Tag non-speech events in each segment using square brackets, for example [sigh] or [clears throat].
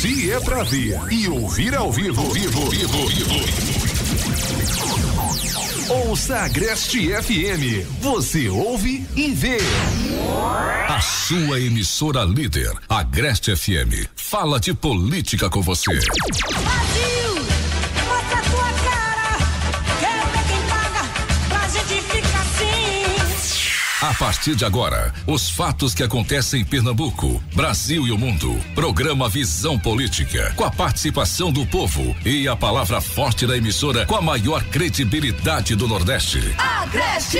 Se é pra ver e ouvir ao vivo, vivo, vivo, vivo. Ouça a Agreste FM. Você ouve e vê. A sua emissora líder, Agreste FM. Fala de política com você. Brasil, A partir de agora, os fatos que acontecem em Pernambuco, Brasil e o mundo. Programa Visão Política, com a participação do povo e a palavra forte da emissora com a maior credibilidade do Nordeste. Agreste.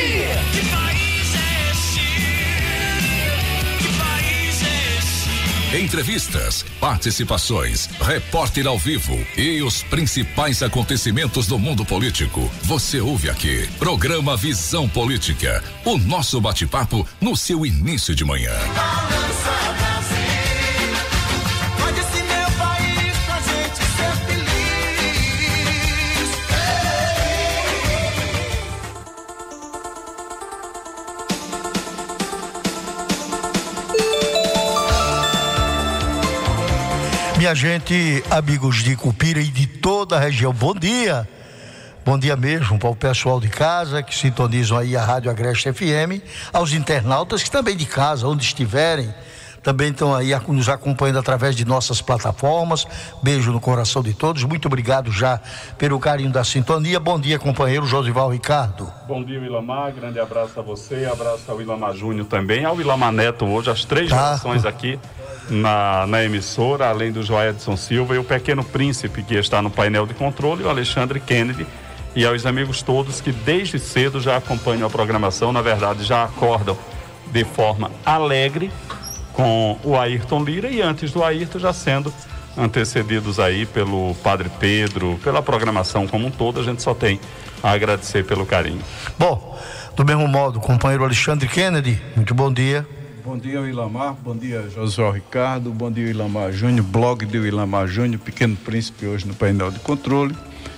Entrevistas, participações, repórter ao vivo e os principais acontecimentos do mundo político. Você ouve aqui. Programa Visão Política. O nosso bate-papo no seu início de manhã. Balança Minha gente, amigos de Cupira e de toda a região, bom dia. Bom dia mesmo para o pessoal de casa que sintonizam aí a Rádio Agreste FM, aos internautas que também de casa, onde estiverem, também estão aí nos acompanhando através de nossas plataformas. Beijo no coração de todos. Muito obrigado já pelo carinho da sintonia. Bom dia, companheiro Josival Ricardo. Bom dia, Ilamar. Grande abraço a você, abraço ao Ilamar Júnior também, ao Ilamar Neto hoje, as três Tá. gerações aqui na, na emissora, além do Joedson Silva e o Pequeno Príncipe, que está no painel de controle, o Alexandre Kennedy, e aos amigos todos que desde cedo já acompanham a programação, na verdade já acordam de forma alegre com o Ayrton Lira e antes do Ayrton já sendo antecedidos aí pelo Padre Pedro, pela programação como um todo, a gente só tem a agradecer pelo carinho. Bom, do mesmo modo, companheiro Alexandre Kennedy, muito bom dia. Bom dia, Ilamar. Bom dia, Josué Ricardo. Bom dia, Ilamar Júnior. Blog do Ilamar Júnior, Pequeno Príncipe, hoje no painel de controle.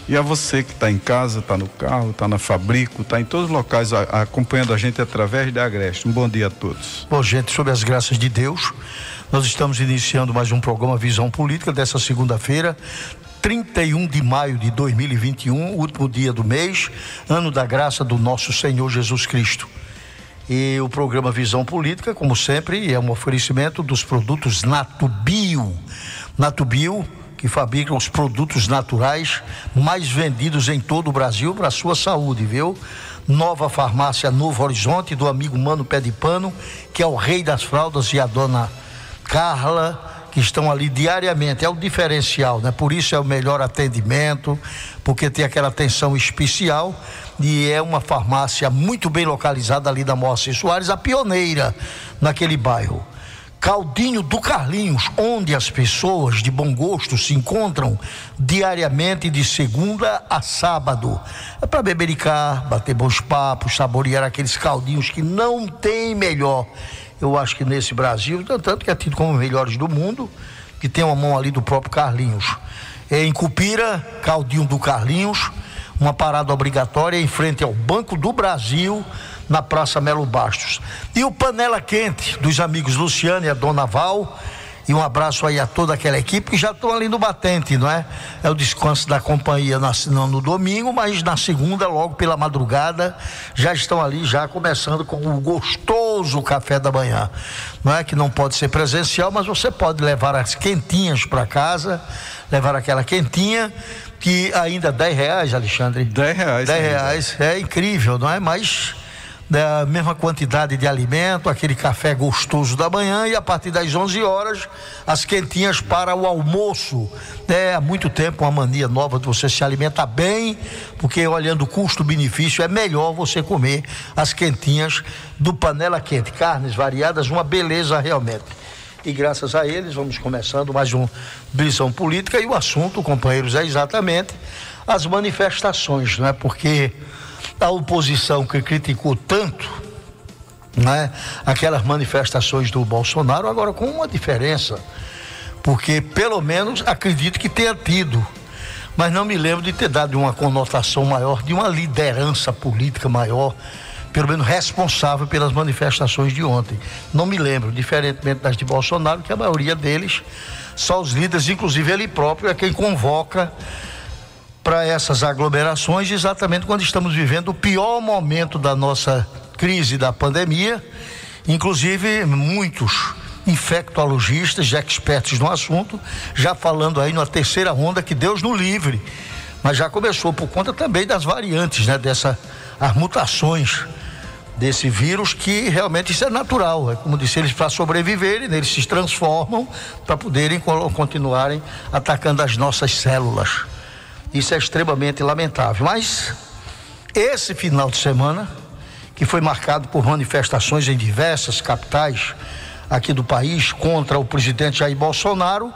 E a você que está em casa, está no carro, está na fabrico, está em todos os locais a- acompanhando a gente através da Agreste. Um bom dia a todos. Bom, gente, sob as graças de Deus, nós estamos iniciando mais um programa Visão Política dessa segunda-feira, 31 de maio de 2021, último dia do mês, ano da graça do nosso Senhor Jesus Cristo. E o programa Visão Política, como sempre, é um oferecimento dos produtos Natubio. Natubio, que fabrica os produtos naturais mais vendidos em todo o Brasil para a sua saúde, viu? Nova farmácia Novo Horizonte, do amigo Mano Pé de Pano, que é o rei das fraldas, e a dona Carla, que estão ali diariamente. É o diferencial, né? Por isso é o melhor atendimento, porque tem aquela atenção especial e é uma farmácia muito bem localizada ali da Moacir Soares, a pioneira naquele bairro. Caldinho do Carlinhos, onde as pessoas de bom gosto se encontram diariamente de segunda a sábado. É para bebericar, bater bons papos, saborear aqueles caldinhos que não tem melhor. Eu acho que nesse Brasil, tanto que é tido como melhores do mundo, que tem uma mão ali do próprio Carlinhos. É, em Cupira, Caldinho do Carlinhos, uma parada obrigatória em frente ao Banco do Brasil, na Praça Melo Bastos. E o Panela Quente dos amigos Luciano e a Dona Val. E um abraço aí a toda aquela equipe que já estão ali no batente, não é? É o descanso da companhia na, não no domingo, mas na segunda, logo pela madrugada, já estão ali, já começando com o gostoso café da manhã. Não é que não pode ser presencial, mas você pode levar as quentinhas para casa, levar aquela quentinha, que ainda 10 reais, Alexandre. 10 reais 10 ainda. reais, é incrível, não é? Mas da mesma quantidade de alimento, aquele café gostoso da manhã e a partir das 11 horas as quentinhas para o almoço. É há muito tempo uma mania nova de você se alimentar bem, porque olhando custo-benefício é melhor você comer as quentinhas do panela quente, carnes variadas, uma beleza realmente. E graças a eles vamos começando mais um Visão Política e o assunto, companheiros, é exatamente as manifestações, não é? Porque a oposição que criticou tanto né, aquelas manifestações do Bolsonaro, agora com uma diferença, porque pelo menos acredito que tenha tido, mas não me lembro de ter dado uma conotação maior, de uma liderança política maior, pelo menos responsável pelas manifestações de ontem. Não me lembro, diferentemente das de Bolsonaro, que a maioria deles só os líderes, inclusive ele próprio é quem convoca para essas aglomerações, exatamente quando estamos vivendo o pior momento da nossa crise da pandemia. Inclusive, muitos infectologistas, expertos no assunto, já falando aí na terceira onda, que Deus no livre. Mas já começou por conta também das variantes, né? Dessa, as mutações desse vírus, que realmente isso é natural. É como disse, eles para sobreviverem, né, eles se transformam para poderem continuarem atacando as nossas células. Isso é extremamente lamentável. Mas esse final de semana, que foi marcado por manifestações em diversas capitais aqui do país contra o presidente Jair Bolsonaro,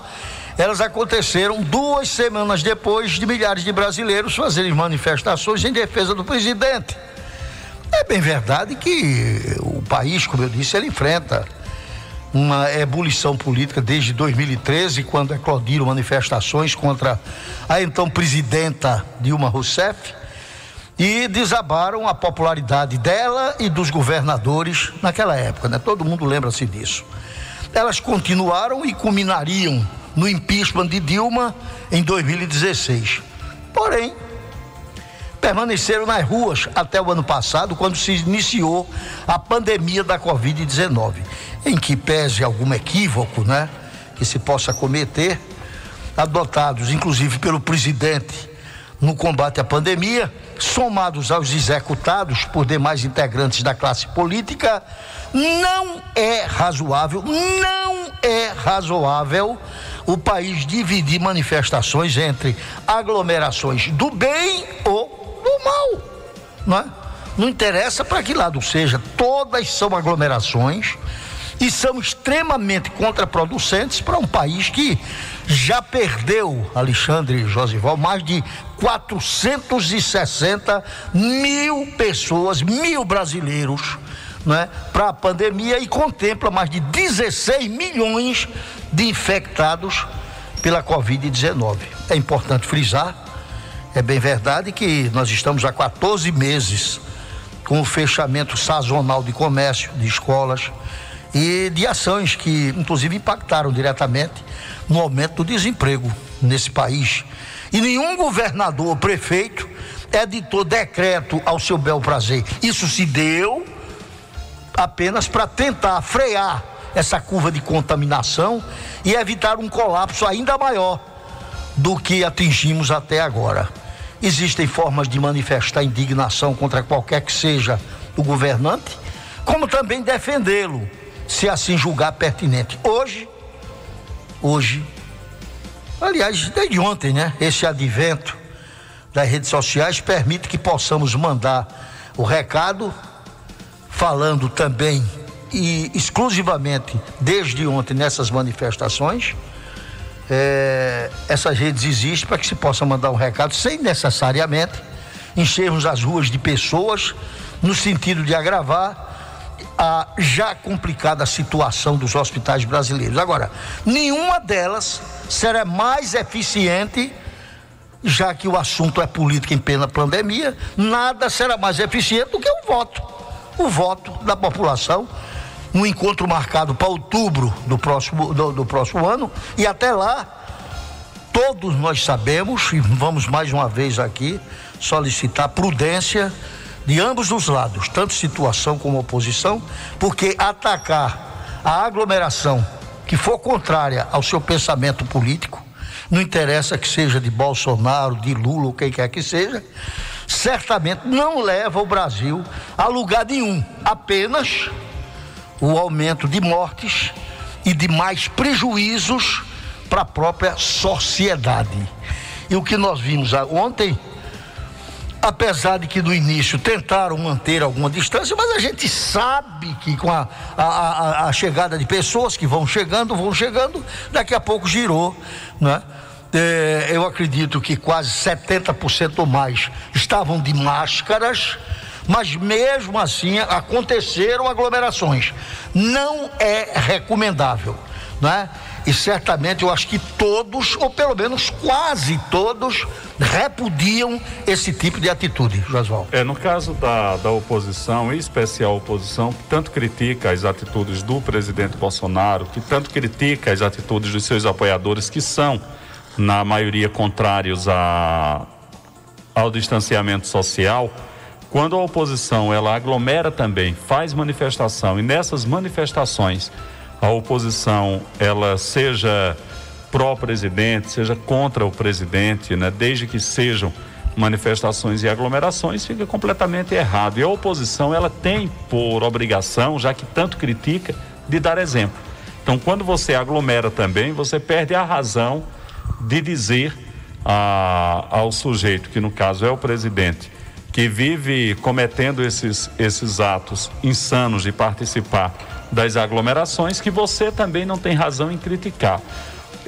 elas aconteceram duas semanas depois de milhares de brasileiros fazerem manifestações em defesa do presidente. É bem verdade que o país, como eu disse, ele enfrenta uma ebulição política desde 2013, quando eclodiram manifestações contra a então presidenta Dilma Rousseff e desabaram a popularidade dela e dos governadores naquela época, né? Todo mundo lembra-se disso. Elas continuaram e culminariam no impeachment de Dilma em 2016. Porém, permaneceram nas ruas até o ano passado, quando se iniciou a pandemia da Covid-19, em que pese algum equívoco, né, que se possa cometer, adotados inclusive pelo presidente no combate à pandemia, somados aos executados por demais integrantes da classe política, não é razoável, não é razoável o país dividir manifestações entre aglomerações do bem ou do mal, não é? Não interessa para que lado seja, todas são aglomerações e são extremamente contraproducentes para um país que já perdeu, Alexandre Josival, mais de 460 mil pessoas, mil brasileiros, né, para a pandemia e contempla mais de 16 milhões de infectados pela Covid-19. É importante frisar, é bem verdade que nós estamos há 14 meses com o fechamento sazonal de comércio, de escolas e de ações que, inclusive, impactaram diretamente no aumento do desemprego nesse país. E nenhum governador ou prefeito editou decreto ao seu bel prazer. Isso se deu apenas para tentar frear essa curva de contaminação e evitar um colapso ainda maior do que atingimos até agora. Existem formas de manifestar indignação contra qualquer que seja o governante, como também defendê-lo, se assim julgar pertinente. Hoje, hoje, aliás, desde ontem, né? Esse advento das redes sociais permite que possamos mandar o recado falando também e exclusivamente desde ontem nessas manifestações. É, essas redes existem para que se possa mandar um recado sem necessariamente enchermos as ruas de pessoas no sentido de agravar a já complicada situação dos hospitais brasileiros. Agora, nenhuma delas será mais eficiente, já que o assunto é política em plena pandemia, nada será mais eficiente do que o voto. O voto da população um encontro marcado para outubro do próximo, do, do próximo ano, e até lá, todos nós sabemos, e vamos mais uma vez aqui solicitar prudência de ambos os lados, tanto situação como oposição, porque atacar a aglomeração que for contrária ao seu pensamento político, não interessa que seja de Bolsonaro, de Lula ou quem quer que seja, certamente não leva o Brasil a lugar nenhum, apenas o aumento de mortes e de mais prejuízos para a própria sociedade. E o que nós vimos ontem, apesar de que no início tentaram manter alguma distância, mas a gente sabe que com a, a, a chegada de pessoas que vão chegando, vão chegando, daqui a pouco girou, né? É, eu acredito que quase 70% ou mais estavam de máscaras mas mesmo assim aconteceram aglomerações. Não é recomendável, não é? E certamente eu acho que todos, ou pelo menos quase todos, repudiam esse tipo de atitude, Josual. É, no caso da, da oposição, em especial a oposição, que tanto critica as atitudes do presidente Bolsonaro, que tanto critica as atitudes dos seus apoiadores, que são, na maioria, contrários a, ao distanciamento social, quando a oposição ela aglomera também, faz manifestação e nessas manifestações a oposição ela seja pró-presidente, seja contra o presidente, né? desde que sejam manifestações e aglomerações, fica completamente errado. E a oposição ela tem por obrigação, já que tanto critica, de dar exemplo. Então, quando você aglomera também, você perde a razão de dizer a, ao sujeito, que no caso é o presidente, que vive cometendo esses, esses atos insanos de participar das aglomerações que você também não tem razão em criticar.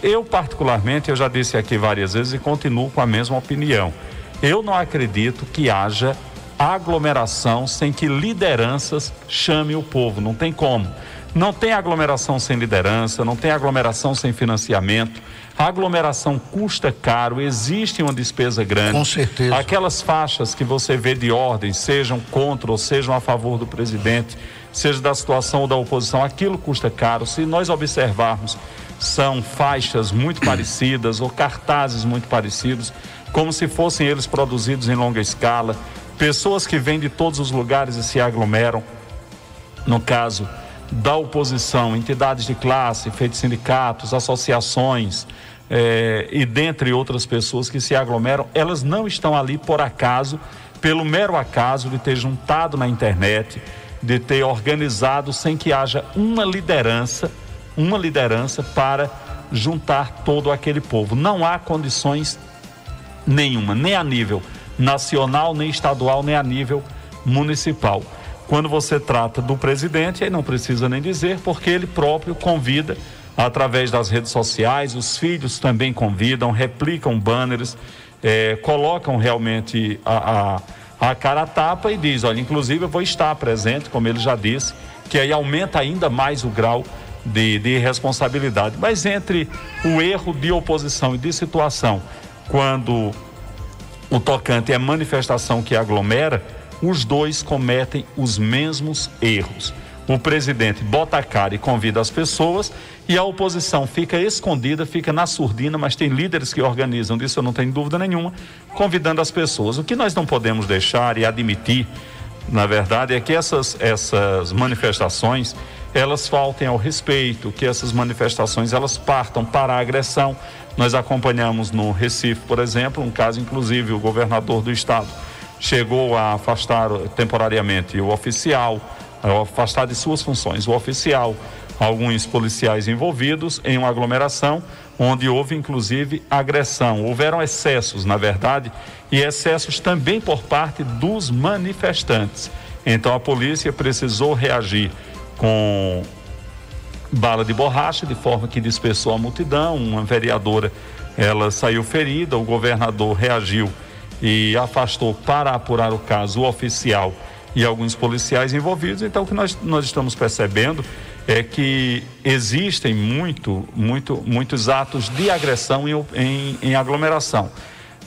Eu, particularmente, eu já disse aqui várias vezes e continuo com a mesma opinião. Eu não acredito que haja aglomeração sem que lideranças chamem o povo. Não tem como. Não tem aglomeração sem liderança, não tem aglomeração sem financiamento. A aglomeração custa caro, existe uma despesa grande. Com certeza. Aquelas faixas que você vê de ordem, sejam contra ou sejam a favor do presidente, seja da situação ou da oposição, aquilo custa caro. Se nós observarmos, são faixas muito parecidas ou cartazes muito parecidos, como se fossem eles produzidos em longa escala. Pessoas que vêm de todos os lugares e se aglomeram. No caso da oposição, entidades de classe, feitos sindicatos, associações, eh, e dentre outras pessoas que se aglomeram, elas não estão ali por acaso, pelo mero acaso de ter juntado na internet, de ter organizado sem que haja uma liderança, uma liderança para juntar todo aquele povo. Não há condições nenhuma, nem a nível nacional, nem estadual, nem a nível municipal. Quando você trata do presidente, aí não precisa nem dizer, porque ele próprio convida através das redes sociais, os filhos também convidam, replicam banners, eh, colocam realmente a, a a cara tapa e diz: olha, inclusive eu vou estar presente, como ele já disse, que aí aumenta ainda mais o grau de, de responsabilidade. Mas entre o erro de oposição e de situação, quando o tocante é manifestação que aglomera, os dois cometem os mesmos erros. O presidente bota a cara e convida as pessoas e a oposição fica escondida, fica na surdina, mas tem líderes que organizam disso, eu não tenho dúvida nenhuma, convidando as pessoas. O que nós não podemos deixar e admitir, na verdade, é que essas, essas manifestações elas faltem ao respeito, que essas manifestações elas partam para a agressão. Nós acompanhamos no Recife, por exemplo, um caso, inclusive, o governador do estado chegou a afastar temporariamente o oficial, afastar de suas funções o oficial, alguns policiais envolvidos em uma aglomeração onde houve inclusive agressão. Houveram excessos, na verdade, e excessos também por parte dos manifestantes. Então a polícia precisou reagir com bala de borracha, de forma que dispersou a multidão. Uma vereadora, ela saiu ferida, o governador reagiu e afastou para apurar o caso o oficial e alguns policiais envolvidos. Então, o que nós, nós estamos percebendo é que existem muito, muito, muitos atos de agressão em, em, em aglomeração.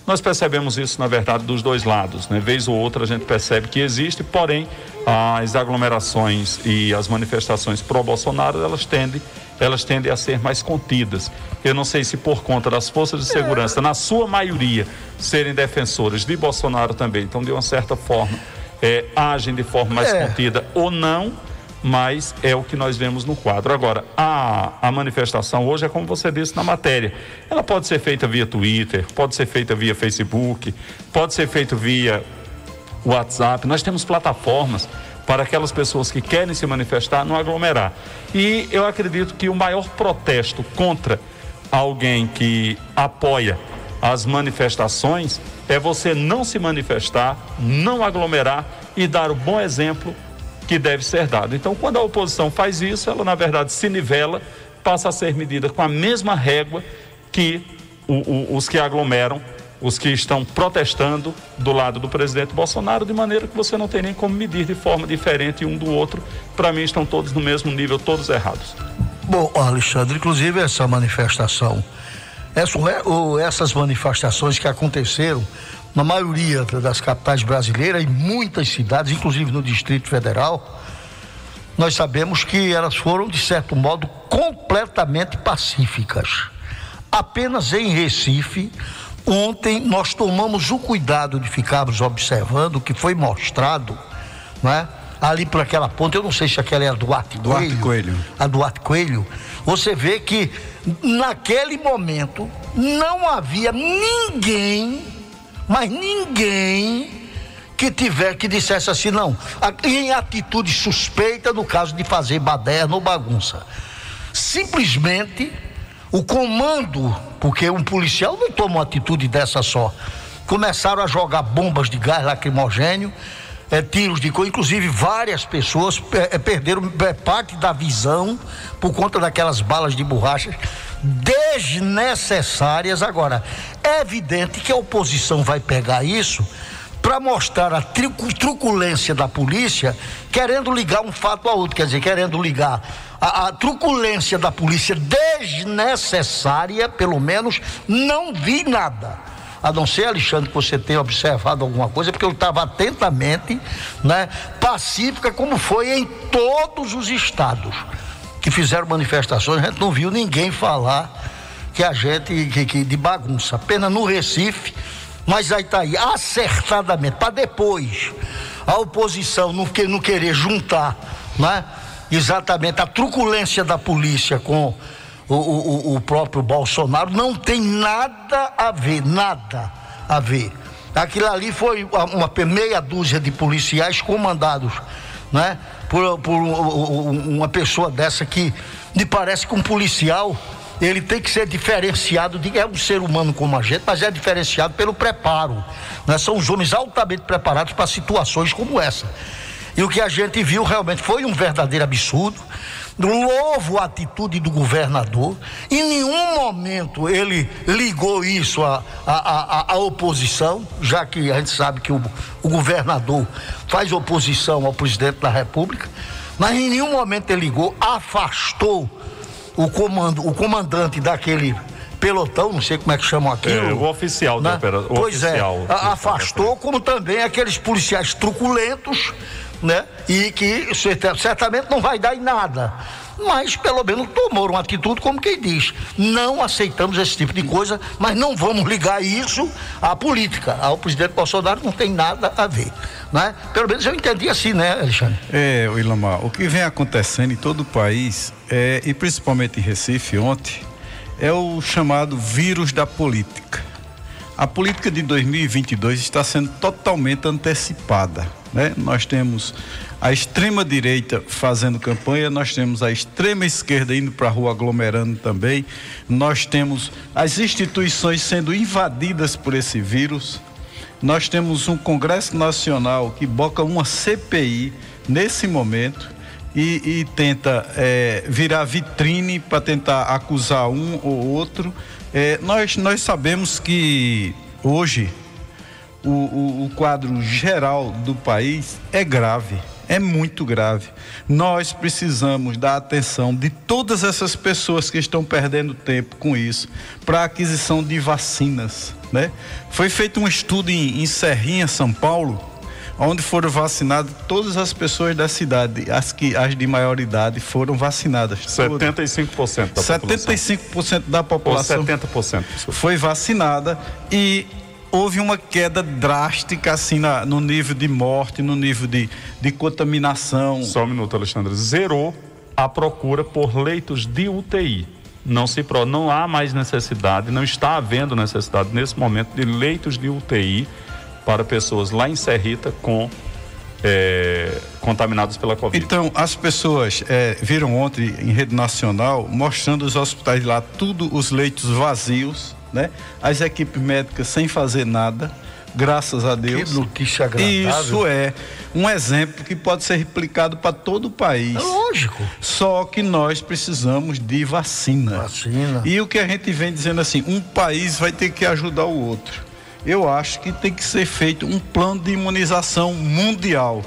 Nós percebemos isso, na verdade, dos dois lados. Né? Vez ou outra a gente percebe que existe, porém, as aglomerações e as manifestações pró-Bolsonaro, elas tendem, elas tendem a ser mais contidas. Eu não sei se por conta das forças de segurança, na sua maioria, serem defensoras de Bolsonaro também, então, de uma certa forma, é, agem de forma mais é. contida ou não mas é o que nós vemos no quadro. Agora, a, a manifestação hoje é como você disse na matéria. Ela pode ser feita via Twitter, pode ser feita via Facebook, pode ser feita via WhatsApp. Nós temos plataformas para aquelas pessoas que querem se manifestar não aglomerar. E eu acredito que o maior protesto contra alguém que apoia as manifestações é você não se manifestar, não aglomerar e dar o bom exemplo que deve ser dado. Então, quando a oposição faz isso, ela na verdade se nivela, passa a ser medida com a mesma régua que o, o, os que aglomeram, os que estão protestando do lado do presidente Bolsonaro, de maneira que você não tem nem como medir de forma diferente um do outro. Para mim, estão todos no mesmo nível, todos errados. Bom, Alexandre, inclusive essa manifestação, essas manifestações que aconteceram na maioria das capitais brasileiras, em muitas cidades, inclusive no Distrito Federal, nós sabemos que elas foram, de certo modo, completamente pacíficas. Apenas em Recife, ontem nós tomamos o cuidado de ficarmos observando o que foi mostrado, né? Ali por aquela ponta, eu não sei se aquela é a Duarte, Duarte Coelho, Coelho. A Duarte Coelho, você vê que naquele momento não havia ninguém, mas ninguém que tiver que dissesse assim, não, em atitude suspeita no caso de fazer baderna ou bagunça. Simplesmente o comando, porque um policial não toma uma atitude dessa só, começaram a jogar bombas de gás lacrimogênio é, tiros de coisa, inclusive várias pessoas é, perderam é, parte da visão por conta daquelas balas de borracha desnecessárias. Agora, é evidente que a oposição vai pegar isso para mostrar a truculência da polícia, querendo ligar um fato a outro, quer dizer, querendo ligar a, a truculência da polícia desnecessária, pelo menos, não vi nada a não ser, Alexandre, que você tenha observado alguma coisa, porque eu estava atentamente, né, pacífica, como foi em todos os estados que fizeram manifestações, a gente não viu ninguém falar que a gente, que, que de bagunça, apenas no Recife, mas aí está aí, acertadamente, para depois a oposição não, que, não querer juntar, né, exatamente a truculência da polícia com o, o, o próprio Bolsonaro, não tem nada a ver, nada a ver. Aquilo ali foi uma meia dúzia de policiais comandados, né? Por, por uma pessoa dessa que me parece que um policial ele tem que ser diferenciado de é um ser humano como a gente, mas é diferenciado pelo preparo. Né? São os homens altamente preparados para situações como essa. E o que a gente viu realmente foi um verdadeiro absurdo. Louvo a atitude do governador. Em nenhum momento ele ligou isso à, à, oposição, já que a gente sabe que o, o governador faz oposição ao presidente da República. Mas em nenhum momento ele ligou, afastou o, comando, o comandante daquele pelotão, não sei como é que chamam aquilo. É, o oficial né? da operação. Pois é, oficial, é, afastou, como também aqueles policiais truculentos né? E que certamente não vai dar em nada. Mas pelo menos tomou uma atitude como quem diz: não aceitamos esse tipo de coisa, mas não vamos ligar isso à política. Ao presidente Bolsonaro não tem nada a ver. Né? Pelo menos eu entendi assim, né, Alexandre? É, Ilamar, o que vem acontecendo em todo o país, é, e principalmente em Recife ontem, é o chamado vírus da política. A política de 2022 está sendo totalmente antecipada né? Nós temos a extrema direita fazendo campanha, nós temos a extrema esquerda indo para a rua aglomerando também, nós temos as instituições sendo invadidas por esse vírus, nós temos um Congresso Nacional que boca uma CPI nesse momento e, e tenta é, virar vitrine para tentar acusar um ou outro. É, nós, nós sabemos que hoje o, o, o quadro geral do país é grave é muito grave. Nós precisamos da atenção de todas essas pessoas que estão perdendo tempo com isso para a aquisição de vacinas. Né? Foi feito um estudo em, em Serrinha, São Paulo, onde foram vacinadas todas as pessoas da cidade, as que as de maior idade foram vacinadas. 75% da 75% população. da população. Ou 70%. Foi vacinada e houve uma queda drástica assim na, no nível de morte, no nível de, de contaminação. Só um minuto, Alexandre. Zerou a procura por leitos de UTI. Não, se, não há mais necessidade, não está havendo necessidade nesse momento de leitos de UTI para pessoas lá em Serrita com é, contaminados pela Covid. Então, as pessoas é, viram ontem em rede nacional mostrando os hospitais lá, tudo os leitos vazios né? As equipes médicas sem fazer nada, graças a Deus. Que notícia agradável. Isso é um exemplo que pode ser replicado para todo o país. É lógico. Só que nós precisamos de vacina. Vacina. E o que a gente vem dizendo assim, um país vai ter que ajudar o outro. Eu acho que tem que ser feito um plano de imunização mundial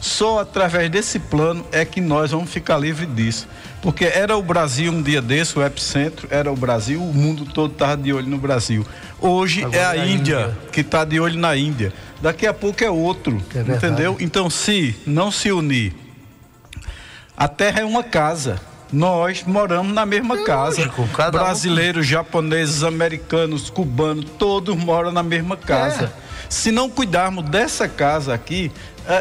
Só através desse plano é que nós vamos ficar livres disso. Porque era o Brasil um dia desse, o epicentro era o Brasil, o mundo todo estava de olho no Brasil. Hoje Agora é a é a Índia, Índia. que está de olho na Índia. Daqui a pouco é outro, É entendeu? Então, se não se unir, a terra é uma casa. Nós moramos na mesma casa. lógico, cada um- Brasileiros, japoneses, americanos, cubanos, todos moram na mesma casa. É. Se não cuidarmos dessa casa aqui,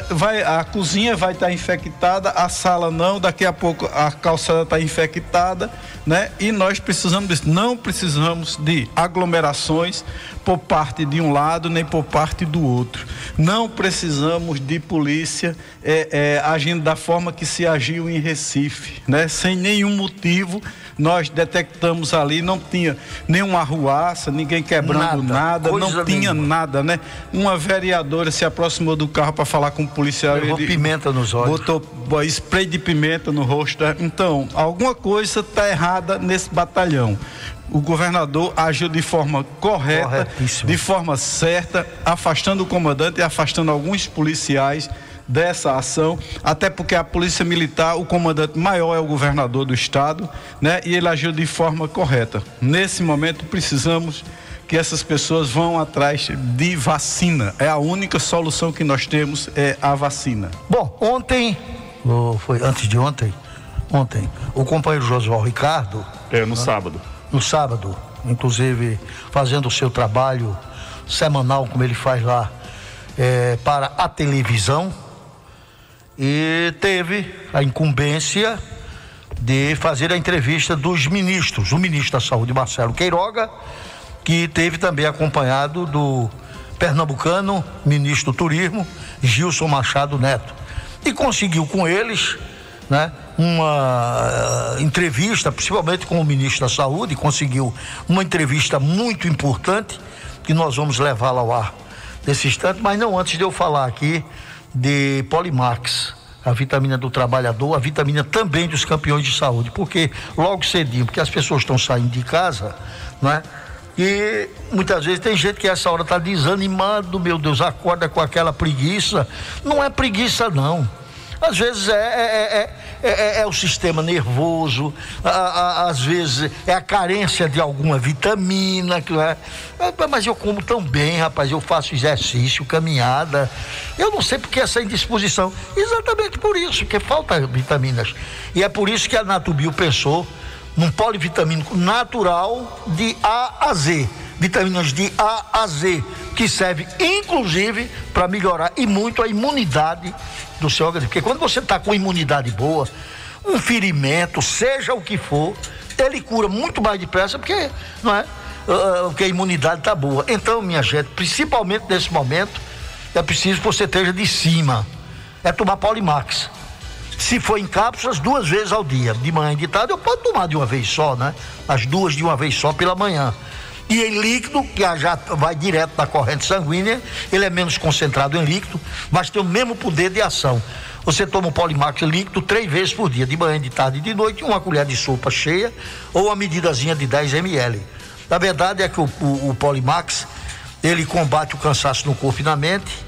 vai, a cozinha vai estar infectada, a sala não, daqui a pouco a calçada está infectada, né? E nós precisamos disso. Não precisamos de aglomerações por parte de um lado nem por parte do outro. Não precisamos de polícia eh, eh, agindo da forma que se agiu em Recife, né? Sem nenhum motivo. Nós detectamos ali, não tinha nenhuma arruaça, ninguém quebrando Nada, nada, não tinha nenhuma. nada, né? Uma vereadora se aproximou do carro para falar com o policial. Levou pimenta nos olhos. Botou bo- spray de pimenta no rosto. né? Então, alguma coisa está errada nesse batalhão. O governador agiu de forma correta, de forma certa, afastando o comandante e afastando alguns policiais dessa ação, até porque a polícia militar, o comandante maior é o governador do estado, né? E ele agiu de forma correta. Nesse momento precisamos que essas pessoas vão atrás de vacina. É a única solução que nós temos é a vacina. Bom, ontem, ou foi antes de ontem, ontem, o companheiro Josué Ricardo, É, no sábado. no sábado, inclusive fazendo o seu trabalho semanal, como ele faz lá, eh, para a televisão, e teve a incumbência de fazer a entrevista dos ministros, o ministro da Saúde, Marcelo Queiroga, que teve também acompanhado do pernambucano, ministro do Turismo, Gilson Machado Neto. E conseguiu com eles né, uma eh, entrevista, principalmente com o ministro da Saúde, conseguiu uma entrevista muito importante, que nós vamos levá-la ao ar nesse instante, mas não antes de eu falar aqui de Polimax, a vitamina do trabalhador, a vitamina também dos campeões de saúde, porque logo cedinho, porque as pessoas estão saindo de casa, né? E muitas vezes tem gente que essa hora está desanimado, meu Deus, acorda com aquela preguiça. Não é preguiça, não. Às vezes é, é, é, é- é o sistema nervoso, às vezes é a carência de alguma vitamina, é. É, Mas eu como tão bem, rapaz, eu faço exercício, caminhada. Eu não sei porque essa indisposição. Exatamente por isso, porque falta vitaminas. E é por isso que a Natubio pensou num polivitamínico natural de A a Z. Vitaminas de A a Z, que serve inclusive para melhorar e muito a imunidade do seu organismo. Porque quando você está com imunidade boa, um ferimento, seja o que for, ele cura muito mais depressa, porque, não é? Ah, porque a imunidade está boa. Então, minha gente, principalmente nesse momento, é preciso que você esteja de cima. É tomar Polimax. Se for em cápsulas, duas vezes ao dia, de manhã e de tarde, eu posso tomar de uma vez só, né? As duas de uma vez só pela manhã. E em líquido, que já vai direto na corrente sanguínea, ele é menos concentrado em líquido, mas tem o mesmo poder de ação. Você toma o Polimax líquido três vezes por dia, de manhã, de tarde e de noite, uma colher de sopa cheia ou uma medidazinha de 10 ml. A verdade é que o, o, o Polimax, ele combate o cansaço no corpo e na mente,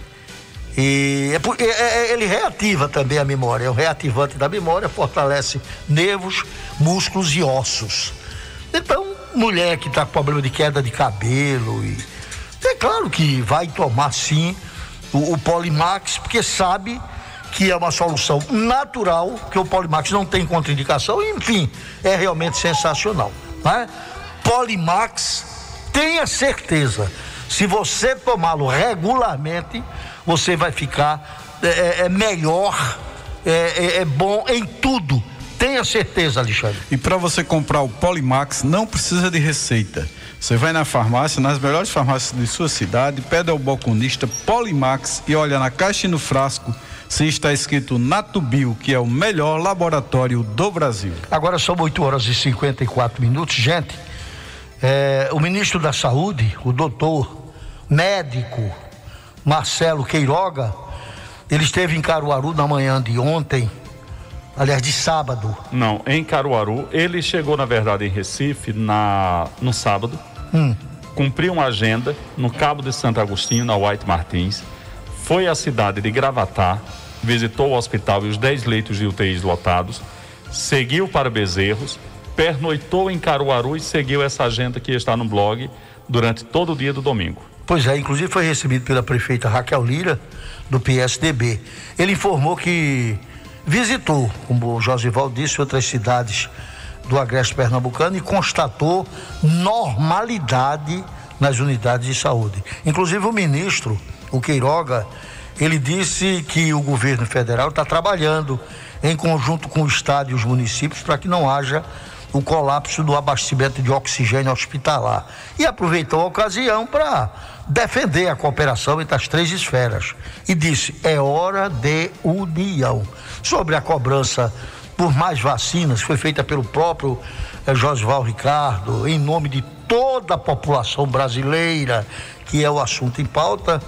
e é é- é- ele reativa também a memória, é um reativante da memória, fortalece nervos, músculos e ossos. Então, mulher que está com problema de queda de cabelo, e, é claro que vai tomar sim o, o Polimax, porque sabe que é uma solução natural, que o Polimax não tem contraindicação, enfim, é realmente sensacional. Né? Polimax, tenha certeza, se você tomá-lo regularmente, você vai ficar é, é, é melhor, é, é- é bom em tudo. Tenha certeza, Alexandre. E para você comprar o Polimax, não precisa de receita. Você vai na farmácia, nas melhores farmácias de sua cidade, pede ao balconista Polimax e olha na caixa e no frasco se está escrito Natubio, que é o melhor laboratório do Brasil. Agora são 8 horas e 54 minutos. Gente, é, o ministro da Saúde, o doutor médico Marcelo Queiroga, ele esteve em Caruaru na manhã de ontem, aliás, de sábado. Não, em Caruaru. Ele chegou, na verdade, em Recife na, no sábado. Cumpriu uma agenda no Cabo de Santo Agostinho, na White Martins. Foi à cidade de Gravatá. visitou o hospital e os 10 leitos de UTIs lotados, seguiu para Bezerros, pernoitou em Caruaru e seguiu essa agenda que está no blog durante todo o dia do domingo. Pois é, inclusive foi recebido pela prefeita Raquel Lira, do PSDB. Ele informou que visitou, como o Josival disse, outras cidades do Agreste Pernambucano e constatou normalidade nas unidades de saúde. Inclusive o ministro, o Queiroga, ele disse que o governo federal está trabalhando em conjunto com o Estado e os municípios para que não haja o colapso do abastecimento de oxigênio hospitalar. E aproveitou a ocasião para defender a cooperação entre as três esferas. E disse: é hora de união. Sobre a cobrança por mais vacinas, foi feita pelo próprio eh, Josval Ricardo, em nome de toda a população brasileira, que é o assunto em pauta.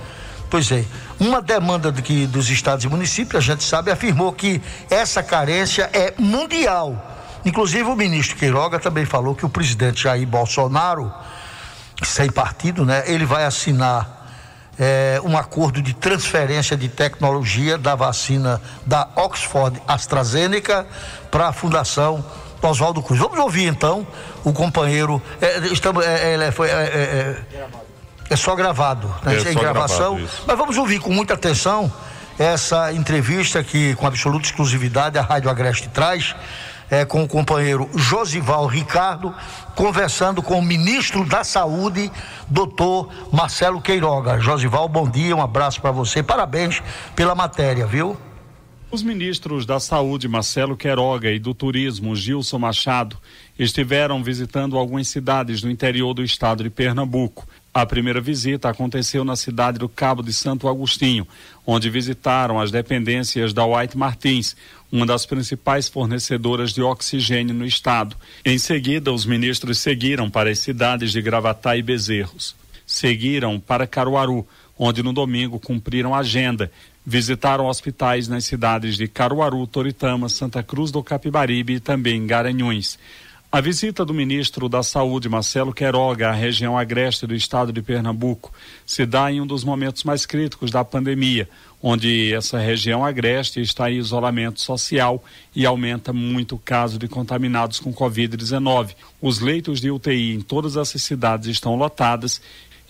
Pois é, uma demanda do que, dos estados e municípios, a gente sabe, afirmou que essa carência é mundial. Inclusive o ministro Queiroga também falou que o presidente Jair Bolsonaro, sem partido, né, ele vai assinar é, um acordo de transferência de tecnologia da vacina da Oxford AstraZeneca para a Fundação Oswaldo Cruz. Vamos ouvir então o companheiro. É, estamos, é, é, foi, é, só gravado, né? É em gravação. gravado. Mas vamos ouvir com muita atenção essa entrevista que, com absoluta exclusividade, a Rádio Agreste traz. É, com o companheiro Josival Ricardo, conversando com o ministro da Saúde, doutor Marcelo Queiroga. Josival, bom dia, um abraço para você, parabéns pela matéria, viu? Os ministros da Saúde, Marcelo Queiroga, e do Turismo, Gilson Machado, estiveram visitando algumas cidades do interior do estado de Pernambuco. A primeira visita aconteceu na cidade do Cabo de Santo Agostinho, onde visitaram as dependências da White Martins, uma das principais fornecedoras de oxigênio no estado. Em seguida, os ministros seguiram para as cidades de Gravatá e Bezerros. Seguiram para Caruaru, onde no domingo cumpriram a agenda. Visitaram hospitais nas cidades de Caruaru, Toritama, Santa Cruz do Capibaribe e também Garanhuns. A visita do ministro da Saúde, Marcelo Queiroga, à região agreste do estado de Pernambuco, se dá em um dos momentos mais críticos da pandemia, onde essa região agreste está em isolamento social e aumenta muito o caso de contaminados com Covid-19. Os leitos de UTI em todas essas cidades estão lotadas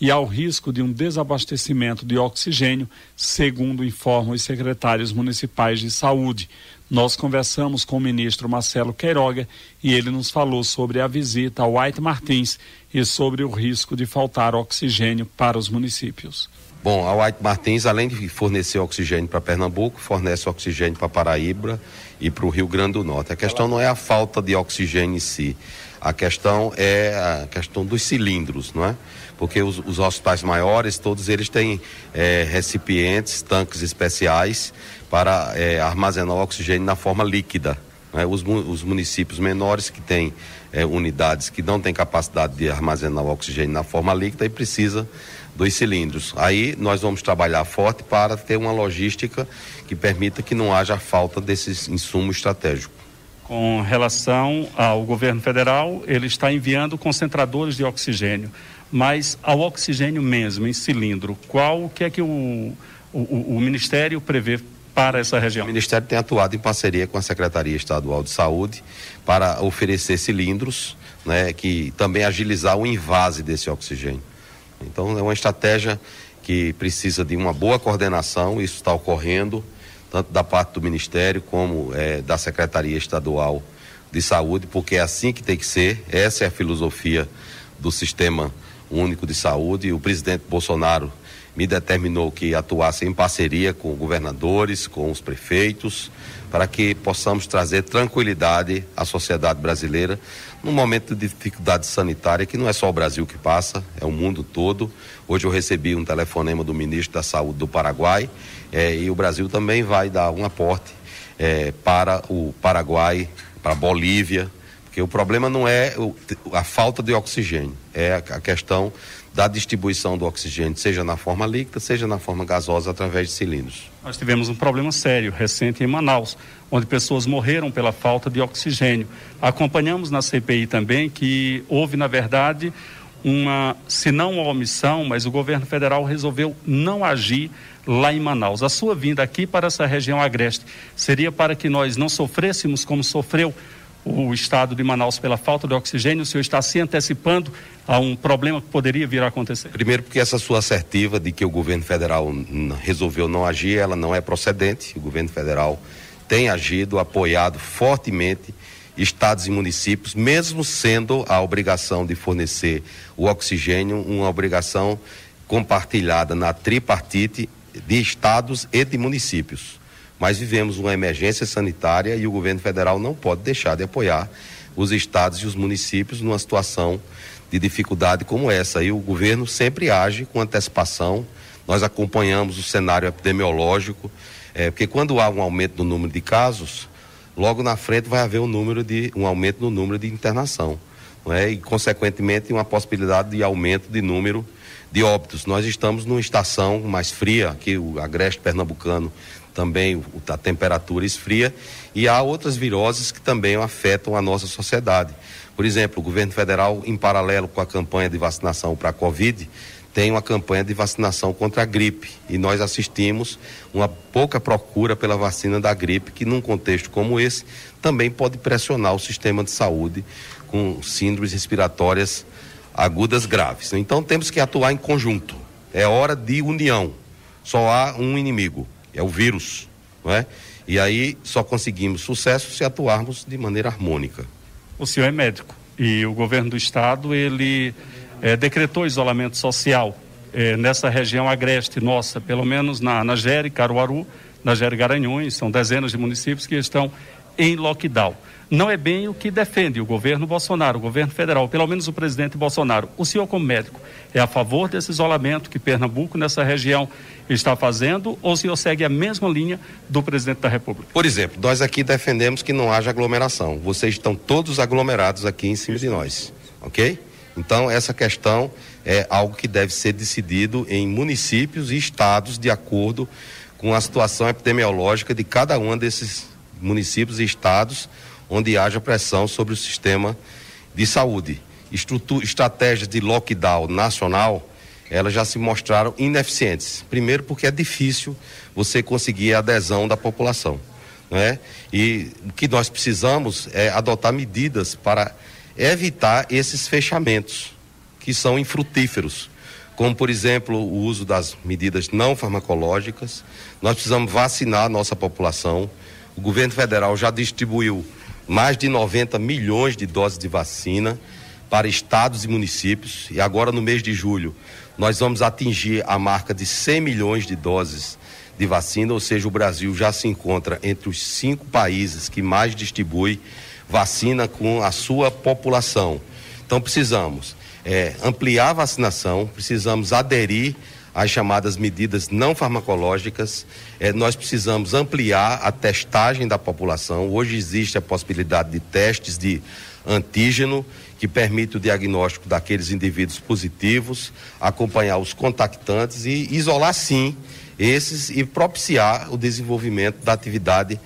e há o risco de um desabastecimento de oxigênio, segundo informam os secretários municipais de saúde. Nós conversamos com o ministro Marcelo Queiroga e ele nos falou sobre a visita ao White Martins e sobre o risco de faltar oxigênio para os municípios. Bom, a White Martins, além de fornecer oxigênio para Pernambuco, fornece oxigênio para Paraíba e para o Rio Grande do Norte. A questão não é a falta de oxigênio em si, a questão é a questão dos cilindros, não é? Porque os, os hospitais maiores, todos eles têm eh, recipientes, tanques especiais para eh, armazenar o oxigênio na forma líquida. né? Os, os municípios menores que têm eh, unidades que não têm capacidade de armazenar o oxigênio na forma líquida e precisa dos cilindros. Aí nós vamos trabalhar forte para ter uma logística que permita que não haja falta desses insumos estratégicos. Com relação ao governo federal, ele está enviando concentradores de oxigênio, mas ao oxigênio mesmo, em cilindro, qual o que é que o, o, o- o Ministério prevê para essa O região? Ministério tem atuado em parceria com a Secretaria Estadual de Saúde para oferecer cilindros, né, que também agilizar o invase desse oxigênio. Então é uma estratégia que precisa de uma boa coordenação, isso está ocorrendo tanto da parte do Ministério como eh, da Secretaria Estadual de Saúde, porque é assim que tem que ser. Essa é a filosofia do Sistema Único de Saúde. O presidente Bolsonaro me determinou que atuasse em parceria com governadores, com os prefeitos, para que possamos trazer tranquilidade à sociedade brasileira num momento de dificuldade sanitária que não é só o Brasil que passa, é o mundo todo. Hoje eu recebi um telefonema do ministro da Saúde do Paraguai eh, e o Brasil também vai dar um aporte eh, para o Paraguai, para a Bolívia, porque o problema não é o- a falta de oxigênio, é a, a questão da distribuição do oxigênio, seja na forma líquida, seja na forma gasosa, através de cilindros. Nós tivemos um problema sério recente em Manaus, onde pessoas morreram pela falta de oxigênio. Acompanhamos na CPI também que houve, na verdade, uma, se não uma omissão, mas o governo federal resolveu não agir lá em Manaus. A sua vinda aqui para essa região agreste seria para que nós não sofrêssemos como sofreu o estado de Manaus pela falta de oxigênio? O senhor está se antecipando a um problema que poderia vir a acontecer? Primeiro, porque essa sua assertiva de que o governo federal resolveu não agir, ela não é procedente. O governo federal tem agido, apoiado fortemente estados e municípios, mesmo sendo a obrigação de fornecer o oxigênio uma obrigação compartilhada na tripartite de estados e de municípios. Mas vivemos uma emergência sanitária e o governo federal não pode deixar de apoiar os estados e os municípios numa situação de dificuldade como essa. E o governo sempre age com antecipação. Nós acompanhamos o cenário epidemiológico, é, porque quando há um aumento no número de casos, logo na frente vai haver um número de um aumento no número de internação, não é? E consequentemente uma possibilidade de aumento de número de óbitos. Nós estamos numa estação mais fria, que o agreste pernambucano também a temperatura esfria e há outras viroses que também afetam a nossa sociedade. Por exemplo, o governo federal, em paralelo com a campanha de vacinação para a Covid, tem uma campanha de vacinação contra a gripe e nós assistimos uma pouca procura pela vacina da gripe, que num contexto como esse também pode pressionar o sistema de saúde com síndromes respiratórias agudas graves. Então temos que atuar em conjunto. É hora de união. Só há um inimigo, é o vírus, não é? E aí só conseguimos sucesso se atuarmos de maneira harmônica. O senhor é médico e o governo do estado ele é, decretou isolamento social é, nessa região agreste nossa, pelo menos na, na Gere, Caruaru, na Gere Garanhuns, são dezenas de municípios que estão em lockdown. Não é bem o que defende o governo Bolsonaro, o governo federal, pelo menos o presidente Bolsonaro. O senhor, como médico, é a favor desse isolamento que Pernambuco, nessa região, está fazendo, ou o senhor segue a mesma linha do presidente da República? Por exemplo, nós aqui defendemos que não haja aglomeração. Vocês estão todos aglomerados aqui em cima de nós, ok? Então, essa questão é algo que deve ser decidido em municípios e estados de acordo com a situação epidemiológica de cada um desses municípios e estados onde haja pressão sobre o sistema de saúde. estratégias de lockdown nacional, elas já se mostraram ineficientes. Primeiro porque é difícil você conseguir a adesão da população. Né? E o que nós precisamos é adotar medidas para evitar esses fechamentos, que são infrutíferos. Como, por exemplo, o uso das medidas não farmacológicas. Nós precisamos vacinar a nossa população. O governo federal já distribuiu mais de 90 milhões de doses de vacina para estados e municípios. E agora, no mês de julho, nós vamos atingir a marca de 100 milhões de doses de vacina, ou seja, o Brasil já se encontra entre os cinco países que mais distribui vacina com a sua população. Então, precisamos é, ampliar a vacinação, precisamos aderir as chamadas medidas não farmacológicas. É, nós precisamos ampliar a testagem da população. Hoje existe a possibilidade de testes de antígeno que permite o diagnóstico daqueles indivíduos positivos, acompanhar os contactantes e isolar sim esses e propiciar o desenvolvimento da atividade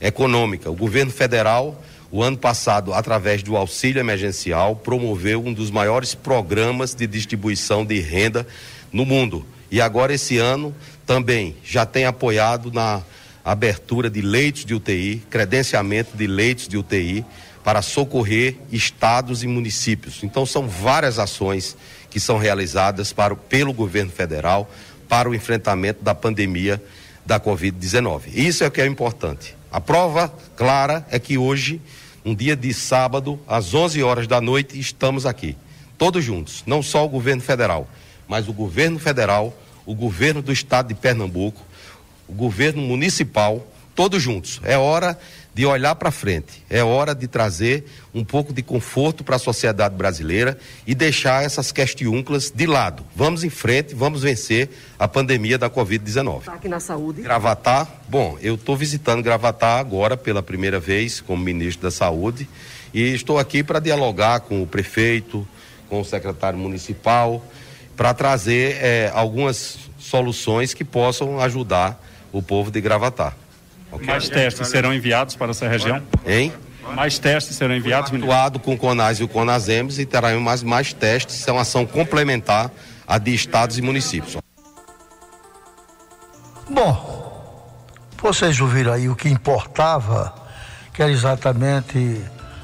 econômica. O governo federal, o ano passado, através do auxílio emergencial, promoveu um dos maiores programas de distribuição de renda no mundo. E agora, esse ano, também já tem apoiado na abertura de leitos de UTI, credenciamento de leitos de UTI para socorrer estados e municípios. Então, são várias ações que são realizadas para, pelo governo federal para o enfrentamento da pandemia da Covid-19. Isso é o que é importante. A prova clara é que hoje, um dia de sábado, às 11 horas da noite, estamos aqui, todos juntos, não só o governo federal, mas o governo federal, o governo do estado de Pernambuco, o governo municipal, todos juntos. É hora de olhar para frente, é hora de trazer um pouco de conforto para a sociedade brasileira e deixar essas questiúnculas de lado. Vamos em frente, vamos vencer a pandemia da Covid-19. Tá aqui na saúde. Gravatar, bom, eu estou visitando Gravatar agora pela primeira vez como ministro da Saúde e estou aqui para dialogar com o prefeito, com o secretário municipal para trazer é, algumas soluções que possam ajudar o povo de Gravatar. Okay? Mais testes serão enviados para essa região? Hein? Mais testes serão enviados, ministro? Atuado com o CONAS e o CONASEMS e terá mais, mais testes, é uma ação complementar à de estados e municípios. Bom, vocês ouviram aí o que importava, que era exatamente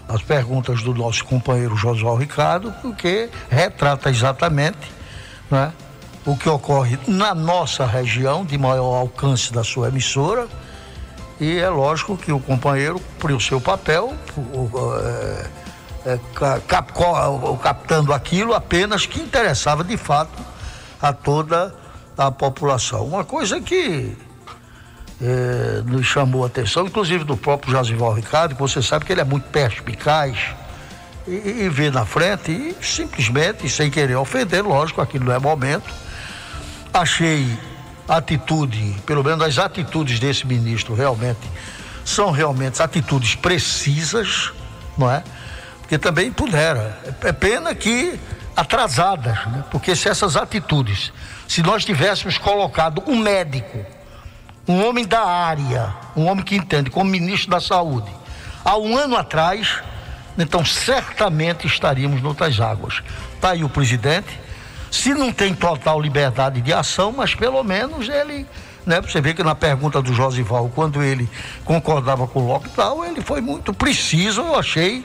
as perguntas do nosso companheiro Josué Ricardo, porque retrata exatamente né, o que ocorre na nossa região, de maior alcance da sua emissora, e é lógico que o companheiro cumpriu seu papel, o- é, é, ca- cap- captando aquilo apenas que interessava de fato a toda a população. Uma coisa que eh, nos chamou a atenção, inclusive do próprio Josival Ricardo, que você sabe que ele é muito perspicaz e, e vê na frente e simplesmente, sem querer ofender, lógico, aquilo não é momento. Achei atitude, pelo menos as atitudes desse ministro realmente são realmente atitudes precisas, não é? Porque também pudera. É pena que atrasadas, né? porque se essas atitudes, se nós tivéssemos colocado um médico, um homem da área, um homem que entende, como ministro da Saúde, há um ano atrás, então certamente estaríamos noutras águas. Está aí o presidente, se não tem total liberdade de ação, mas pelo menos ele, né, você vê que na pergunta do Josival, quando ele concordava com o lockdown, ele foi muito preciso, eu achei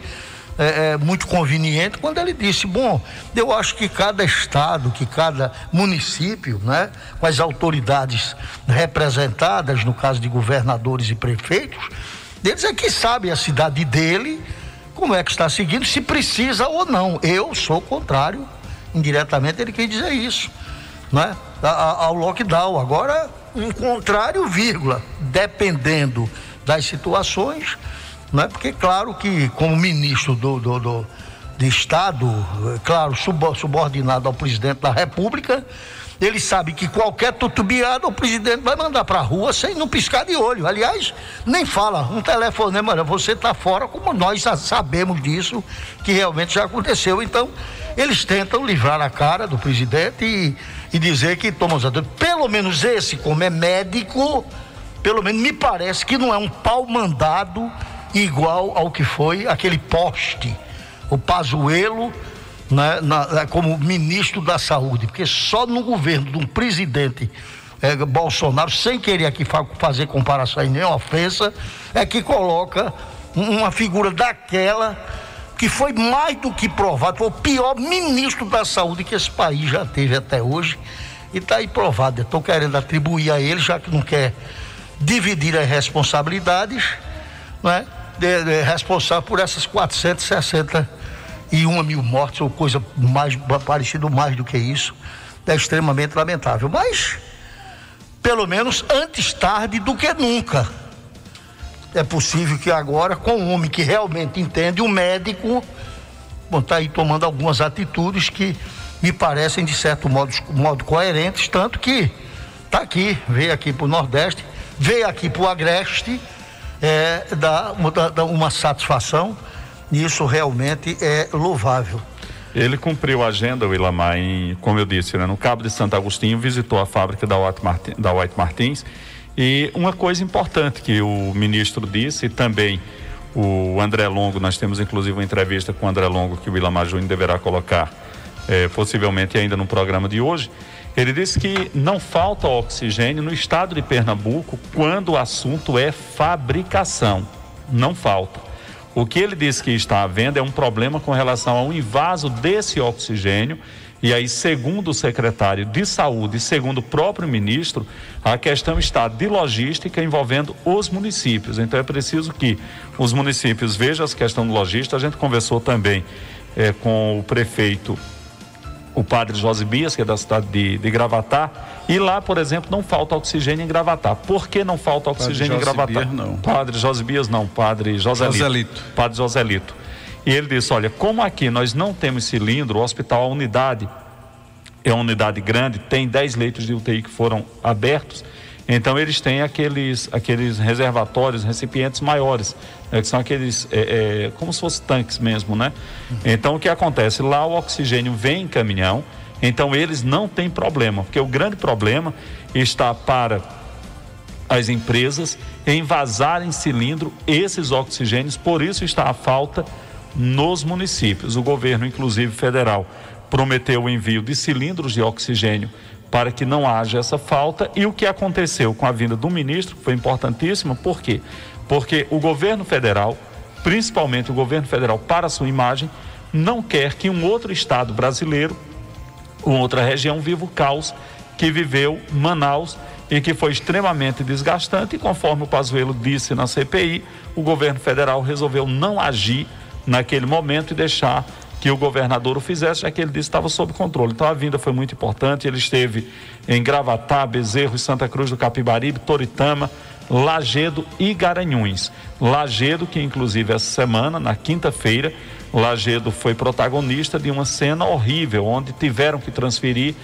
é, é, muito conveniente quando ele disse, bom, eu acho que cada estado, que cada município, né, com as autoridades representadas, no caso de governadores e prefeitos, eles é que sabem a cidade dele, como é que está seguindo, se precisa ou não. Eu sou contrário, indiretamente ele quis dizer isso, né, a- a- ao lockdown. Agora, um contrário, vírgula, dependendo das situações, né? Porque claro que como ministro do, do, do- de Estado, claro, subo- subordinado ao presidente da República, ele sabe que qualquer tutubiada o presidente vai mandar para a rua sem não piscar de olho. Aliás, nem fala um telefonema, olha, você está fora, como nós sabemos disso, que realmente já aconteceu. Então, eles tentam livrar a cara do presidente e, e dizer que tomam os. Pelo menos esse, como é médico, pelo menos me parece que não é um pau mandado igual ao que foi aquele poste, o Pazuello, né, na- como ministro da Saúde, porque só no governo de um presidente eh, Bolsonaro, sem querer aqui fa- fazer comparação e nem ofensa, é que coloca um- uma figura daquela que foi mais do que provado, foi o pior ministro da saúde que esse país já teve até hoje. E está aí provado. Estou querendo atribuir a ele, já que não quer dividir as responsabilidades, né? De, de- responsável por essas 461 mil mortes, ou coisa mais parecido mais do que isso. É extremamente lamentável. Mas, pelo menos antes tarde do que nunca. É possível que agora, com um homem que realmente entende, um médico, está aí tomando algumas atitudes que me parecem, de certo modo, modo coerentes, tanto que está aqui, veio aqui para o Nordeste, veio aqui para o Agreste, é, dá- dá uma satisfação, isso realmente é louvável. Ele cumpriu a agenda, o Ilamar, em, como eu disse, né, no Cabo de Santo Agostinho, visitou a fábrica da White, Martin, da White Martins. E uma coisa importante que o ministro disse, e também o André Longo, nós temos inclusive uma entrevista com o André Longo que o Ilamar Júnior deverá colocar, eh, possivelmente ainda no programa de hoje. Ele disse que não falta oxigênio no estado de Pernambuco quando o assunto é fabricação. Não falta. O que ele disse que está havendo é um problema com relação ao invaso desse oxigênio. E aí, segundo o secretário de Saúde, segundo o próprio ministro, a questão está de logística envolvendo os municípios. Então é preciso que os municípios vejam essa questão de logística. A gente conversou também eh, com o prefeito o padre Josibias, que é da cidade de, de Gravatar, e lá, por exemplo, não falta oxigênio em Gravatar. Por que não falta oxigênio em Gravatar? Josibias, não. Padre Josibias não, padre Joselito. Joselito. Padre Joselito. E ele disse, olha, como aqui nós não temos cilindro, o hospital, a unidade é uma unidade grande, tem 10 leitos de UTI que foram abertos, então eles têm aqueles, aqueles reservatórios, recipientes maiores, que são aqueles, é, é, como se fossem tanques mesmo, né? Então o que acontece? Lá o oxigênio vem em caminhão, então eles não têm problema, porque o grande problema está para as empresas em vazar em cilindro esses oxigênios, por isso está a falta nos municípios. O governo, inclusive federal, prometeu o envio de cilindros de oxigênio para que não haja essa falta. E o que aconteceu com a vinda do ministro foi importantíssimo, por quê? Porque o governo federal, principalmente o governo federal, para sua imagem, não quer que um outro estado brasileiro, uma outra região, viva o caos que viveu Manaus e que foi extremamente desgastante. E conforme o Pazuello disse na CPI, o governo federal resolveu não agir naquele momento e deixar que o governador o fizesse, já que ele disse que estava sob controle. Então a vinda foi muito importante. Ele esteve em Gravatá, Bezerro, Santa Cruz do Capibaribe, Toritama, Lagedo e Garanhuns. Lagedo, que inclusive essa semana, na quinta-feira, Lagedo foi protagonista de uma cena horrível, onde tiveram que transferir,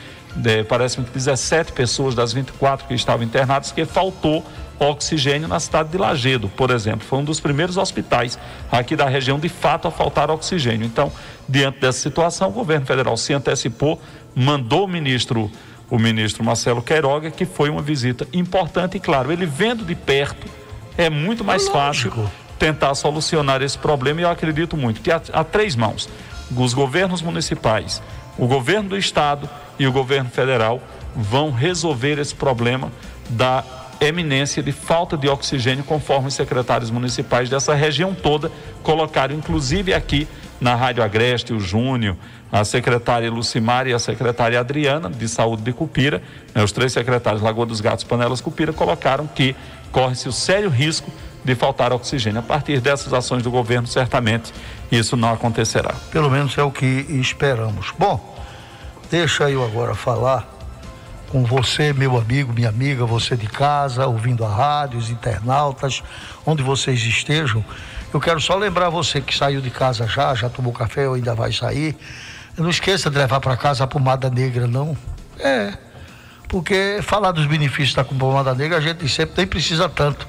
é, parece-me que 17 pessoas das 24 que estavam internadas, que faltou oxigênio na cidade de Lagedo, por exemplo. Foi um dos primeiros hospitais aqui da região, de fato, a faltar oxigênio. Então, diante dessa situação, o governo federal se antecipou, mandou o ministro, o ministro Marcelo Queiroga, que foi uma visita importante e, claro, ele vendo de perto, é muito mais fácil tentar solucionar esse problema e eu acredito muito que há, há três mãos: os governos municipais, o governo do estado e o governo federal vão resolver esse problema da eminência de falta de oxigênio, conforme os secretários municipais dessa região toda colocaram, inclusive aqui na Rádio Agreste, o Júnior, a secretária Lucimar e a secretária Adriana, de Saúde de Cupira, né, os três secretários Lagoa dos Gatos, Panelas Cupira, colocaram que corre-se o sério risco de faltar oxigênio. A partir dessas ações do governo, certamente isso não acontecerá. Pelo menos é o que esperamos. Bom, deixa eu agora falar com você, meu amigo, minha amiga, você de casa, ouvindo a rádio, os internautas, onde vocês estejam. Eu quero só lembrar você que saiu de casa já, já tomou café ou ainda vai sair. Não esqueça de levar para casa a pomada negra, não. É, porque falar dos benefícios da pomada negra a gente sempre nem precisa tanto.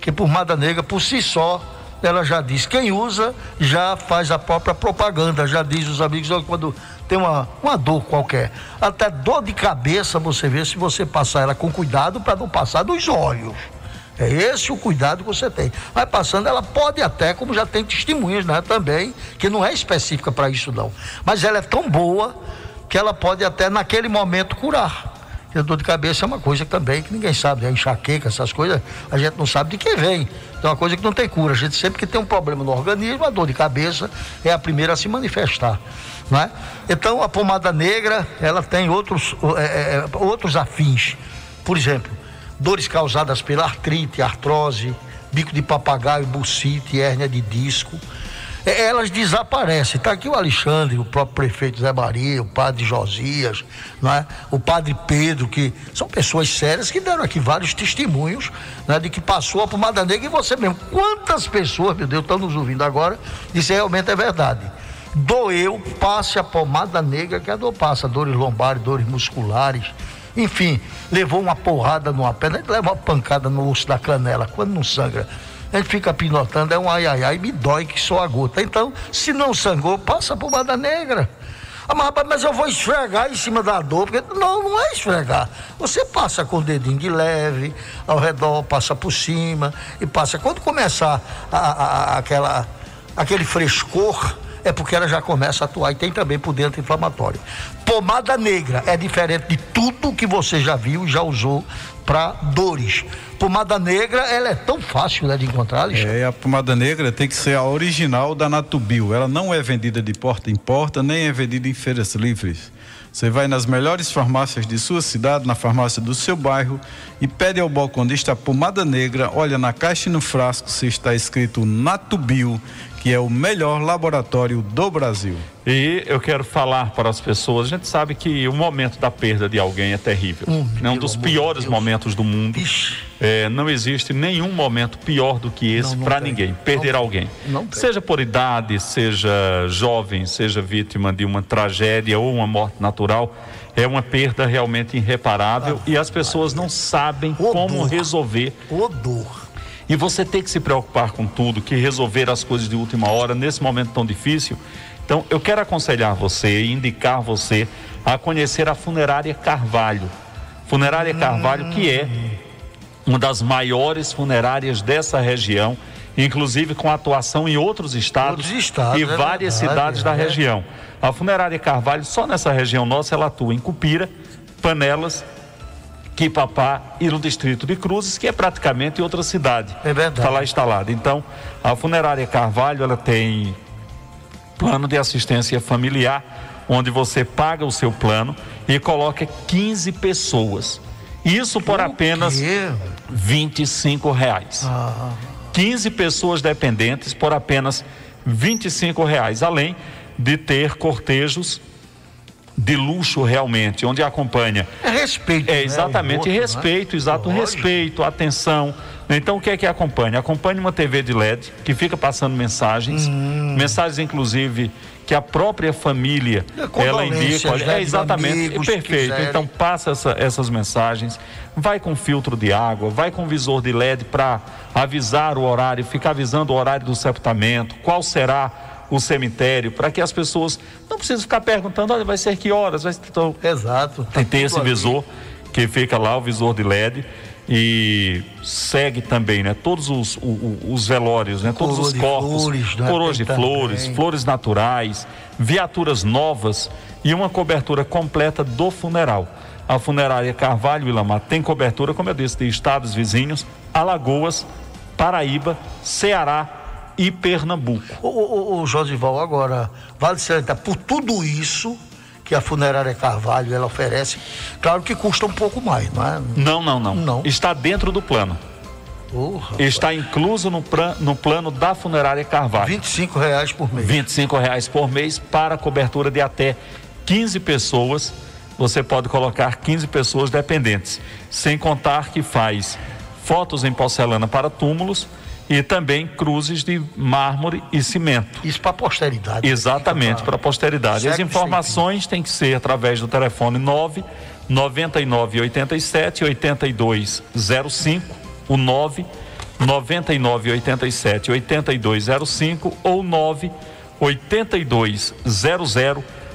Que pomada negra, por si só, ela já diz. Quem usa já faz a própria propaganda, já diz os amigos quando tem uma, uma dor qualquer. Até dor de cabeça você vê se você passar ela com cuidado para não passar dos olhos. É esse o cuidado que você tem. Vai passando, ela pode até, como já tem testemunhas né, também, que não é específica para isso não. Mas ela é tão boa que ela pode até naquele momento curar. E a dor de cabeça é uma coisa também que ninguém sabe, né? enxaqueca, essas coisas, a gente não sabe de que vem. Então é uma coisa que não tem cura. A gente sempre que tem um problema no organismo, a dor de cabeça é a primeira a se manifestar. Não é? Então a pomada negra, ela tem outros, é, é, outros afins. Por exemplo, dores causadas pela artrite, artrose, bico de papagaio, bucite, hérnia de disco é, elas desaparecem. Está aqui o Alexandre, o próprio prefeito Zé Maria, o padre Josias, não é? o padre Pedro, que são pessoas sérias que deram aqui vários testemunhos né, de que passou a pomada negra e você mesmo. Quantas pessoas, meu Deus, estão nos ouvindo agora, isso realmente é verdade. Doeu, passe a pomada negra, que a dor passa, dores lombares, dores musculares. Enfim, levou uma porrada numa perna, leva uma pancada no osso da canela, quando não sangra a gente fica pinotando, é um ai ai ai, me dói que só a gota. Então, se não sangou, passa pomada negra. Ah, mas, rapaz, mas eu vou esfregar em cima da dor, porque não, não é esfregar. Você passa com o dedinho de leve, ao redor, passa por cima e passa. Quando começar a, a, a, aquela, aquele frescor, é porque ela já começa a atuar e tem também por dentro inflamatório. Pomada negra é diferente de tudo que você já viu e já usou para dores. Pomada negra, ela é tão fácil né, de encontrar, Alexandre. É, a pomada negra tem que ser a original da Natubio. Ela não é vendida de porta em porta, nem é vendida em feiras livres. Você vai nas melhores farmácias de sua cidade, na farmácia do seu bairro e pede ao balconista a pomada negra. Olha, na caixa e no frasco se está escrito Natubio que é o melhor laboratório do Brasil. E eu quero falar para as pessoas, a gente sabe que o momento da perda de alguém é terrível. Hum, é um dos piores Deus. momentos do mundo. É, não existe nenhum momento pior do que esse para ninguém, perder não, alguém. Não seja por idade, seja jovem, seja vítima de uma tragédia ou uma morte natural, é uma perda realmente irreparável ah, e as pessoas não sabem como resolver. O dor e você tem que se preocupar com tudo, que resolver as coisas de última hora nesse momento tão difícil. Então, eu quero aconselhar você e indicar você a conhecer a Funerária Carvalho. Funerária Carvalho, que é uma das maiores funerárias dessa região, inclusive com atuação em outros estados, Outros estados, e é várias verdade, cidades da é. região. A funerária Carvalho, só nessa região nossa, ela atua em Cupira, Panelas, Quipapá e no distrito de Cruzes, que é praticamente outra cidade. É verdade. Está lá instalada. Então, a funerária Carvalho, ela tem plano de assistência familiar, onde você paga o seu plano e coloca 15 pessoas. Isso por apenas quê? 25 reais. Ah, 15 pessoas dependentes por apenas 25 reais, além de ter cortejos de luxo realmente, onde acompanha é respeito. é né, exatamente né? respeito, exato Lógico. respeito, atenção. Então o que é que acompanha? Acompanha uma TV de LED que fica passando mensagens, Hum. mensagens inclusive que a própria família É, ela indica, né, é exatamente amigos que perfeito. Então passa essa- essas mensagens, vai com filtro de água, vai com visor de LED para avisar o horário, ficar avisando o horário do sepultamento, qual será o cemitério, para que as pessoas não precisem ficar perguntando, olha, vai ser que horas, vai ser... Então, Exato. tá tem, esse visor que fica lá, o visor de LED. E segue também, né? Todos os, o- o- os velórios, né? Todos os corpos, flores, né? coroas de flores, também. flores naturais, viaturas novas e uma cobertura completa do funeral. A funerária Carvalho Ilamar tem cobertura, como eu disse, de estados vizinhos, Alagoas, Paraíba, Ceará e Pernambuco. O, o, o Josival, agora, vale salientar, por tudo isso que a funerária Carvalho ela oferece, claro que custa um pouco mais, não é? Não, não, não. Não. Está dentro do plano. Está incluso no, pran- no plano da funerária Carvalho. 25 reais por mês. 25 reais por mês para cobertura de até 15 pessoas. Você pode colocar 15 pessoas dependentes, sem contar que faz fotos em porcelana para túmulos e também cruzes de mármore e cimento. Isso para a posteridade. Exatamente, Fica para a posteridade. As Século informações têm que ser através do telefone 9 99 87 8205, o 9 99 87 8205 ou 9 8200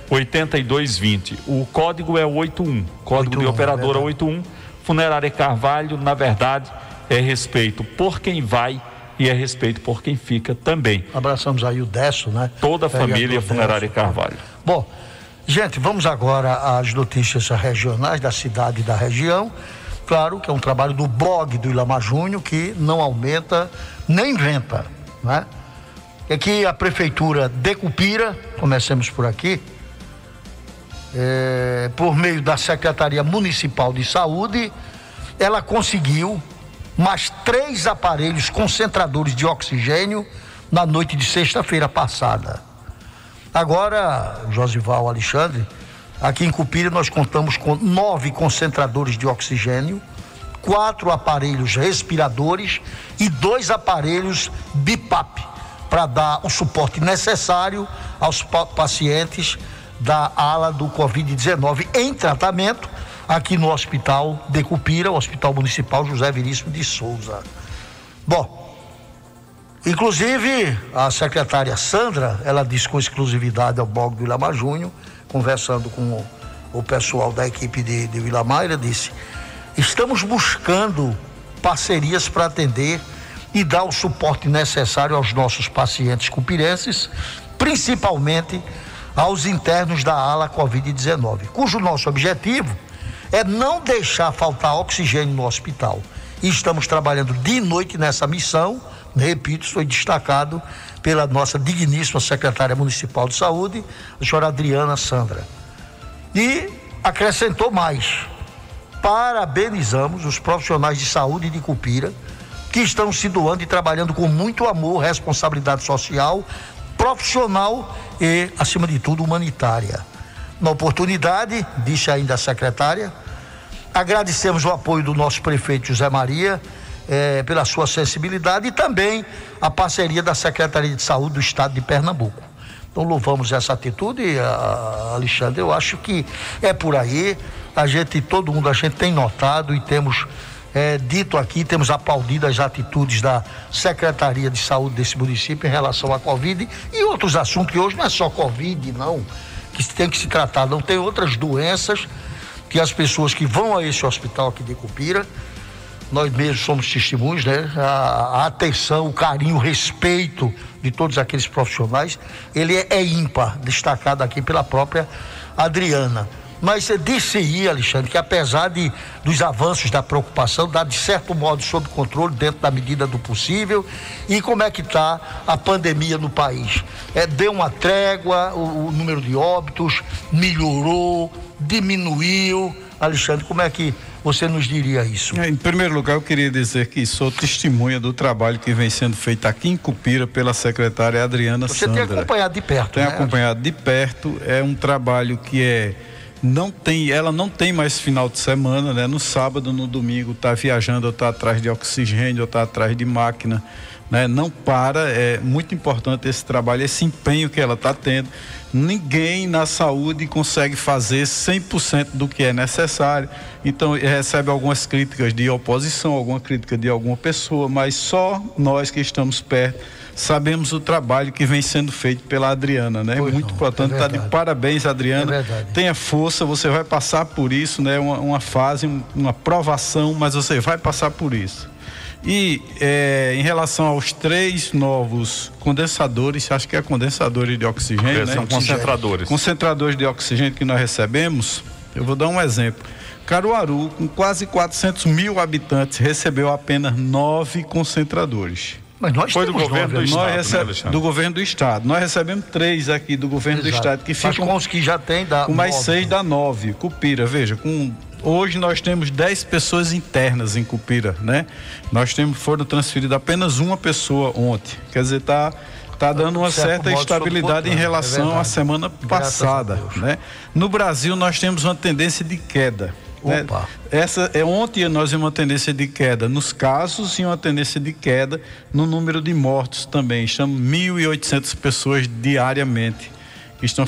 8220. O código é 81, código de 81, operadora verdade. 81. Funerária Carvalho, na verdade, é respeito por quem vai e é respeito por quem fica também. Abraçamos aí o Décio, né? Toda a Vereador família. Funerária Carvalho. Bom, gente, vamos agora às notícias regionais da cidade e da região. Claro que é um trabalho do blog do Ilamar Júnior que não aumenta nem inventa, né? É que a prefeitura de Cupira, comecemos por aqui, é, por meio da Secretaria Municipal de Saúde, ela conseguiu mais três aparelhos concentradores de oxigênio na noite de sexta-feira passada. Agora, Josival Alexandre, aqui em Cupira nós contamos com nove concentradores de oxigênio, quatro aparelhos respiradores e dois aparelhos BIPAP para dar o suporte necessário aos pa- pacientes da ala do Covid-19 em tratamento aqui no Hospital de Cupira, o Hospital Municipal José Veríssimo de Souza. Bom, Inclusive, a secretária Sandra, ela disse com exclusividade ao blog do Ilamar Júnior, conversando com o, pessoal da equipe de, de ela disse: estamos buscando parcerias para atender e dar o suporte necessário aos nossos pacientes cupirenses, principalmente aos internos da ala Covid-19, cujo nosso objetivo é não deixar faltar oxigênio no hospital. E estamos trabalhando de noite nessa missão, repito, foi destacado pela nossa digníssima secretária municipal de saúde, a senhora Adriana Sandra. E acrescentou mais. Parabenizamos os profissionais de saúde de Cupira que estão se doando e trabalhando com muito amor, responsabilidade social, profissional e, acima de tudo, humanitária. Na oportunidade, disse ainda a secretária, agradecemos o apoio do nosso prefeito José Maria eh, pela sua sensibilidade e também a parceria da Secretaria de Saúde do Estado de Pernambuco. Então louvamos essa atitude, a- Alexandre. Eu acho que é por aí. A gente, todo mundo, a gente tem notado e temos eh, dito aqui, temos aplaudido as atitudes da Secretaria de Saúde desse município em relação à Covid e outros assuntos que hoje não é só Covid, não, que tem que se tratar, não tem outras doenças que as pessoas que vão a esse hospital aqui de Cupira nós mesmos somos testemunhos, né? A, a atenção, o carinho, o respeito de todos aqueles profissionais, ele é, é ímpar, destacado aqui pela própria Adriana. Mas eh, disse-se, Alexandre, que apesar de, dos avanços da preocupação, dá de certo modo sob controle, dentro da medida do possível. E como é que está a pandemia no país? É, deu uma trégua, o, o número de óbitos melhorou, diminuiu. Alexandre, como é que você nos diria isso? É, Em primeiro lugar, eu queria dizer que sou testemunha do trabalho que vem sendo feito aqui em Cupira pela secretária Adriana Você tem Sandra. acompanhado de perto, Tenho né? acompanhado de perto. É um trabalho que é não tem, ela não tem mais final de semana, né? No sábado, no domingo, tá viajando, ou tá atrás de oxigênio, ou tá atrás de máquina, né? Não para, é muito importante esse trabalho, esse empenho que ela tá tendo. Ninguém na saúde consegue fazer 100% do que é necessário. Então, recebe algumas críticas de oposição, alguma crítica de alguma pessoa, mas só nós que estamos perto sabemos o trabalho que vem sendo feito pela Adriana, né? Pois muito não, importante, é tá de parabéns, Adriana. É verdade. Tenha força, você vai passar por isso, né? Uma, uma fase, um- uma provação, mas você vai passar por isso. E eh, em relação aos três novos condensadores, acho que é condensadores de oxigênio, É, né? são concentradores. Concentradores de oxigênio que nós recebemos, eu vou dar um exemplo. Caruaru, com quase 400 mil habitantes, recebeu apenas nove concentradores. Mas nós Foi do governo nove, do né? Estado, Nós né, recebe- Alexandre? do governo do estado. Nós recebemos três aqui do governo do Exato. estado que Mas ficam com os que já tem, dá com mais nove. seis dá nove. Cupira, veja, com hoje nós temos dez pessoas internas em Cupira, né? Nós temos foram transferidas apenas uma pessoa ontem. Quer dizer, tá tá dando uma certa estabilidade em sob controle, relação é à semana passada, né? No Brasil nós temos uma tendência de queda. Né? Opa. Essa é ontem nós vimos uma tendência de queda nos casos e uma tendência de queda no número de mortos também. Estamos 1.800 pessoas diariamente que estão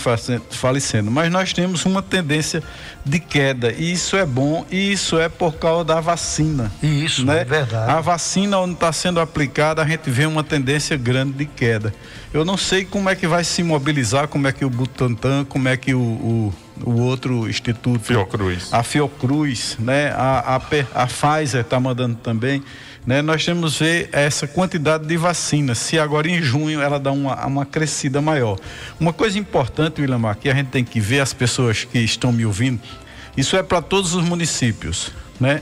falecendo. Mas nós temos uma tendência de queda e isso é bom e isso é por causa da vacina. Isso, né? é verdade. A vacina onde está sendo aplicada, a gente vê uma tendência grande de queda. Eu não sei como é que vai se mobilizar, como é que o Butantan, como é que o, o, o outro instituto Fiocruz. a Fiocruz, né? A, a, a Pfizer está mandando também. Né? Nós temos que ver essa quantidade de vacinas. Se agora em junho ela dá uma, uma crescida maior. Uma coisa importante, Willamar, que a gente tem que ver as pessoas que estão me ouvindo, isso é para todos os municípios. Né?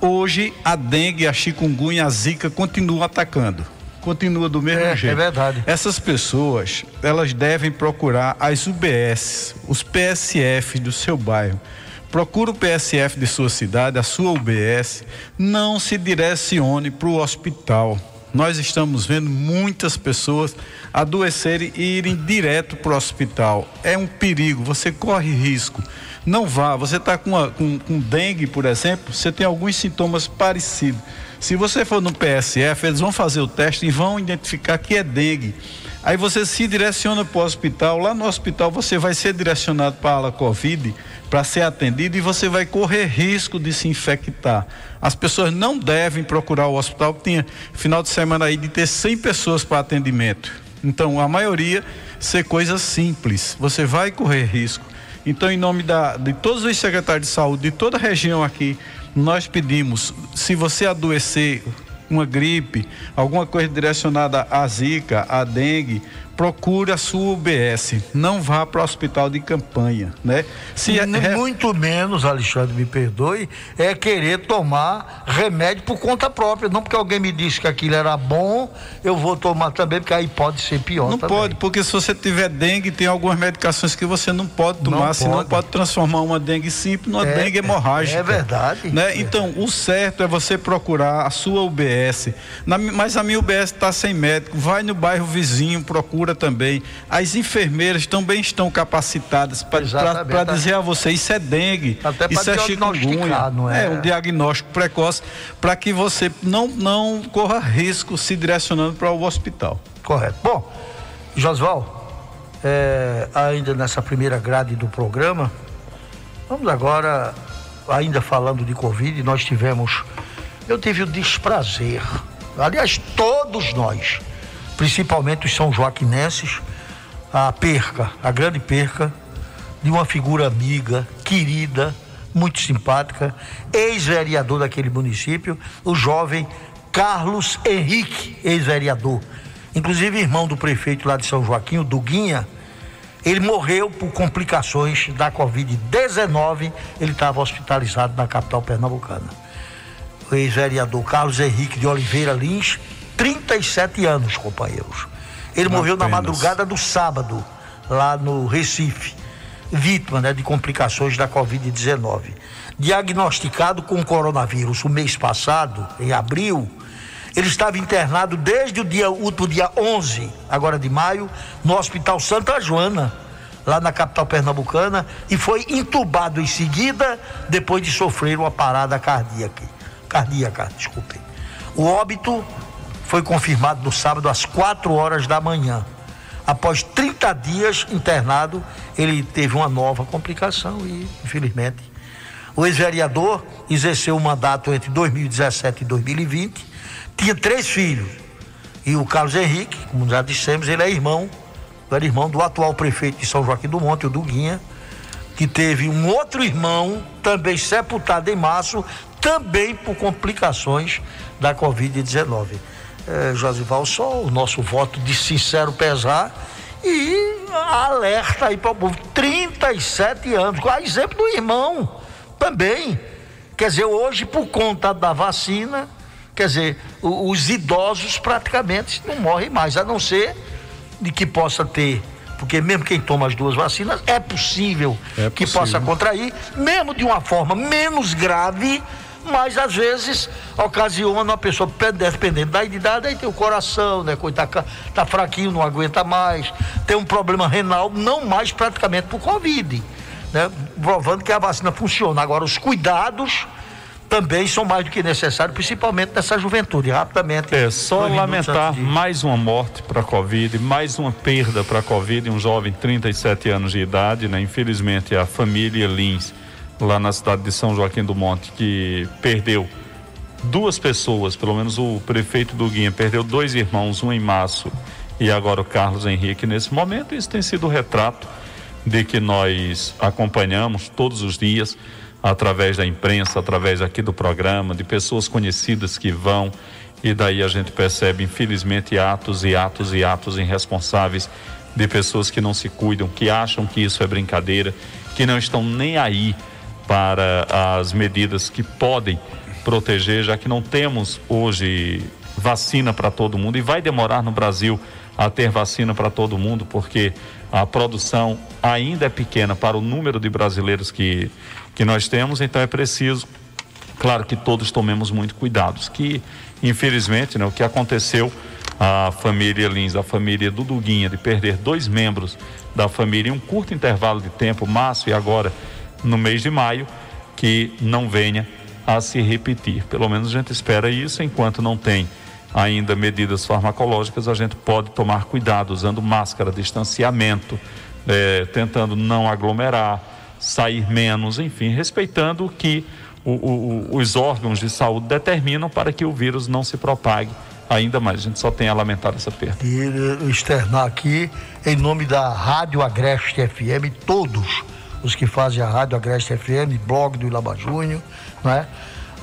Hoje a dengue, a chikungunya, a zika continuam atacando. Continua do mesmo É, é jeito. verdade. Essas pessoas, elas devem procurar as UBS, os PSF do seu bairro. Procura o PSF de sua cidade, a sua UBS. Não se direcione para o hospital. Nós estamos vendo muitas pessoas adoecerem e irem direto para o hospital. É um perigo, você corre risco. Não vá, você está com, com, com dengue, por exemplo, você tem alguns sintomas parecidos. Se você for no PSF, eles vão fazer o teste e vão identificar que é dengue. Aí você se direciona para o hospital. Lá no hospital você vai ser direcionado para a ala Covid para ser atendido e você vai correr risco de se infectar. As pessoas não devem procurar o hospital. Tinha final de semana aí de ter 100 pessoas para atendimento. Então, a maioria ser coisa simples. Você vai correr risco. Então, em nome da, de todos os secretários de saúde de toda a região aqui, nós pedimos, se você adoecer uma gripe, alguma coisa direcionada à zika, à dengue, procure a sua UBS. Não vá para o hospital de campanha, né? Se é- é- Muito menos, Alexandre, me perdoe, é querer tomar remédio por conta própria. Não porque alguém me disse que aquilo era bom, eu vou tomar também, porque aí pode ser pior Não também. pode, porque se você tiver dengue, tem algumas medicações que você não pode tomar, Não senão pode. pode transformar uma dengue simples numa É, dengue hemorrágica. é verdade. Né? Então, o certo é você procurar a sua UBS. Na mas a minha UBS está sem médico. Vai no bairro vizinho, procura também. As enfermeiras também estão capacitadas para dizer a você: isso é dengue, Até isso é chikungunya. não é? É um diagnóstico precoce para que você não, não corra risco se direcionando para o hospital. Correto. Bom, Josval, é, ainda nessa primeira grade do programa, vamos agora, ainda falando de Covid, nós tivemos, eu tive o desprazer, aliás, todos nós, principalmente os São Joaquinenses, a perca, a grande perca de uma figura amiga, querida, muito simpática, ex-vereador daquele município, o jovem Carlos Henrique, ex-vereador. Inclusive irmão do prefeito lá de São Joaquim, o Duguinha, ele morreu por complicações da Covid-19. Ele estava hospitalizado na capital pernambucana. O ex-vereador Carlos Henrique de Oliveira Lins, 37 anos, companheiros. Ele Não morreu na apenas. madrugada do sábado, lá no Recife, vítima né, de complicações da Covid-19. Diagnosticado com coronavírus o mês passado, em abril, ele estava internado desde o dia, último dia 11, agora de maio, no Hospital Santa Joana, lá na capital pernambucana, e foi entubado em seguida, depois de sofrer uma parada cardíaca. Cardíaca, desculpem. O óbito foi confirmado no sábado às 4 horas da manhã. Após 30 dias internado, ele teve uma nova complicação e, infelizmente, o ex-vereador exerceu o mandato entre 2017 e 2020, tinha três filhos. E o Carlos Henrique, como já dissemos, ele é irmão, era irmão do atual prefeito de São Joaquim do Monte, o Duguinha, que teve um outro irmão, também sepultado em março, também por complicações da Covid-19. É, Josival, só o nosso voto de sincero pesar e alerta aí para o povo. 37 anos, a exemplo do irmão também. Quer dizer, hoje, por conta da vacina, quer dizer, os idosos praticamente não morrem mais, a não ser de que possa ter, porque mesmo quem toma as duas vacinas, é possível É que possível. possa contrair, mesmo de uma forma menos grave, mas às vezes ocasiona uma pessoa, dependendo da idade, aí tem o coração, né? Coisa tá, tá fraquinho, não aguenta mais, tem um problema renal, não mais praticamente por Covid, né? Provando que a vacina funciona. Agora, os cuidados também são mais do que necessários, principalmente nessa juventude, rapidamente. É só lamentar de- mais uma morte para a Covid, mais uma perda para a Covid, um jovem de 37 anos de idade, né? Infelizmente a família Lins, lá na cidade de São Joaquim do Monte, que perdeu duas pessoas, pelo menos o prefeito do Guinha perdeu dois irmãos, um em março e agora o Carlos Henrique nesse momento. Isso tem sido o retrato de que nós acompanhamos todos os dias através da imprensa, através aqui do programa, de pessoas conhecidas que vão e daí a gente percebe infelizmente atos e atos e atos irresponsáveis de pessoas que não se cuidam, que acham que isso é brincadeira, que não estão nem aí para as medidas que podem proteger, já que não temos hoje vacina para todo mundo. E vai demorar no Brasil a ter vacina para todo mundo, porque a produção ainda é pequena para o número de brasileiros que, que nós temos, então é preciso, claro que todos tomemos muito cuidados, que infelizmente, né, o que aconteceu a família Lins, a família do de perder dois membros da família em um curto intervalo de tempo, março e agora no mês de maio, que não venha a se repetir. Pelo menos a gente espera isso, enquanto não tem ainda medidas farmacológicas, a gente pode tomar cuidado usando máscara, distanciamento, eh, tentando não aglomerar, sair menos, enfim, respeitando o que o- o- os órgãos de saúde determinam para que o vírus não se propague ainda mais. A gente só tem a lamentar essa perda. e eh, externar aqui, em nome da Rádio Agreste FM, todos os que fazem a Rádio Agreste FM, blog do Ilaba Júnior, né?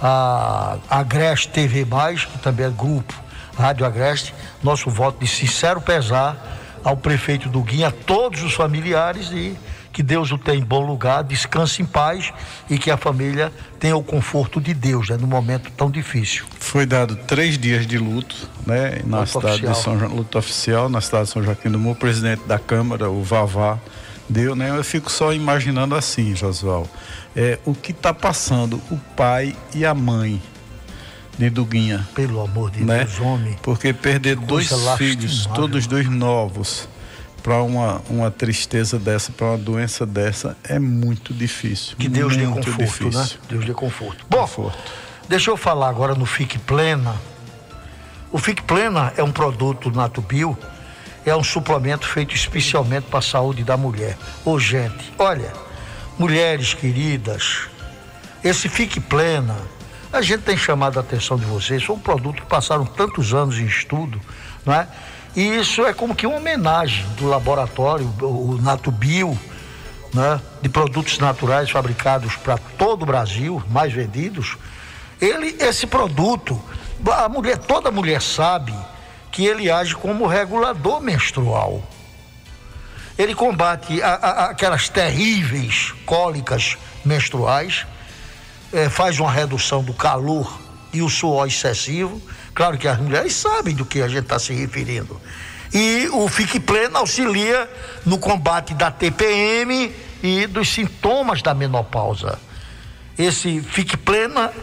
a Agreste TV, que também é grupo Rádio Agreste, nosso voto de sincero pesar ao prefeito do Guinha, a todos os familiares e que Deus o tenha em bom lugar, descanse em paz e que a família tenha o conforto de Deus né, no momento tão difícil. Foi dado três dias de luto, né, na Luto cidade oficial. de São luto oficial na cidade de São Joaquim do Morro, o presidente da Câmara, o Vavá, deu, né? Eu fico só imaginando assim, Josual, é, o que está passando o pai e a mãe de Duguinha, Pelo amor de né? Deus, homem. Porque perder dois filhos, todos dois novos, para uma, uma tristeza dessa, para uma doença dessa, é muito difícil. Que Deus dê conforto, né? difícil. Deus dê conforto. Bom, Conforto. deixa eu falar agora no Fique Plena. O Fique Plena é um produto Natubio, é um suplemento feito especialmente para a saúde da mulher. Ô, gente, olha, mulheres queridas, esse Fique Plena, a gente tem chamado a atenção de vocês, foi um produto que passaram tantos anos em estudo, não é? E isso é como que uma homenagem do laboratório, o Natubio, né, de produtos naturais fabricados para todo o Brasil, mais vendidos, ele, esse produto, a mulher, toda mulher sabe que ele age como regulador menstrual. Ele combate a- a- aquelas terríveis cólicas menstruais, eh, faz uma redução do calor e o suor excessivo. Claro que as mulheres sabem do que a gente está se referindo. E o Fique Pleno auxilia no combate da TPM e dos sintomas da menopausa. Esse Fique Plena,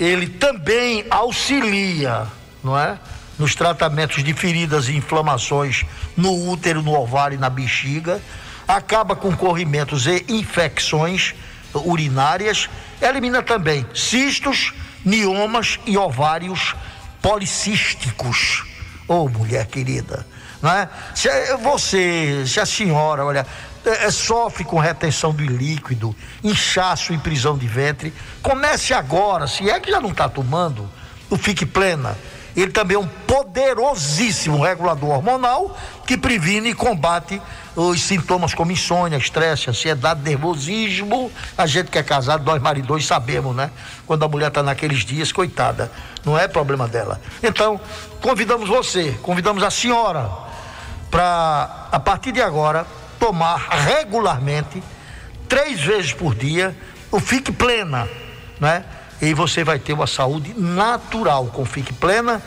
ele também auxilia, não é? Nos tratamentos de feridas e inflamações no útero, no ovário e na bexiga, acaba com corrimentos e infecções urinárias, elimina também cistos, miomas e ovários policísticos. Ô mulher querida, não é? Se eh, você, se a senhora, olha, eh, eh, sofre com retenção do líquido, inchaço e prisão de ventre, comece agora, se é que já não está tomando, o Fique Plena. Ele também é um poderosíssimo regulador hormonal que previne e combate os sintomas como insônia, estresse, ansiedade, nervosismo. A gente que é casado, nós maridões sabemos, né? Quando a mulher está naqueles dias, coitada, não é problema dela. Então, convidamos você, convidamos a senhora para, a partir de agora, tomar regularmente, três vezes por dia, o Fique Plena, né? E você vai ter uma saúde natural com Fique Plena,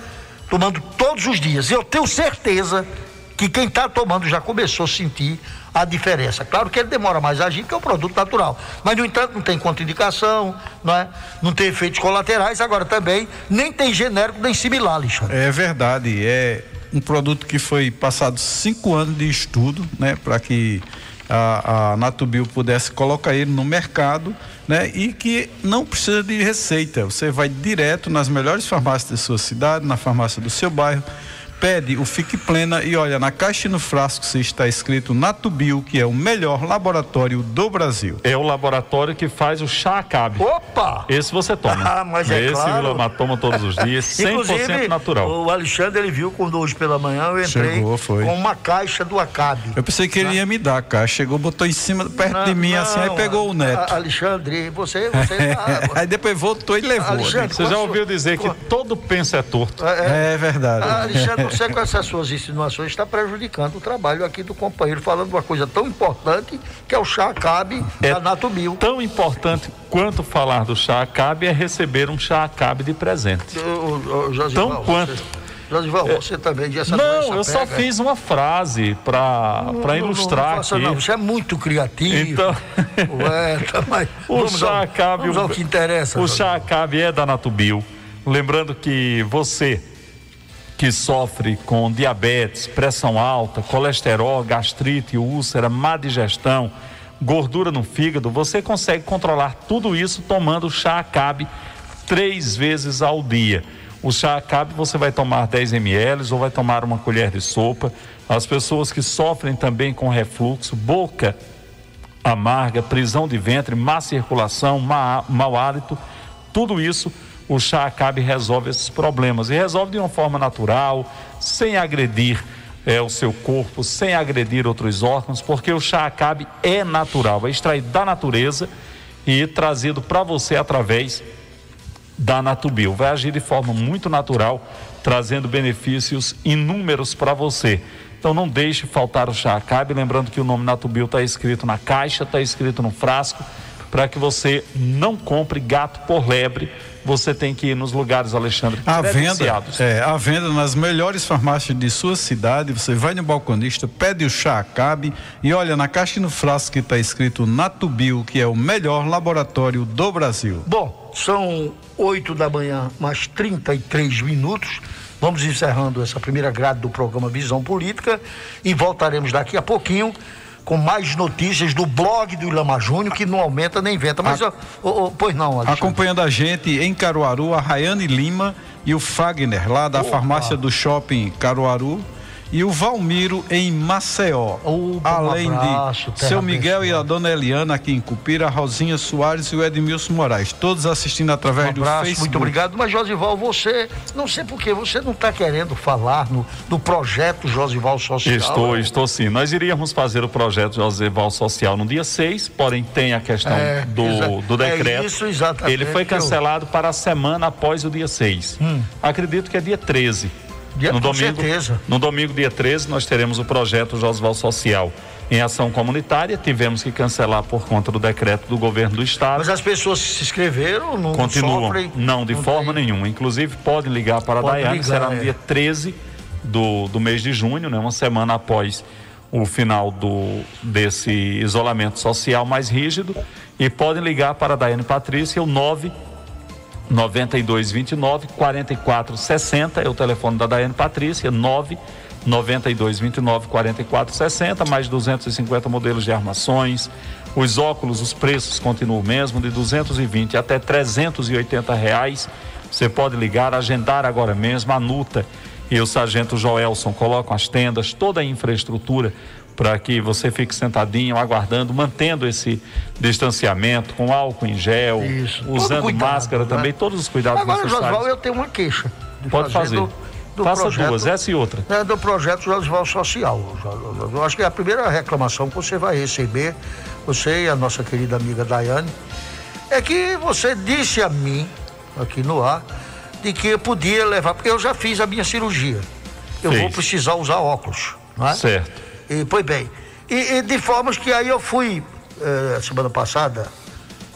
tomando todos os dias. Eu tenho certeza que quem está tomando já começou a sentir a diferença. Claro que ele demora mais a agir, porque é um produto natural. Mas, no entanto, não tem contraindicação, não, é? não tem efeitos colaterais, agora também nem tem genérico nem similar, Alexandre. É verdade, é um produto que foi passado cinco anos de estudo, né, para que a, a Natubio pudesse colocar ele no mercado, né, e que não precisa de receita. Você vai direto nas melhores farmácias da sua cidade, na farmácia do seu bairro, pede o Fique Plena e olha, na caixa e no frasco se está escrito Natubio, que é o melhor laboratório do Brasil. É o laboratório que faz o chá acabe. Opa! Esse você toma. Ah, mas é Esse claro. o Ilamar toma todos os dias, 100% [laughs] Inclusive, natural. O Alexandre ele viu quando hoje pela manhã eu entrei Chegou, foi. com uma caixa do Acabe. Eu pensei que ele ia me dar, cara. Chegou, botou em cima, perto de mim, assim, aí Não, pegou o neto. a- Alexandre, você, você [laughs] tá- aí depois voltou e levou. Alexandre, Você já qual ouviu dizer que todo penso é torto? É, É verdade. Ah, Alexandre, [laughs] você com essas suas insinuações está prejudicando o trabalho aqui do companheiro, falando uma coisa tão importante que é o chá Acabe É da Natubio. Tão importante quanto falar do chá acabe é receber um chá acabe de presente. Ô, ô, Josival, Tão quanto? Você, Josival, você também de essa Não, eu só pega. fiz uma frase para Não, não, ilustrar não, faça aqui. não, Você é muito criativo. Então, Ué, tá, mas [laughs] o chá ao, acabe. vamos ao que interessa. O chá acabe é da Natubio. Lembrando que você que sofre com diabetes, pressão alta, colesterol, gastrite, úlcera, má digestão, gordura no fígado, você consegue controlar tudo isso tomando chá acabe três vezes ao dia. O chá acabe você vai tomar 10 ml ou vai tomar uma colher de sopa. As pessoas que sofrem também com refluxo, boca amarga, prisão de ventre, má circulação, má, mau hálito, tudo isso o chá acabe resolve esses problemas e resolve de uma forma natural, sem agredir eh, o seu corpo, sem agredir outros órgãos, porque o chá acabe é natural, é extraído da natureza e trazido para você através da Natubio. Vai agir de forma muito natural, trazendo benefícios inúmeros para você. Então não deixe faltar o chá acabe, lembrando que o nome Natubio está escrito na caixa, está escrito no frasco, para que você não compre gato por lebre. Você tem que ir nos lugares, Alexandre, A venda, é, a venda nas melhores farmácias de sua cidade. Você vai no balconista, pede o chá Acabe e olha na caixa e no frasco que está escrito Natubio, que é o melhor laboratório do Brasil. Bom, são 8 da manhã, mais 33 minutos. Vamos encerrando essa primeira grade do programa Visão Política e voltaremos daqui a pouquinho com mais notícias do blog do Ilama Júnior, que não aumenta nem inventa. Mas, ó, pois não, Alexandre. Acompanhando a gente em Caruaru, a Rayane Lima e o Fagner, lá da farmácia do shopping Caruaru. E o Valmiro em Maceió. Um Além abraço, de seu Miguel e a abençoada. dona Eliana aqui em Cupira, a Rosinha Soares e o Edmilson Moraes, todos assistindo através Um do abraço, Facebook. muito obrigado. Mas, Josival, você, não sei por que, você não está querendo falar no, no projeto Josival Social. Estou, estou sim. Nós iríamos fazer o projeto Joseval Social no dia 6, porém tem a questão É, do, do é decreto. isso exatamente Ele foi que eu- cancelado para a semana após o dia 6. Acredito que é dia 13. Dia- no com domingo, certeza. No domingo, dia 13, nós teremos o projeto Josval Social em ação comunitária. Tivemos que cancelar por conta do decreto do governo do estado. Mas as pessoas que se inscreveram não Continuam. sofrem. não, de forma tem- nenhuma. Inclusive, podem ligar para Pode a Daiane, ligar, será no é. dia 13 do, do mês de junho, né? uma semana após o final do, desse isolamento social mais rígido. E podem ligar para a Daiane Patrícia, o 9 9229 4460 é o telefone da Daiane Patrícia, 9 9229 4460, mais 250 modelos de armações. Os óculos, os preços continuam o mesmo, de 220 até 380 reais. Você pode ligar, agendar agora mesmo. A Nuta e o Sargento Joelson colocam as tendas, toda a infraestrutura para que você fique sentadinho, aguardando, mantendo esse distanciamento, com álcool em gel, Isso. Usando cuidado, máscara né? também, todos os cuidados Agora, necessários. Josival, eu tenho uma queixa. de Pode fazer. Do, do Faça projeto, duas, essa e outra. É, do projeto Josival Social. Eu acho que é a primeira reclamação que você vai receber, você e a nossa querida amiga Daiane, é que você disse a mim, aqui no ar, de que eu podia levar, porque eu já fiz a minha cirurgia. Eu Fez. vou precisar usar óculos, não é? Certo. E, pois bem. E, e de formas que aí eu fui, eh, semana passada,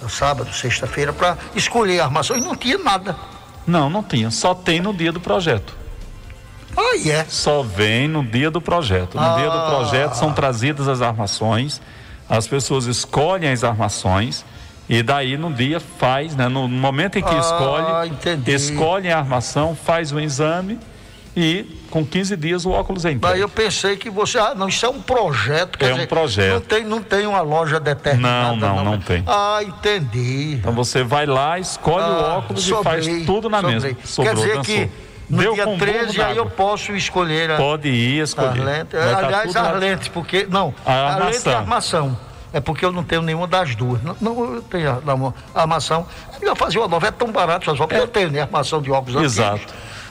sábado, sexta-feira, para escolher a armação e não tinha nada. Não, não tinha. Só tem no dia do projeto. Aí é. Só vem no dia do projeto. No dia do Ah. projeto são trazidas as armações, as pessoas escolhem as armações e daí no dia faz, né? No momento em que Ah, escolhe, entendi. escolhe a armação, faz o exame e com 15 dias o óculos é entregue. eu pensei que você. Ah, não, isso é um projeto. quer É um dizer, projeto. Não tem, não tem uma loja determinada. Não, não, não tem. Ah, entendi. Então você vai lá, escolhe o Ah, óculos e sobrei, faz tudo na sobrei. mesa. Quer Sobrou, dizer dançou. que no Deu dia com um burro 13 aí eu posso escolher a, Pode ir as escolher. lentes. Vai tá Aliás, tudo as lentes, porque. Não, A a, lente e armação. a armação. É porque eu não tenho nenhuma das duas. Não, não eu tenho a, não, a armação. É melhor fazer uma nova, é tão barato, só porque eu tenho, né? Armação de óculos antigos.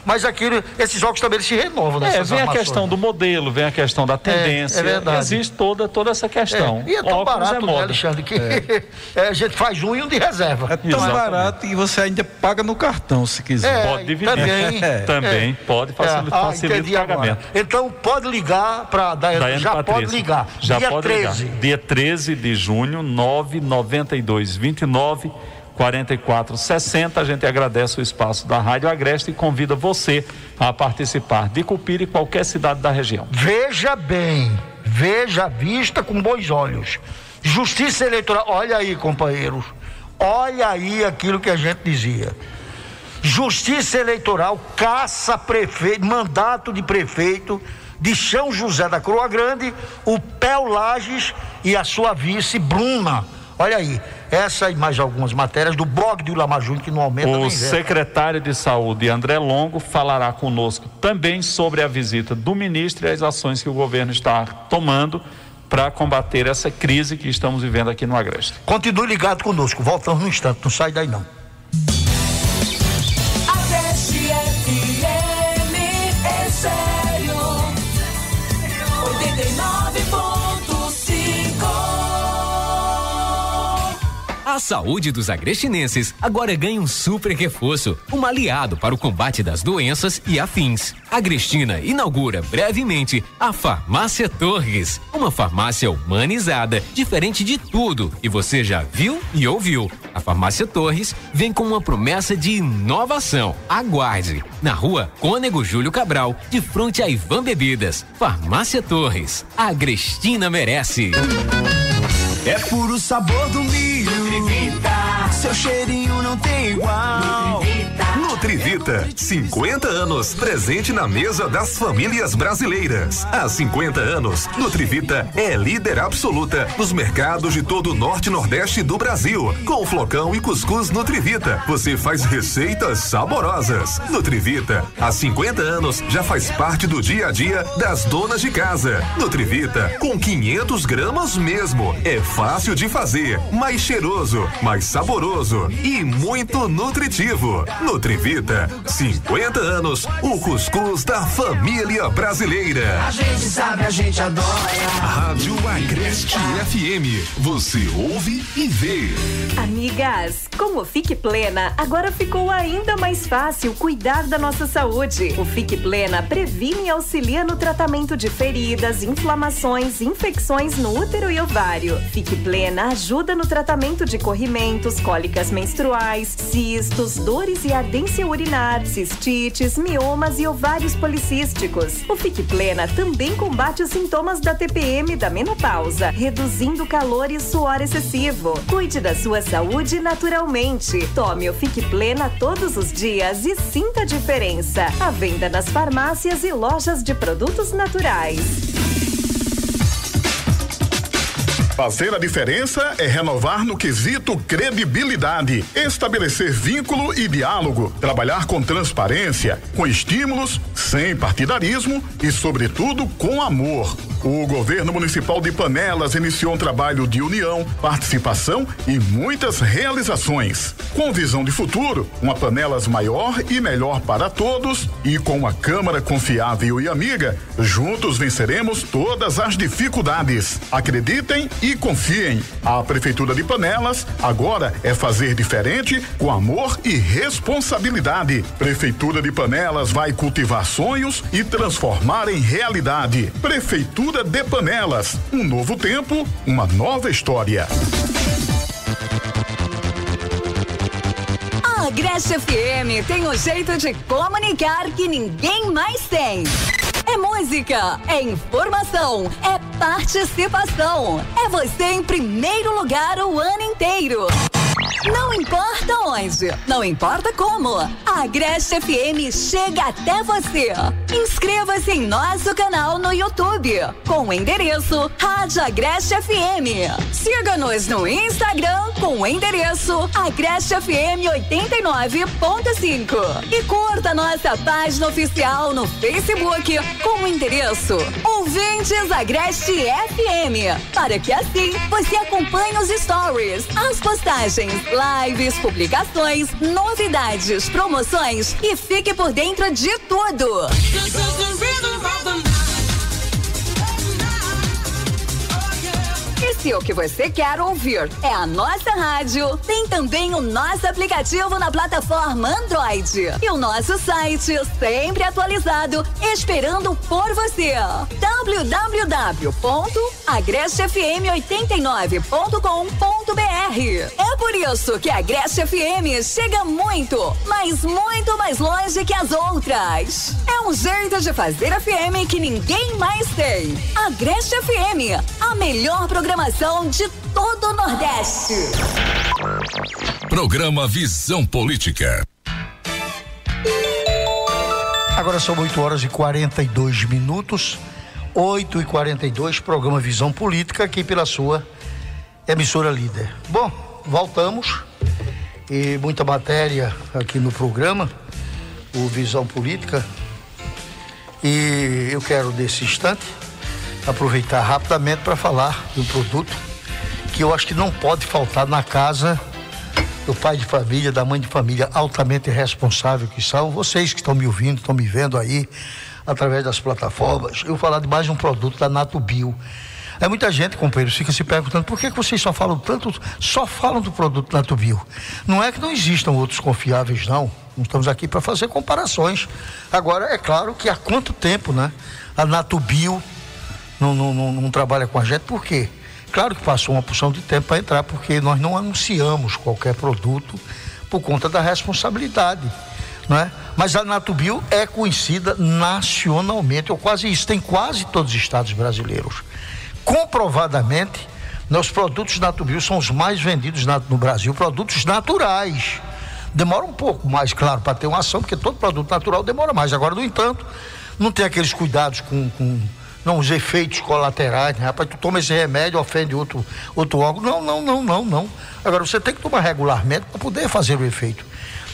Mas aquilo, esses óculos também se renovam, né? É, vem a armações. questão do modelo, vem a questão da tendência. é verdade. Existe toda, toda essa questão. É, e é tão Óculos barato, é né. Alexandre, que [laughs] é, a gente faz um e um de reserva. É tão Exatamente. barato e você ainda paga no cartão se quiser. É, Pode dividir. Também, [laughs] Também, é. pode facilitar, É, ah, facilita o agora. pagamento. Então pode ligar para Daiane, Daiane já Patrícia. pode ligar. Já Dia pode 13. ligar. Dia 13 de junho, 992 29 44 60. A gente agradece o espaço da Rádio Agreste e convida você a participar de Cupira e qualquer cidade da região. Veja bem, veja a vista com bons olhos. Justiça eleitoral, olha aí, companheiros. Olha aí aquilo que a gente dizia. Justiça eleitoral caça prefeito, mandato de prefeito de São José da Croa Grande, o Pel Lages e a sua vice Bruna. Olha aí, essa e mais algumas matérias do blog do Ilamar Júnior que não aumenta O secretário de Saúde, André Longo, falará conosco também sobre a visita do ministro e as ações que o governo está tomando para combater essa crise que estamos vivendo aqui no Agreste. Continue ligado conosco, voltamos no instante, não sai daí não. A saúde dos agrestinenses agora ganha um super reforço, um aliado para o combate das doenças e afins. Agrestina inaugura brevemente a Farmácia Torres, uma farmácia humanizada, diferente de tudo, e você já viu e ouviu. A Farmácia Torres vem com uma promessa de inovação. Aguarde! Na rua Cônego Júlio Cabral, de frente a Ivan Bebidas. Farmácia Torres. A Agrestina merece. É puro sabor do milho. Seu cheirinho não tem igual. Nutrivita, Nutrivita, 50 anos presente na mesa das famílias brasileiras. Há 50 anos, Nutrivita é líder absoluta nos mercados de todo o norte e nordeste do Brasil. Com flocão e cuscuz Nutrivita, você faz receitas saborosas. Nutrivita, há 50 anos já faz parte do dia a dia das donas de casa. Nutrivita, com 500 gramas mesmo. É fácil de fazer, mais cheiroso, mais saboroso e muito nutritivo. Nutrivita, 50 anos, o cuscuz da família brasileira. A gente sabe, a gente adora. Rádio Agreste FM, você ouve e vê. Amigas, com o Fique Plena, agora ficou ainda mais fácil cuidar da nossa saúde. O Fique Plena previne e auxilia no tratamento de feridas, inflamações, infecções no útero e ovário. Fique Plena ajuda no tratamento de corrimentos, cólicas menstruais, cistos, dores e ardência urinar, cistites, miomas e ovários policísticos. O Fique Plena também combate os sintomas da TPM da menopausa, reduzindo calor e suor excessivo. Cuide da sua saúde naturalmente. Tome o Fique Plena todos os dias e sinta a diferença. A venda nas farmácias e lojas de produtos naturais. Fazer a diferença é renovar no quesito credibilidade, estabelecer vínculo e diálogo, trabalhar com transparência, com estímulos, sem partidarismo e, sobretudo, com amor. O governo municipal de Panelas iniciou um trabalho de união, participação e muitas realizações. Com visão de futuro, uma Panelas maior e melhor para todos e com uma Câmara confiável e amiga, juntos venceremos todas as dificuldades. Acreditem e confiem. A Prefeitura de Panelas agora é fazer diferente com amor e responsabilidade. Prefeitura de Panelas vai cultivar sonhos e transformar em realidade. Prefeitura de Panelas, um novo tempo, uma nova história. A Agreste FM tem um jeito de comunicar que ninguém mais tem. É música, é informação, é participação. É você em primeiro lugar o ano inteiro. Não importa onde, não importa como, a Agreste FM chega até você. Inscreva-se em nosso canal no YouTube com o endereço Rádio Agreste FM. Siga-nos no Instagram com o endereço Agreste FM 89.5 e curta nossa página oficial no Facebook com o endereço Ouvintes Agreste FM para que assim você acompanhe os stories, as postagens, lives, publicações, novidades, promoções e fique por dentro de tudo. O que você quer ouvir é a nossa rádio, tem também o nosso aplicativo na plataforma Android. E o nosso site sempre atualizado, esperando por você. www.agrestefm89.com.br É por isso que a Agreste FM chega muito, mas muito mais longe que as outras. É um jeito de fazer FM que ninguém mais tem. Agreste FM, a melhor programação de todo o Nordeste. Programa Visão Política. Agora são 8 horas e 42 minutos. 8 e 42 programa Visão Política, aqui pela sua emissora líder. Bom, voltamos. E muita matéria aqui no programa, o Visão Política. E eu quero, nesse instante, aproveitar rapidamente para falar de um produto que eu acho que não pode faltar na casa do pai de família, da mãe de família altamente responsável que são, vocês que estão me ouvindo, estão me vendo aí através das plataformas, eu vou falar de mais um produto da Natubio. É muita gente, companheiro, fica se perguntando por que, que vocês só falam tanto, só falam do produto Natubio. Não é que não existam outros confiáveis, não. Não estamos aqui para fazer comparações. Agora, é claro que há quanto tempo, né? A Natubio não, não, não, não trabalha com a gente, por quê? Claro que passou uma porção de tempo para entrar, porque nós não anunciamos qualquer produto por conta da responsabilidade. Não é? Mas a Natubio é conhecida nacionalmente, ou quase isso, tem quase todos os estados brasileiros. Comprovadamente, né, os produtos Natubio são os mais vendidos no Brasil, produtos naturais. Demora um pouco mais, claro, para ter uma ação, porque todo produto natural demora mais. Agora, no entanto, não tem aqueles cuidados com, com não, os efeitos colaterais, né? Rapaz, tu toma esse remédio, ofende outro, outro órgão. Não, não, não, não, não. Agora, você tem que tomar regularmente para poder fazer o efeito.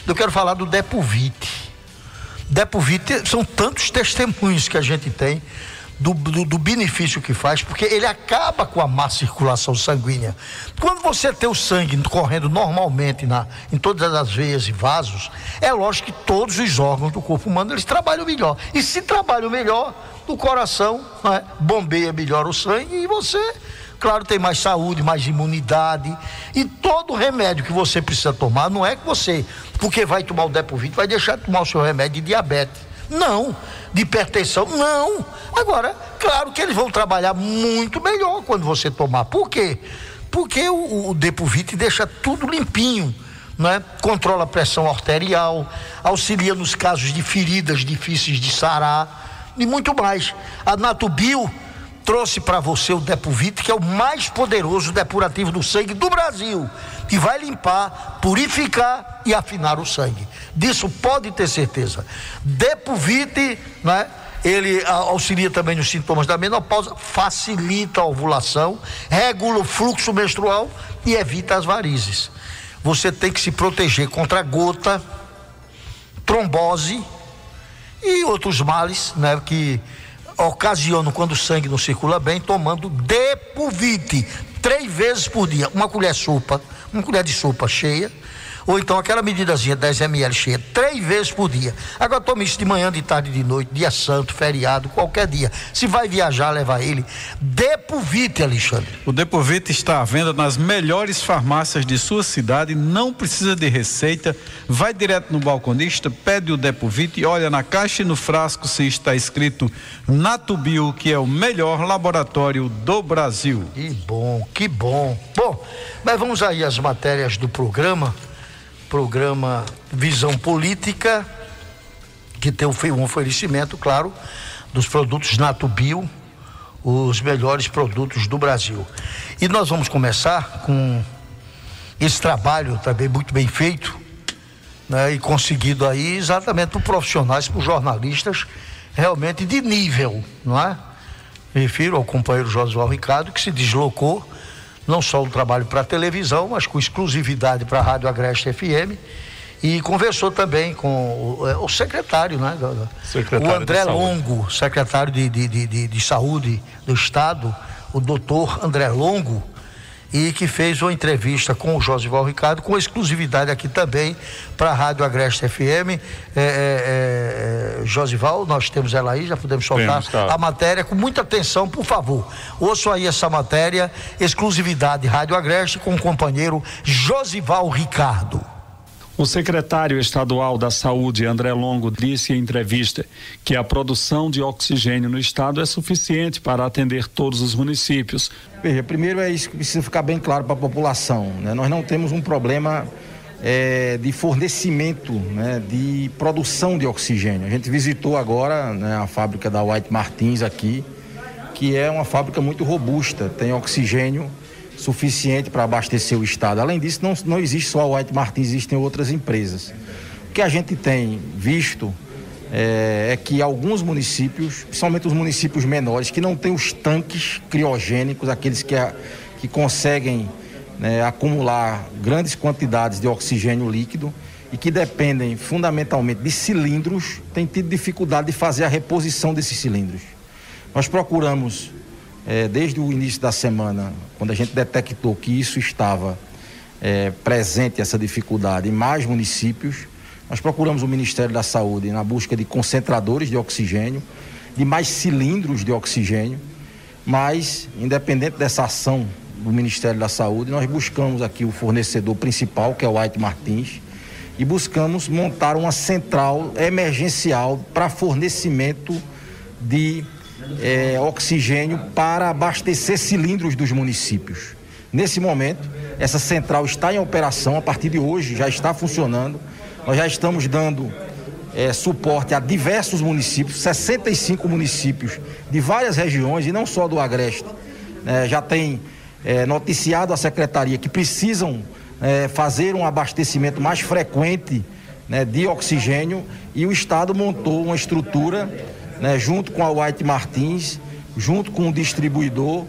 Eu quero falar do Depovite. Depovite são tantos testemunhos que a gente tem do, do, do, benefício que faz, porque ele acaba com a má circulação sanguínea. Quando você tem o sangue correndo normalmente na, em todas as veias e vasos, é lógico que todos os órgãos do corpo humano eles trabalham melhor. E se trabalham melhor, o coração é, bombeia melhor o sangue e você, claro, tem mais saúde, mais imunidade. E todo remédio que você precisa tomar, não é que você, porque vai tomar o Depovite, vai deixar de tomar o seu remédio de diabetes. Não. De hipertensão? Não. Agora, claro que eles vão trabalhar muito melhor quando você tomar. Por quê? Porque o, o deixa tudo limpinho. Né? Controla a pressão arterial, auxilia nos casos de feridas difíceis de sarar e muito mais. A Natubio trouxe para você o Depovite, que é o mais poderoso depurativo do sangue do Brasil, que vai limpar, purificar e afinar o sangue. Disso pode ter certeza. Depovite, né? Ele auxilia também nos sintomas da menopausa, facilita a ovulação, regula o fluxo menstrual e evita as varizes. Você tem que se proteger contra gota, trombose e outros males, né, que ocasionam quando o sangue não circula bem, tomando Depovite três vezes por dia, uma colher sopa, uma colher de sopa cheia ou então aquela medidazinha 10 ml cheia, três vezes por dia. Agora tome isso de manhã, de tarde, de noite, dia santo, feriado, qualquer dia. Se vai viajar, leva ele. Depovite, Alexandre. O Depovite está à venda nas melhores farmácias de sua cidade, não precisa de receita. Vai direto no balconista, pede o Depovite e olha na caixa e no frasco se está escrito Natubio, que é o melhor laboratório do Brasil. Que bom, que bom. Bom, mas vamos aí às matérias do programa programa Visão Política, que tem um oferecimento, claro, dos produtos Natubio, os melhores produtos do Brasil. E nós vamos começar com esse trabalho também muito bem feito, né, e conseguido aí exatamente por profissionais, por jornalistas realmente de nível, não é? Me refiro ao companheiro Josué Ricardo, que se deslocou não só o trabalho para televisão, mas com exclusividade para a Rádio Agreste FM. E conversou também com o, é, o secretário, né? Secretário o André Longo, secretário de, de, de, de, Saúde do Estado, o doutor André Longo, e que fez uma entrevista com o Josival Ricardo, com exclusividade aqui também para a Rádio Agreste FM. É, é, é, Josival, nós temos ela aí, já podemos soltar tá. a matéria com muita atenção, por favor. Ouçam aí essa matéria, exclusividade Rádio Agreste com o companheiro Josival Ricardo. O secretário estadual da Saúde, André Longo, disse em entrevista que a produção de oxigênio no estado é suficiente para atender todos os municípios. Veja, primeiro é isso que precisa ficar bem claro para a população. Né? Nós não temos um problema é, de fornecimento, né, de produção de oxigênio. A gente visitou agora né, a fábrica da White Martins aqui, que é uma fábrica muito robusta, tem oxigênio suficiente para abastecer o Estado. Além disso, não, não existe só a White Martins, existem outras empresas. O que a gente tem visto é, é, que alguns municípios, principalmente os municípios menores, que não têm os tanques criogênicos, aqueles que, a, que conseguem né, acumular grandes quantidades de oxigênio líquido e que dependem fundamentalmente de cilindros, têm tido dificuldade de fazer a reposição desses cilindros. Nós procuramos é, desde o início da semana, quando a gente detectou que isso estava é, presente, essa dificuldade, em mais municípios, nós procuramos o Ministério da Saúde na busca de concentradores de oxigênio, de mais cilindros de oxigênio, mas, independente dessa ação do Ministério da Saúde, nós buscamos aqui o fornecedor principal, que é o White Martins, e buscamos montar uma central emergencial para fornecimento de é, oxigênio para abastecer cilindros dos municípios. Nesse momento, essa central está em operação, a partir de hoje já está funcionando. Nós já estamos dando é, suporte a diversos municípios, 65 municípios de várias regiões e não só do Agreste. É, já tem é, noticiado a secretaria que precisam é, fazer um abastecimento mais frequente né, de oxigênio e o Estado montou uma estrutura né, junto com a White Martins, junto com o distribuidor,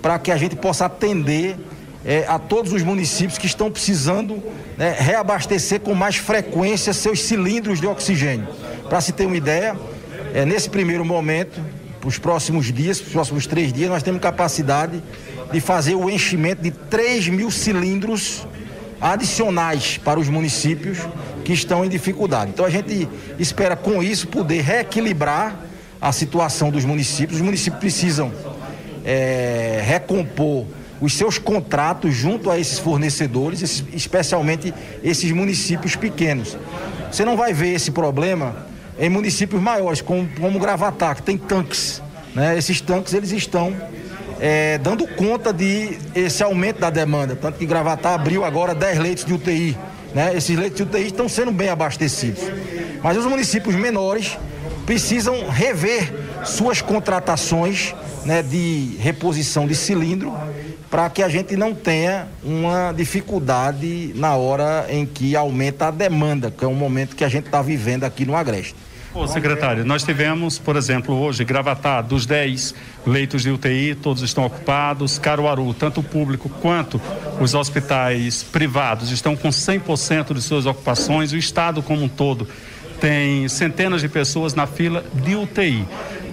para que a gente possa atender é, a todos os municípios que estão precisando né, reabastecer com mais frequência seus cilindros de oxigênio. Para se ter uma ideia, é, nesse primeiro momento, para os próximos dias, para os próximos três dias, nós temos capacidade de fazer o enchimento de 3 mil cilindros adicionais para os municípios que estão em dificuldade. Então a gente espera com isso poder reequilibrar a situação dos municípios. Os municípios precisam é, recompor os seus contratos junto a esses fornecedores, especialmente esses municípios pequenos. Você não vai ver esse problema em municípios maiores, como, como Gravatar, que tem tanques. Né? Esses tanques eles estão é, dando conta de esse aumento da demanda. Tanto que Gravatar abriu agora 10 leitos de UTI. Né? Esses leitos de UTI estão sendo bem abastecidos. Mas os municípios menores precisam rever suas contratações né, de reposição de cilindro para que a gente não tenha uma dificuldade na hora em que aumenta a demanda, que é um momento que a gente está vivendo aqui no Agreste. Ô, secretário, nós tivemos, por exemplo, hoje, Gravatar, dos 10 leitos de UTI, todos estão ocupados. Caruaru, tanto o público quanto os hospitais privados estão com 100% de suas ocupações. O Estado como um todo tem centenas de pessoas na fila de UTI.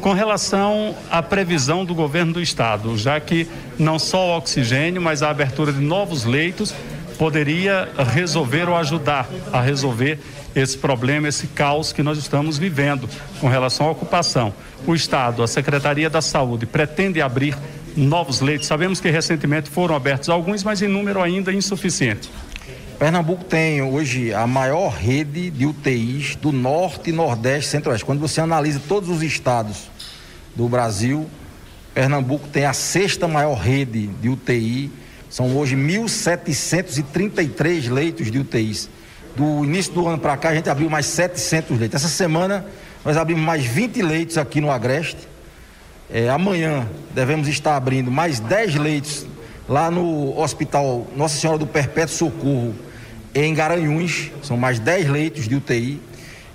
Com relação à previsão do governo do Estado, já que não só o oxigênio, mas a abertura de novos leitos poderia resolver ou ajudar a resolver esse problema, esse caos que nós estamos vivendo com relação à ocupação. O Estado, a Secretaria da Saúde, pretende abrir novos leitos. Sabemos que recentemente foram abertos alguns, mas em número ainda insuficiente. Pernambuco tem hoje a maior rede de UTIs do norte, nordeste, centro-oeste. Quando você analisa todos os estados do Brasil, Pernambuco tem a sexta maior rede de UTI. São hoje 1.733 leitos de UTIs. Do início do ano para cá, a gente abriu mais 700 leitos. Essa semana, nós abrimos mais 20 leitos aqui no Agreste. É, amanhã, devemos estar abrindo mais 10 leitos lá no Hospital Nossa Senhora do Perpétuo Socorro, em Garanhuns. São mais 10 leitos de UTI.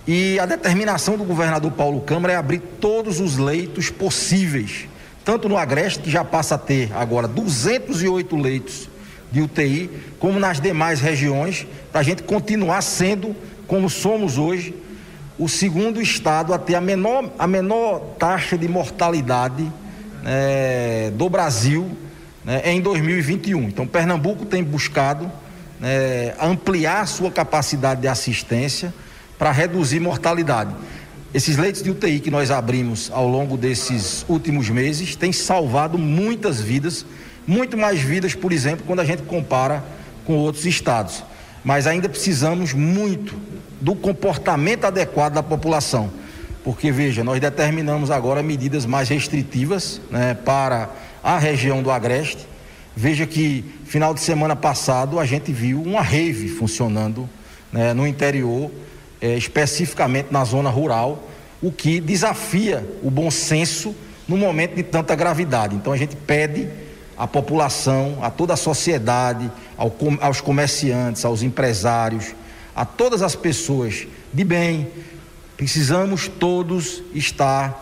E a determinação do governador Paulo Câmara é abrir todos os leitos possíveis, tanto no Agreste, que já passa a ter agora 208 leitos de UTI, como nas demais regiões, para a gente continuar sendo, como somos hoje, o segundo estado a ter a menor, a menor taxa de mortalidade né, do Brasil né, em 2021. Então, Pernambuco tem buscado né, ampliar sua capacidade de assistência para reduzir mortalidade. Esses leitos de UTI que nós abrimos ao longo desses últimos meses têm salvado muitas vidas muito mais vidas, por exemplo, quando a gente compara com outros estados. Mas ainda precisamos muito do comportamento adequado da população. Porque, veja, nós determinamos agora medidas mais restritivas né, para a região do Agreste. Veja que final de semana passado a gente viu uma rave funcionando né, no interior, eh, especificamente na zona rural, o que desafia o bom senso no momento de tanta gravidade. Então a gente pede à população, a toda a sociedade, ao, aos comerciantes, aos empresários, a todas as pessoas de bem. Precisamos todos estar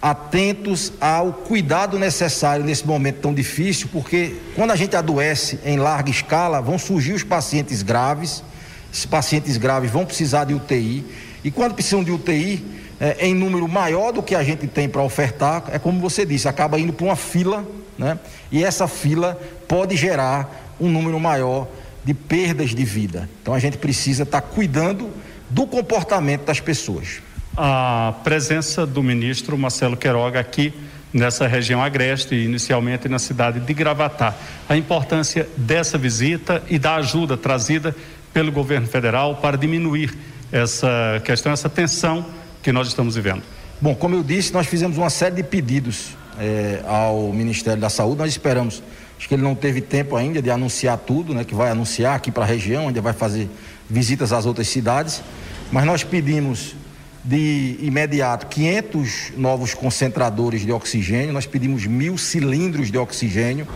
atentos ao cuidado necessário nesse momento tão difícil, porque quando a gente adoece em larga escala, vão surgir os pacientes graves, esses pacientes graves vão precisar de UTI, e quando precisam de UTI, é, em número maior do que a gente tem para ofertar, é como você disse, acaba indo para uma fila né? E essa fila pode gerar um número maior de perdas de vida. Então a gente precisa estar tá cuidando do comportamento das pessoas. A presença do ministro Marcelo Queiroga aqui nessa região agreste, inicialmente na cidade de Gravatá. A importância dessa visita e da ajuda trazida pelo governo federal para diminuir essa questão, essa tensão que nós estamos vivendo. Bom, como eu disse, nós fizemos uma série de pedidos é, ao Ministério da Saúde. Nós esperamos, acho que ele não teve tempo ainda de anunciar tudo, né, que vai anunciar aqui para a região, ainda vai fazer visitas às outras cidades, mas nós pedimos de imediato 500 novos concentradores de oxigênio, nós pedimos mil cilindros de oxigênio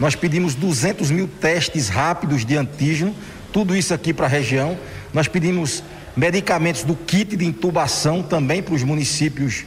Nós pedimos 200 mil testes rápidos de antígeno, tudo isso aqui para a região. Nós pedimos medicamentos do kit de intubação também para os municípios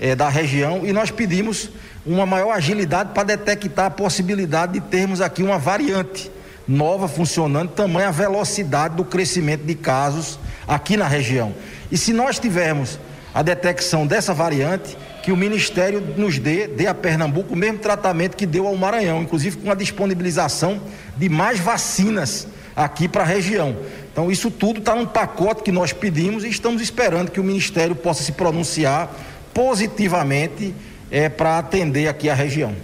eh, da região e nós pedimos uma maior agilidade para detectar a possibilidade de termos aqui uma variante nova funcionando, tamanha a velocidade do crescimento de casos aqui na região. E se nós tivermos a detecção dessa variante, que o Ministério nos dê, dê a Pernambuco o mesmo tratamento que deu ao Maranhão, inclusive com a disponibilização de mais vacinas aqui para a região. Então, isso tudo está num pacote que nós pedimos e estamos esperando que o Ministério possa se pronunciar positivamente é, para atender aqui a região.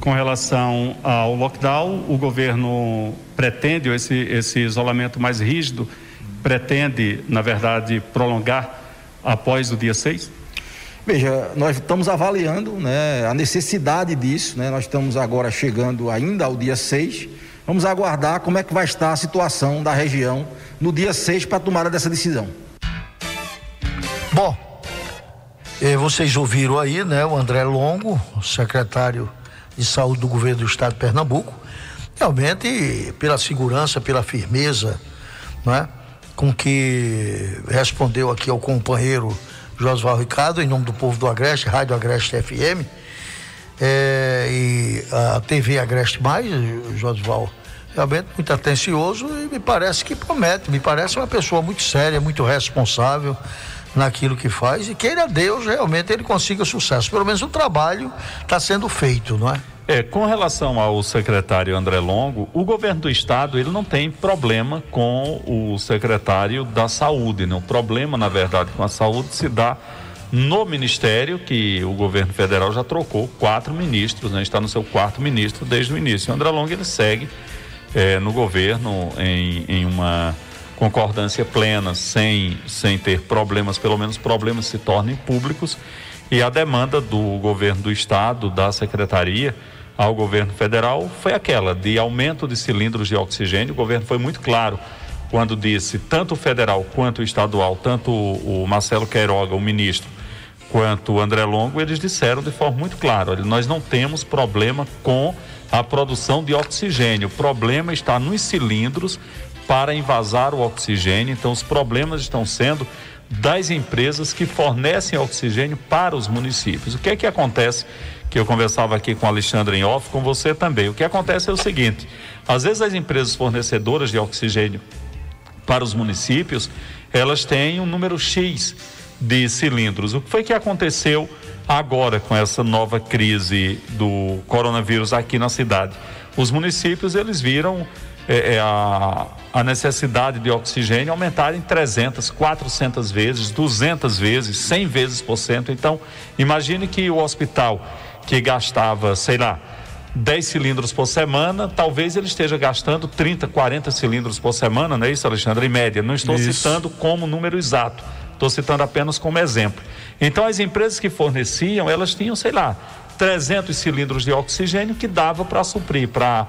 Com relação ao lockdown, o governo pretende, esse, esse isolamento mais rígido, pretende, na verdade, prolongar após o dia 6? Veja, nós estamos avaliando né, a necessidade disso, né? nós estamos agora chegando ainda ao dia 6. Vamos aguardar como é que vai estar a situação da região no dia 6 para a tomada dessa decisão. Bom, eh, vocês ouviram aí, né, o André Longo, secretário de saúde do governo do estado de Pernambuco, realmente pela segurança, pela firmeza, né, com que respondeu aqui ao companheiro Josval Ricardo, em nome do povo do Agreste, Rádio Agreste FM, eh, e a TV Agreste Mais, Josval, realmente muito atencioso e me parece que promete, me parece uma pessoa muito séria, muito responsável naquilo que faz e queira Deus realmente ele consiga sucesso. Pelo menos o trabalho está sendo feito, não é? É, com relação ao secretário André Longo, o governo do estado ele não tem problema com o secretário da saúde, né? O problema, na verdade, com a saúde se dá no ministério que o governo federal já trocou quatro ministros, né? Está no seu quarto ministro desde o início. O André Longo ele segue é, no governo em, em uma concordância plena, sem, sem ter problemas, pelo menos problemas se tornem públicos. E a demanda do governo do estado, da secretaria, ao governo federal foi aquela de aumento de cilindros de oxigênio. O governo foi muito claro quando disse, tanto o federal quanto o estadual, tanto o Marcelo Queiroga, o ministro, quanto o André Longo, eles disseram de forma muito clara: olha, nós não temos problema com a produção de oxigênio. O problema está nos cilindros para invasar o oxigênio. Então, os problemas estão sendo das empresas que fornecem oxigênio para os municípios. O que é que acontece? Que eu conversava aqui com o Alexandre em off, com você também. O que acontece é o seguinte: às vezes as empresas fornecedoras de oxigênio para os municípios, elas têm um número X de cilindros. O que foi que aconteceu agora com essa nova crise do coronavírus aqui na cidade? Os municípios eles viram é, é, a, a necessidade de oxigênio aumentar em 300, 400 vezes, 200 vezes, 100 vezes por cento. Então, imagine que o hospital que gastava, sei lá, 10 cilindros por semana, talvez ele esteja gastando 30, 40 cilindros por semana, não é isso, Alexandre? Em média. Não estou Isso. citando como número exato, estou citando apenas como exemplo. Então, as empresas que forneciam, elas tinham, sei lá, 300 cilindros de oxigênio que dava para suprir, para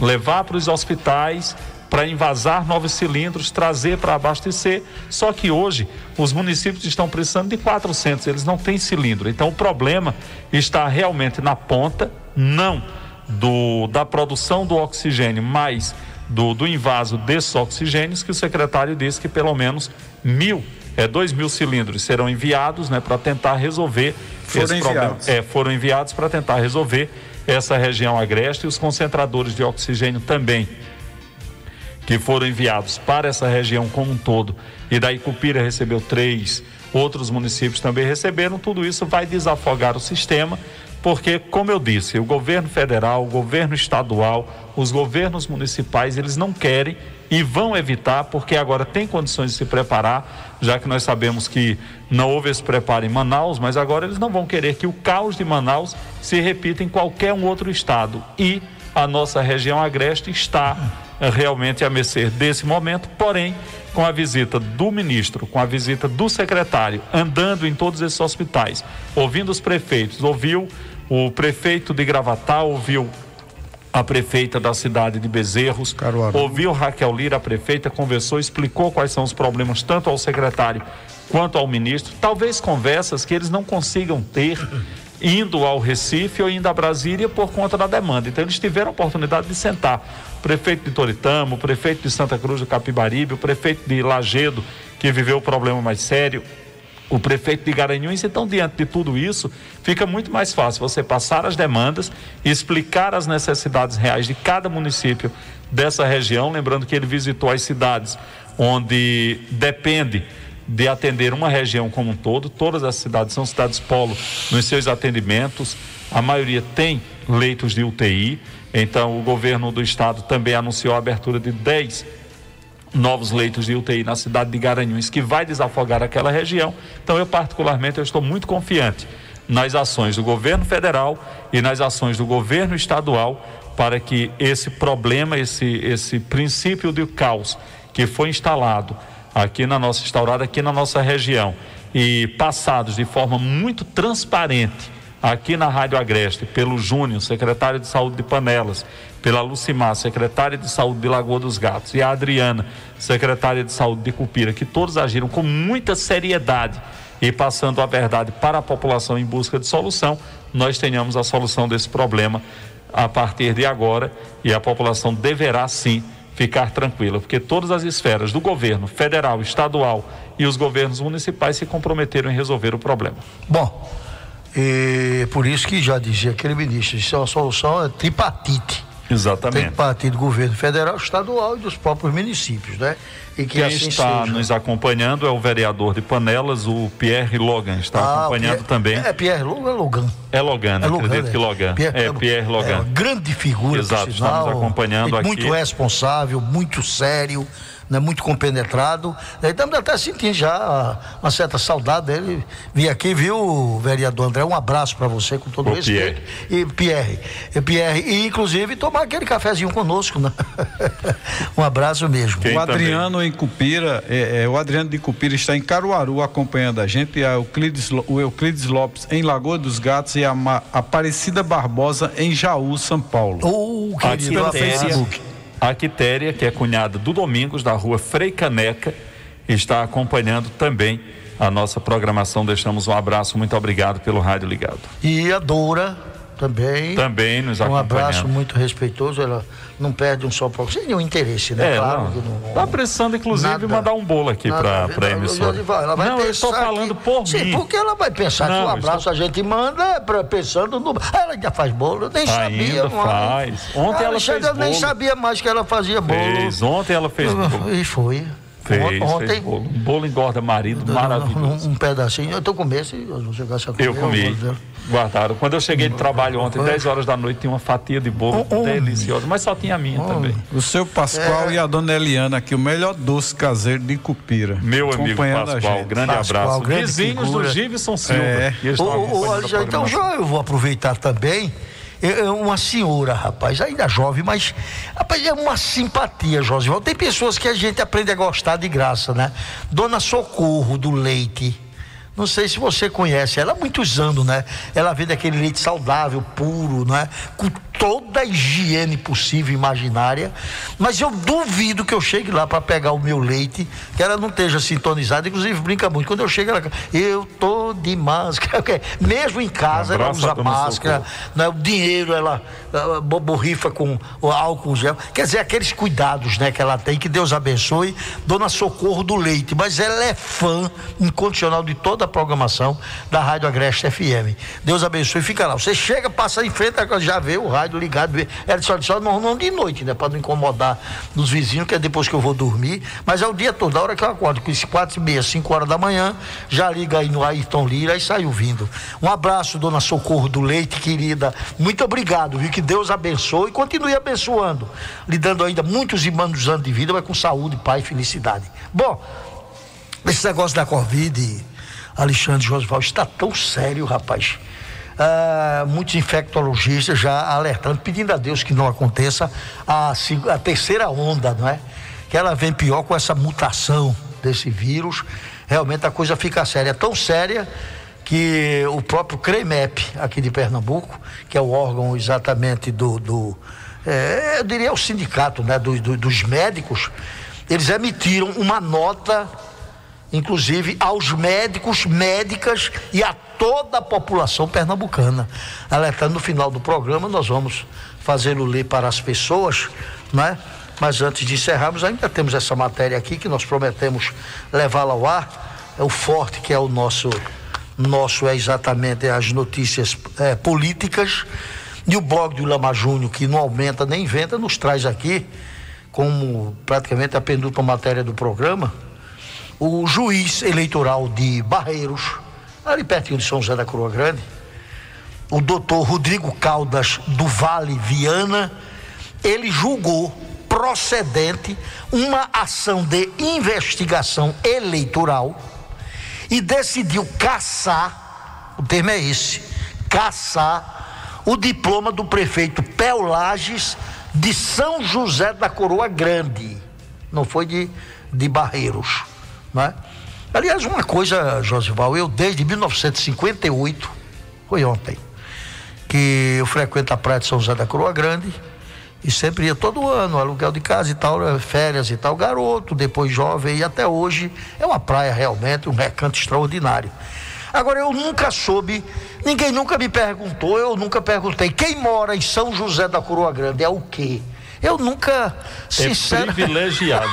levar para os hospitais, para invasar novos cilindros, trazer para abastecer. Só que hoje os municípios estão precisando de 400, eles não têm cilindro. Então o problema está realmente na ponta, não do da produção do oxigênio, mas do, do invaso desses oxigênios, que o secretário disse que pelo menos mil, é, dois mil cilindros serão enviados né, para tentar resolver Foram esse problema. enviados. É, foram enviados para tentar resolver essa região agreste e os concentradores de oxigênio também que foram enviados para essa região como um todo. E daí Cupira recebeu três, outros municípios também receberam. Tudo isso vai desafogar o sistema, porque, como eu disse, o governo federal, o governo estadual, os governos municipais, eles não querem e vão evitar, porque agora tem condições de se preparar, já que nós sabemos que não houve esse preparo em Manaus, mas agora eles não vão querer que o caos de Manaus se repita em qualquer um outro estado. E a nossa região agreste está eh, realmente a mercê desse momento, porém, com a visita do ministro, com a visita do secretário, andando em todos esses hospitais, ouvindo os prefeitos, ouviu o prefeito de Gravatar, ouviu a prefeita da cidade de Bezerros, ouviu Raquel Lira, a prefeita, conversou, explicou quais são os problemas tanto ao secretário quanto ao ministro. Talvez conversas que eles não consigam ter indo ao Recife ou indo a Brasília por conta da demanda. Então eles tiveram a oportunidade de sentar. O prefeito de Toritama, o prefeito de Santa Cruz do Capibaribe, o prefeito de Lagedo, que viveu o problema mais sério, o prefeito de Garanhuns. Então, diante de tudo isso, fica muito mais fácil você passar as demandas e explicar as necessidades reais de cada município dessa região. Lembrando que ele visitou as cidades onde depende de atender uma região como um todo. Todas as cidades são cidades polo nos seus atendimentos. A maioria tem leitos de UTI. Então, o governo do estado também anunciou a abertura de 10 novos leitos de UTI na cidade de Garanhuns, que vai desafogar aquela região. Então, eu particularmente eu estou muito confiante nas ações do governo federal e nas ações do governo estadual para que esse problema, esse esse princípio de caos que foi instalado aqui na nossa instaurada aqui na nossa região e passados de forma muito transparente aqui na Rádio Agreste pelo Júnior, secretário de Saúde de Panelas, pela Lucimar, secretária de Saúde de Lagoa dos Gatos, e a Adriana, secretária de Saúde de Cupira, que todos agiram com muita seriedade e passando a verdade para a população em busca de solução, nós tenhamos a solução desse problema a partir de agora e a população deverá sim ficar tranquila, porque todas as esferas do governo federal, estadual e os governos municipais se comprometeram em resolver o problema. Bom, e por isso que já dizia aquele ministro, isso é uma solução é tripartite. Exatamente. Tripartite do governo federal, estadual e dos próprios municípios, né? E que Quem assim está seja. nos acompanhando é o vereador de Panelas, o Pierre Logan, está Ah, acompanhando Pierre- também. É Pierre Logan, é Logan. É Logan, É Logan, acredito né? que Logan. Pierre- é Pierre É Logan. uma grande figura, Exato, sinal, estamos acompanhando aqui. Muito responsável, muito sério, né, muito compenetrado. Né, Estamos até sentindo já uma certa saudade dele. Vim aqui, viu, vereador André? Um abraço para você com todo Ô, respeito. E Pierre. E Pierre, e inclusive tomar aquele cafezinho conosco, né? [laughs] um abraço mesmo. o Adriano em Cupira, é, é, o Adriano de Cupira está em Caruaru acompanhando a gente, e a Euclides, o Euclides Lopes em Lagoa dos Gatos e a Ma- Aparecida Barbosa em Jaú, São Paulo. Oh, A Quitéria, a Quitéria, que é cunhada do Domingos, da rua Frei Caneca, está acompanhando também a nossa programação. Deixamos um abraço, muito obrigado pelo rádio ligado. E a Doura também. Também nos Um abraço muito respeitoso. Ela não perde um só programa. Sem nenhum interesse, né? É, claro não. que não. Tá precisando, inclusive, Nada. mandar um bolo aqui para a emissora. Ela vai não, eu estou falando por Sim, mim. porque ela vai pensar Não, que o eu abraço estou- a gente manda é pra, pensando no. Ela ainda faz bolo, eu nem Ainda sabia. faz. Ontem ela Alexandre, fez Eu nem bolo. sabia mais que ela fazia bolo. Fez. Ontem ela fez bolo. E foi. Fez, Ontem. fez bolo. Um bolo engorda marido maravilhoso. Um, um pedacinho. Eu tô com esse, eu chegasse a comer. Eu comi. Guardaram. Quando eu cheguei de trabalho ontem, 10 horas da noite, tinha uma fatia de bolo deliciosa, mas só tinha a minha também. O seu Pascoal É. e a dona Eliana aqui, o melhor doce caseiro de Cupira. Meu amigo Pascoal, grande Pascoal, abraço. grande Vizinhos figura. do Givson Silva. É. Acompanhando a Alexandre, então já eu vou aproveitar também. É é uma senhora, rapaz, ainda jovem, mas rapaz, é uma simpatia, Josival. Tem pessoas que a gente aprende a gostar de graça, né? Dona Socorro do Leite. Não sei se você conhece ela há muitos anos, né? Ela vende aquele leite saudável, puro, né? Com toda a higiene possível, imaginária. Mas eu duvido que eu chegue lá para pegar o meu leite, que ela não esteja sintonizada. Inclusive, brinca muito. Quando eu chego, ela. Eu tô de máscara. [laughs] ok? Mesmo em casa, ela usa máscara. Né? O dinheiro, ela, ela bo- borrifa com o álcool gel. Quer dizer, aqueles cuidados né, que ela tem, que Deus abençoe. Dona Socorro do Leite. Mas ela é fã incondicional de toda a programação da Rádio Agreste FM. Deus abençoe. Fica lá. Você chega, passa em frente, já vê o rádio ligado. Vê. Ela só, só não, de noite, né? Para não incomodar dos vizinhos, que é depois que eu vou dormir. Mas é o dia todo, a hora que eu acordo, com esses quatro e meia, cinco horas da manhã, já liga aí no Ayrton Lira e sai ouvindo. Um abraço, dona Socorro do Leite, querida. Muito obrigado, viu? Que Deus abençoe e continue abençoando. Lhe dando ainda muitos e muitos anos de vida, mas com saúde, paz e felicidade. Bom, esse negócio da Covid, Alexandre Josival, está tão sério, rapaz. Ah, muitos infectologistas já alertando, pedindo a Deus que não aconteça a, a terceira onda, não é? Que ela vem pior com essa mutação desse vírus. Realmente a coisa fica séria. É tão séria que o próprio CREMEP, aqui de Pernambuco, que é o órgão exatamente do. do é, eu diria o sindicato né, do- do- dos médicos, eles emitiram uma nota inclusive aos médicos, médicas e a toda a população pernambucana. Alertando no final do programa, nós vamos fazê-lo ler para as pessoas, né? Mas antes de encerrarmos, ainda temos essa matéria aqui que nós prometemos levá-la ao ar. É o forte que é o nosso, nosso é exatamente as notícias é, políticas. E o blog do Ilama Júnior, que não aumenta nem inventa, nos traz aqui, como praticamente a penúltima matéria do programa, o juiz eleitoral de Barreiros, ali pertinho de São José da Coroa Grande, o doutor Rodrigo Caldas do Vale Viana, ele julgou procedente uma ação de investigação eleitoral e decidiu caçar, o termo é esse, caçar o diploma do prefeito Pel Lages de São José da Coroa Grande, não foi de, de Barreiros, né? Aliás, uma coisa, Josival, eu desde 1958, foi ontem, que eu frequento a praia de São José da Coroa Grande e sempre ia todo ano, aluguel de casa e tal, férias e tal, garoto, depois jovem e até hoje é uma praia realmente, um recanto extraordinário. Agora eu nunca soube, ninguém nunca me perguntou, eu nunca perguntei, quem mora em São José da Coroa Grande é o quê? Eu nunca, sincero... É privilegiado.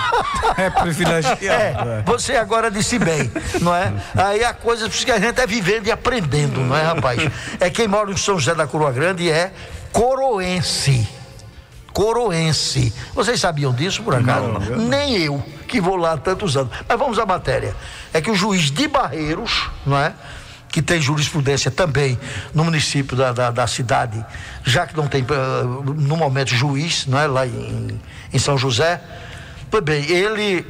é privilegiado. [laughs] É, você agora disse bem, não é? Aí a coisa que a gente é vivendo e aprendendo, não é, rapaz? É quem mora em São José da Coroa Grande é coroense. Coroense. Vocês sabiam disso, por acaso? Não, eu não. Nem eu, que vou lá há tantos anos. Mas vamos à matéria. É que o juiz de Barreiros, não é? Que tem jurisprudência também no município da, da, da cidade, já que não tem eh, no momento juiz, não é? lá em, em São José. Pois bem, ele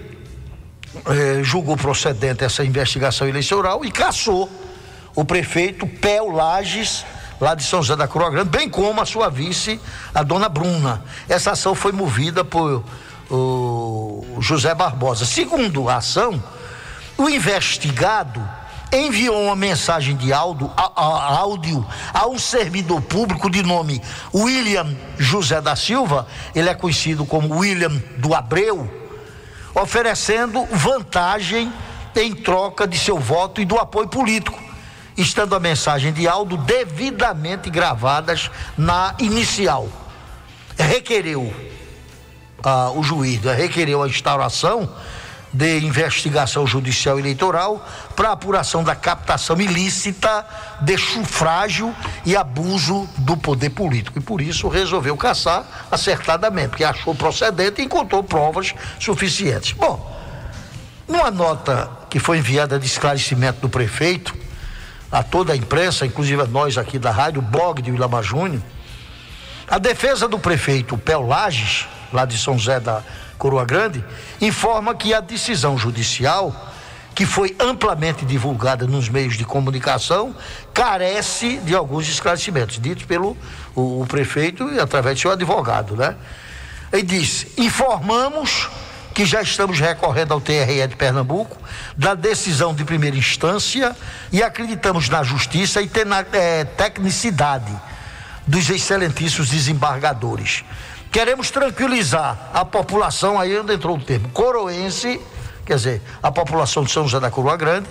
eh, julgou procedente essa investigação eleitoral e caçou o prefeito Pel Lages, lá de São José da Coroa Grande, bem como a sua vice, a dona Bruna. Essa ação foi movida por o José Barbosa. Segundo a ação, o investigado enviou uma mensagem de áudio, a, a- áudio a um servidor público de nome William José da Silva, ele é conhecido como William do Abreu, oferecendo vantagem em troca de seu voto e do apoio político, estando a mensagem de áudio devidamente gravadas na inicial. Requereu ah, o juiz né, requereu a instauração de investigação judicial eleitoral para apuração da captação ilícita de sufrágio e abuso do poder político. E por isso resolveu caçar acertadamente, porque achou procedente e encontrou provas suficientes. Bom, numa nota que foi enviada de esclarecimento do prefeito a toda a imprensa, inclusive a nós aqui da rádio, blog de Vilama Júnior, a defesa do prefeito Pel Lages, lá de São José da Coroa Grande, informa que a decisão judicial, que foi amplamente divulgada nos meios de comunicação, carece de alguns esclarecimentos, ditos pelo o, o prefeito e através de seu advogado, né? Ele diz: informamos que já estamos recorrendo ao TRE de Pernambuco da decisão de primeira instância e acreditamos na justiça e tena- eh, tecnicidade dos excelentíssimos desembargadores. Queremos tranquilizar a população, aí onde entrou o termo coroense, quer dizer, a população de São José da Coroa Grande,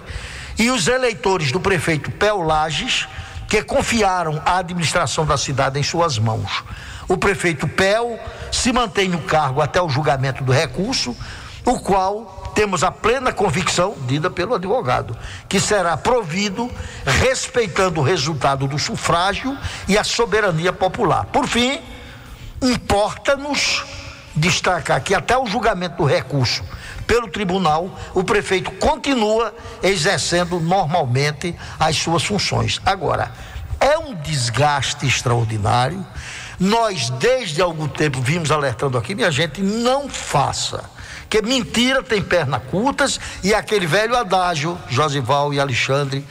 e os eleitores do prefeito Pel Lages, que confiaram a administração da cidade em suas mãos. O prefeito Pel se mantém no cargo até o julgamento do recurso, o qual temos a plena convicção, dita pelo advogado, que será provido respeitando o resultado do sufrágio e a soberania popular. Por fim, importa-nos destacar que até o julgamento do recurso pelo tribunal, o prefeito continua exercendo normalmente as suas funções. Agora, é um desgaste extraordinário. Nós, desde algum tempo, vimos alertando aqui, minha gente, não faça. Que mentira tem perna curtas e aquele velho adágio, Josival e Alexandre,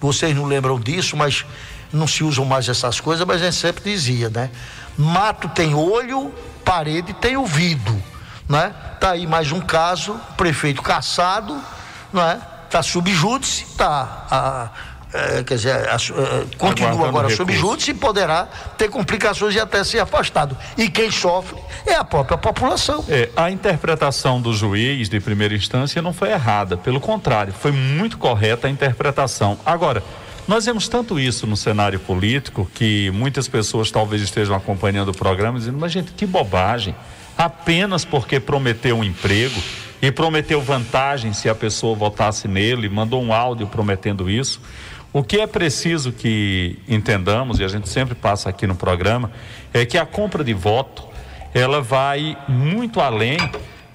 vocês não lembram disso, mas não se usam mais essas coisas, mas a gente sempre dizia, né? Mato tem olho, parede tem ouvido, né? Tá aí mais um caso, prefeito caçado, não é? Tá subjúdice, tá ah, eh, quer dizer, a eh, continua Aguardando agora sob recurso. júdice e poderá ter complicações e até ser afastado. E quem sofre é a própria população. É, a interpretação do juiz de primeira instância não foi errada, pelo contrário, foi muito correta a interpretação. Agora, nós vemos tanto isso no cenário político que muitas pessoas talvez estejam acompanhando o programa dizendo, mas gente, que bobagem. Apenas porque prometeu um emprego e prometeu vantagem se a pessoa votasse nele, mandou um áudio prometendo isso. O que é preciso que entendamos, e a gente sempre passa aqui no programa, é que a compra de voto ela vai muito além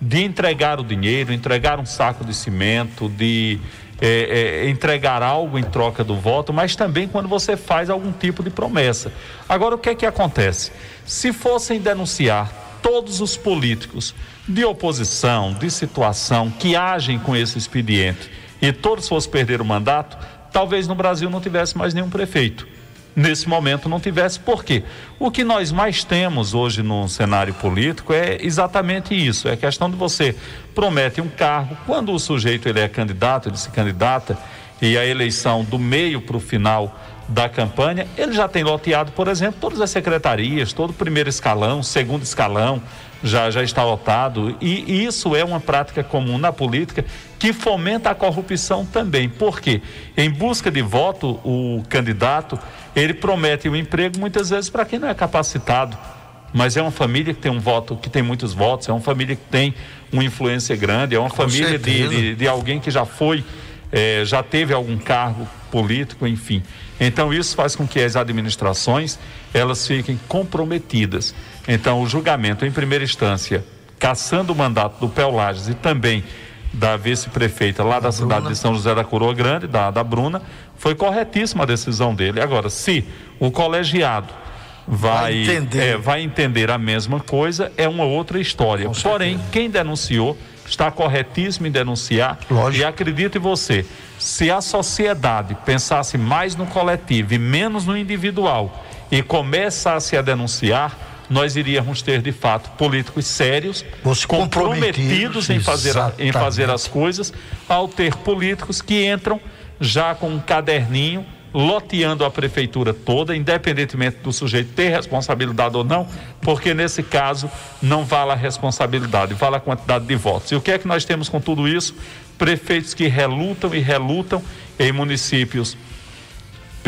de entregar o dinheiro, entregar um saco de cimento, de eh, eh, entregar algo em troca do voto, mas também quando você faz algum tipo de promessa. Agora, o que é que acontece? Se fossem denunciar todos os políticos de oposição, de situação, que agem com esse expediente e todos fossem perder o mandato, talvez no Brasil não tivesse mais nenhum prefeito nesse momento não tivesse. Por quê? O que nós mais temos hoje no cenário político é exatamente isso. É questão de você promete um cargo, quando o sujeito ele é candidato, ele se candidata, e a eleição do meio para o final da campanha, ele já tem loteado, por exemplo, todas as secretarias, todo o primeiro escalão, segundo escalão, já, já está lotado. E isso é uma prática comum na política que fomenta a corrupção também. Por quê? Em busca de voto, o candidato ele promete o emprego muitas vezes para quem não é capacitado. Mas é uma família que tem um voto, que tem muitos votos, é uma família que tem uma influência grande, é uma família de, de, de alguém que já foi, eh, já teve algum cargo político, enfim. Então isso faz com que as administrações elas fiquem comprometidas. Então o julgamento em primeira instância, caçando o mandato do Pel Lages e também da vice-prefeita lá da cidade de São José da Coroa Grande, da, da Bruna, foi corretíssima a decisão dele. Agora, se o colegiado vai, Vai entender. é, vai entender a mesma coisa, é uma outra história. Porém, quem denunciou está corretíssimo em denunciar. E acredite você, se a sociedade pensasse mais no coletivo e menos no individual e começasse a denunciar, nós iríamos ter de fato políticos sérios, comprometidos em fazer, a- em fazer as coisas, ao ter políticos que entram já com um caderninho loteando a prefeitura toda, independentemente do sujeito ter responsabilidade ou não, porque nesse caso não vale a responsabilidade, vale a quantidade de votos. E o que é que nós temos com tudo isso? Prefeitos que relutam e relutam em municípios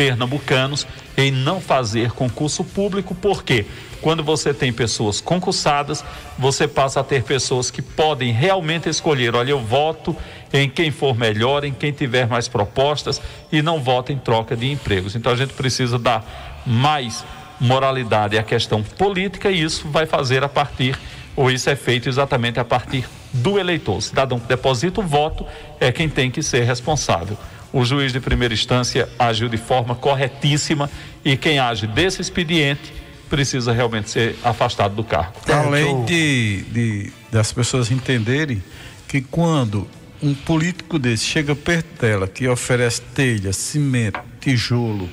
pernambucanos em não fazer concurso público, porque quando você tem pessoas concursadas, você passa a ter pessoas que podem realmente escolher, olha, eu voto em quem for melhor, em quem tiver mais propostas e não voto em troca de empregos. Então a gente precisa dar mais moralidade à questão política e isso vai fazer a partir, ou isso é feito exatamente a partir do eleitor. O cidadão que deposita o voto é quem tem que ser responsável. O juiz de primeira instância agiu de forma corretíssima e quem age desse expediente precisa realmente ser afastado do cargo. Além de, de- das pessoas entenderem que quando um político desse chega perto dela, que oferece telha, cimento, tijolo,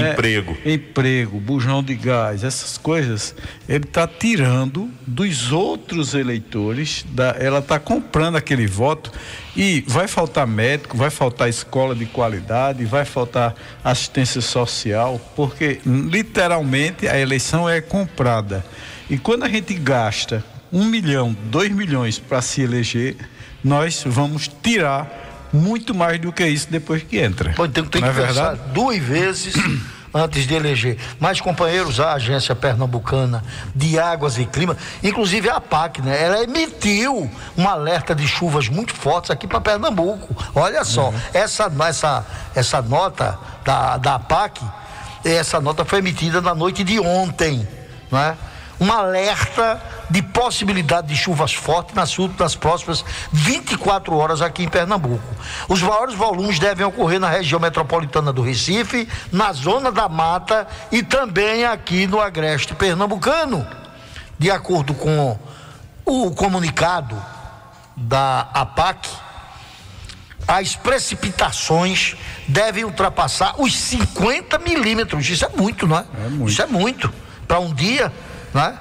né, Emprego. emprego, bujão de gás, essas coisas, ele está tirando dos outros eleitores, da, ela está comprando aquele voto e vai faltar médico, vai faltar escola de qualidade, vai faltar assistência social, porque literalmente a eleição é comprada. E quando a gente gasta um milhão, dois milhões para se eleger, nós vamos tirar muito mais do que isso depois que entra. Pô, então tem Não que é pensar verdade? duas vezes [clears throat] antes de eleger. Mas, companheiros, a Agência Pernambucana de Águas e Clima, inclusive a APAC, né? Ela emitiu um alerta de chuvas muito fortes aqui para Pernambuco. Olha só, Uhum. essa, essa, essa nota da, da APAC, essa nota foi emitida na noite de ontem, né? Um alerta de possibilidade de chuvas fortes nas, nas próximas 24 horas aqui em Pernambuco. Os maiores volumes devem ocorrer na região metropolitana do Recife, na zona da mata e também aqui no agreste pernambucano. De acordo com o comunicado da APAC, as precipitações devem ultrapassar os 50 milímetros. Isso é muito, não é? Isso é muito. Para um dia, né?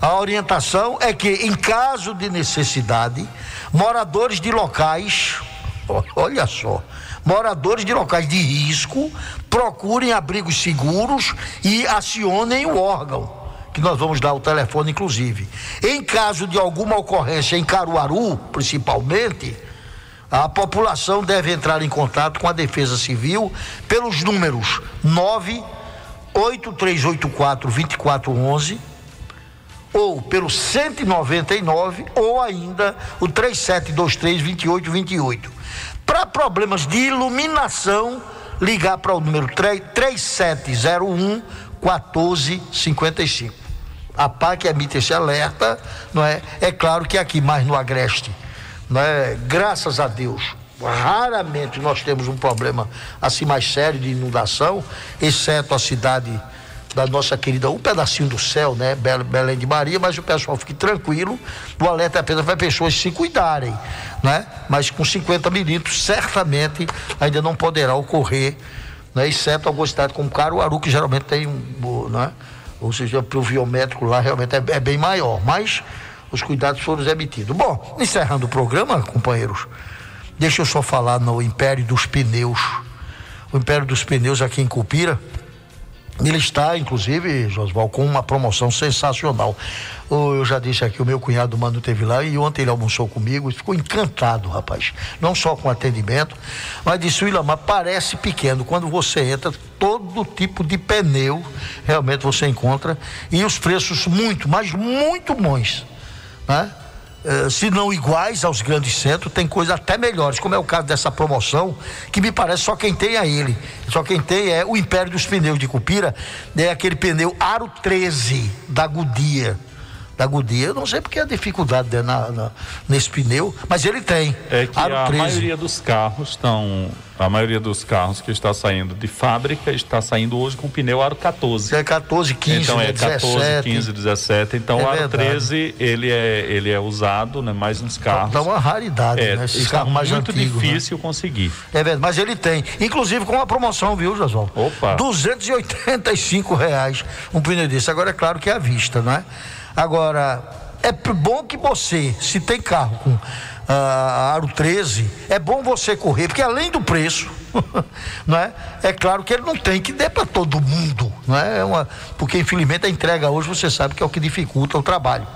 A orientação é que, em caso de necessidade, moradores de locais Olha só. Moradores de locais de risco procurem abrigos seguros e acionem o órgão, que nós vamos dar o telefone, inclusive. Em caso de alguma ocorrência em Caruaru, principalmente, a população deve entrar em contato com a Defesa Civil pelos números 98384 2411 ou pelo 199 ou ainda o 3723 2828. Para problemas de iluminação, ligar para o número 3, 3701 1455. A PAC emite esse alerta, não é? É claro que aqui mais no Agreste, não é? Graças a Deus, raramente nós temos um problema assim mais sério de inundação, exceto a cidade da nossa querida, um pedacinho do céu, né? Bel- Belém de Maria, mas o pessoal fique tranquilo, o alerta é apenas para pessoas se cuidarem, né? Mas com 50 milímetros, certamente ainda não poderá ocorrer, né? Exceto alguma cidade como Caruaru, que geralmente tem um, né? Ou seja, o pluviométrico lá realmente é, é bem maior, mas os cuidados foram emitidos. Bom, encerrando o programa, companheiros, deixa eu só falar no Império dos Pneus. O Império dos Pneus aqui em Cupira, ele está, inclusive, Josval, com uma promoção sensacional. Eu já disse aqui, o meu cunhado Mano teve lá e ontem ele almoçou comigo e ficou encantado, rapaz. Não só com o atendimento, mas disse, William, mas parece pequeno. Quando você entra, todo tipo de pneu realmente você encontra e os preços muito, mas muito bons, né? Eh, se não iguais aos grandes centros, tem coisas até melhores, como é o caso dessa promoção, que me parece só quem tem é ele. Só quem tem é o Império dos Pneus de Cupira, é aquele pneu Aro 13 da Goodyear. Da Goodyear, eu não sei porque a dificuldade né, na, na- nesse pneu, mas ele tem. É que a 13. maioria dos carros estão. A maioria dos carros que está saindo de fábrica está saindo hoje com pneu aro 14. É 14, 15, Então é né, 14, 17. 15, 17. Então É o aro verdade. 13 ele é, ele é usado, né, mais nos carros. Dá uma raridade, é, né? Esses carros mais muito antigos. né? difícil conseguir. É verdade, mas ele tem. Inclusive com uma promoção, viu, Josual? Opa. 285 reais um pneu desse. Agora é claro que é à vista, não é? Agora, é bom que você, se tem carro com ah, aro 13, é bom você correr, porque além do preço, [laughs] não é? É claro que ele não tem que dar para todo mundo, não é? É uma, porque infelizmente a entrega hoje você sabe que é o que dificulta o trabalho.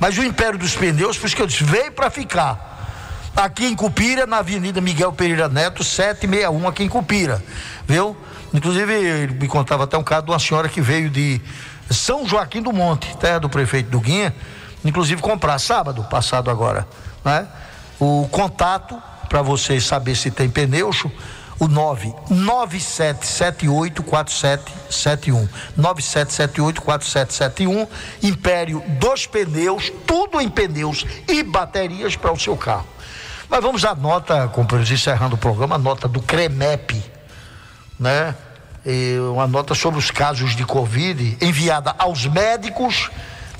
Mas o Império dos Pneus, por isso que eu disse, veio para ficar aqui em Cupira, na Avenida Miguel Pereira Neto, 761, aqui em Cupira, viu? Inclusive, ele me contava até um caso de uma senhora que veio de São Joaquim do Monte, terra do prefeito do Guinha, inclusive comprar sábado passado agora, né? O contato para você saber se tem pneus, o 997784771. 97784771, Império dos Pneus, tudo em pneus e baterias para o seu carro. Mas vamos à nota, companheiros, encerrando o programa, a nota do CREMEP, né? E uma nota sobre os casos de Covid enviada aos médicos,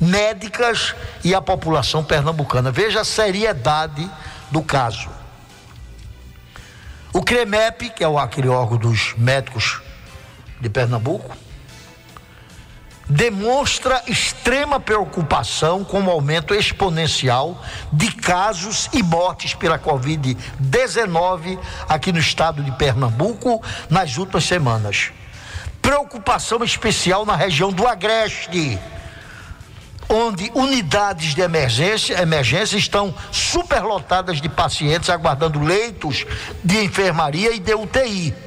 médicas e à população pernambucana. Veja a seriedade do caso. O CREMEP, que é aquele órgão dos médicos de Pernambuco, demonstra extrema preocupação com o aumento exponencial de casos e mortes pela Covid-19 aqui no estado de Pernambuco nas últimas semanas. Preocupação especial na região do Agreste, onde unidades de emergência, emergência estão superlotadas de pacientes aguardando leitos de enfermaria e de UTI.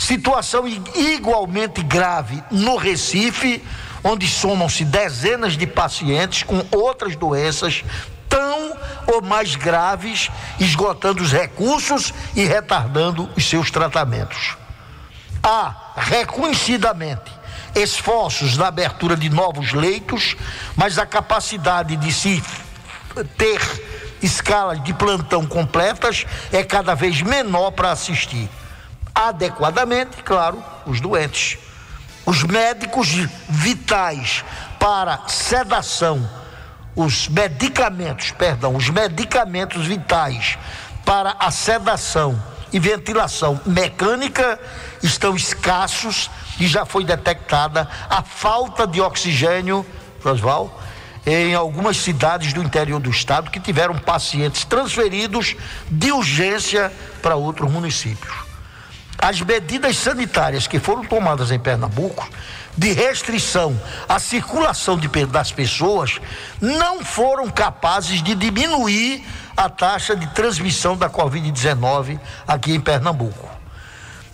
Situação igualmente grave no Recife, onde somam-se dezenas de pacientes com outras doenças tão ou mais graves, esgotando os recursos e retardando os seus tratamentos. Há reconhecidamente esforços na abertura de novos leitos, mas a capacidade de se ter escalas de plantão completas é cada vez menor para assistir adequadamente, claro, os doentes. Os médicos vitais para sedação, os medicamentos, perdão, os medicamentos vitais para a sedação e ventilação mecânica estão escassos e já foi detectada a falta de oxigênio, Oswald, em algumas cidades do interior do estado que tiveram pacientes transferidos de urgência para outros municípios. As medidas sanitárias que foram tomadas em Pernambuco de restrição à circulação de, das pessoas não foram capazes de diminuir a taxa de transmissão da Covid-19 aqui em Pernambuco.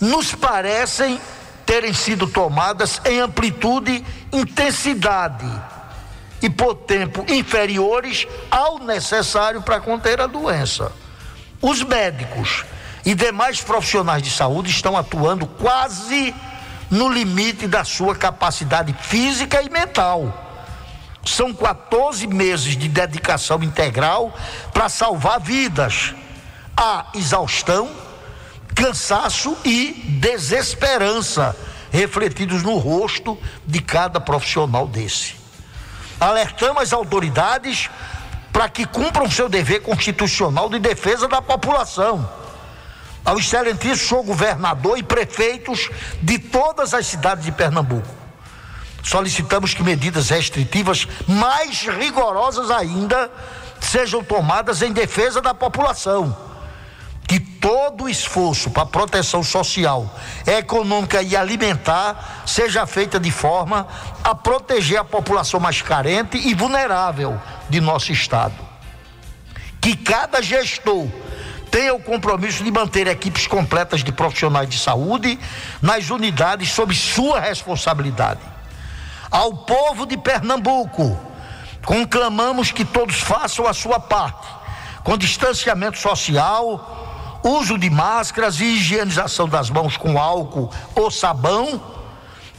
Nos parecem terem sido tomadas em amplitude, intensidade e por tempo inferiores ao necessário para conter a doença. Os médicos e demais profissionais de saúde estão atuando quase no limite da sua capacidade física e mental. São 14 meses de dedicação integral para salvar vidas. Há exaustão, cansaço e desesperança refletidos no rosto de cada profissional desse. Alertamos as autoridades para que cumpram seu dever constitucional de defesa da população. Ao excelentíssimo governador e prefeitos de todas as cidades de Pernambuco. Solicitamos que medidas restritivas mais rigorosas ainda sejam tomadas em defesa da população. Que todo esforço para proteção social, econômica e alimentar seja feita de forma a proteger a população mais carente e vulnerável de nosso estado. Que cada gestor tenha o compromisso de manter equipes completas de profissionais de saúde nas unidades sob sua responsabilidade. Ao povo de Pernambuco, conclamamos que todos façam a sua parte, com distanciamento social, uso de máscaras e higienização das mãos com álcool ou sabão,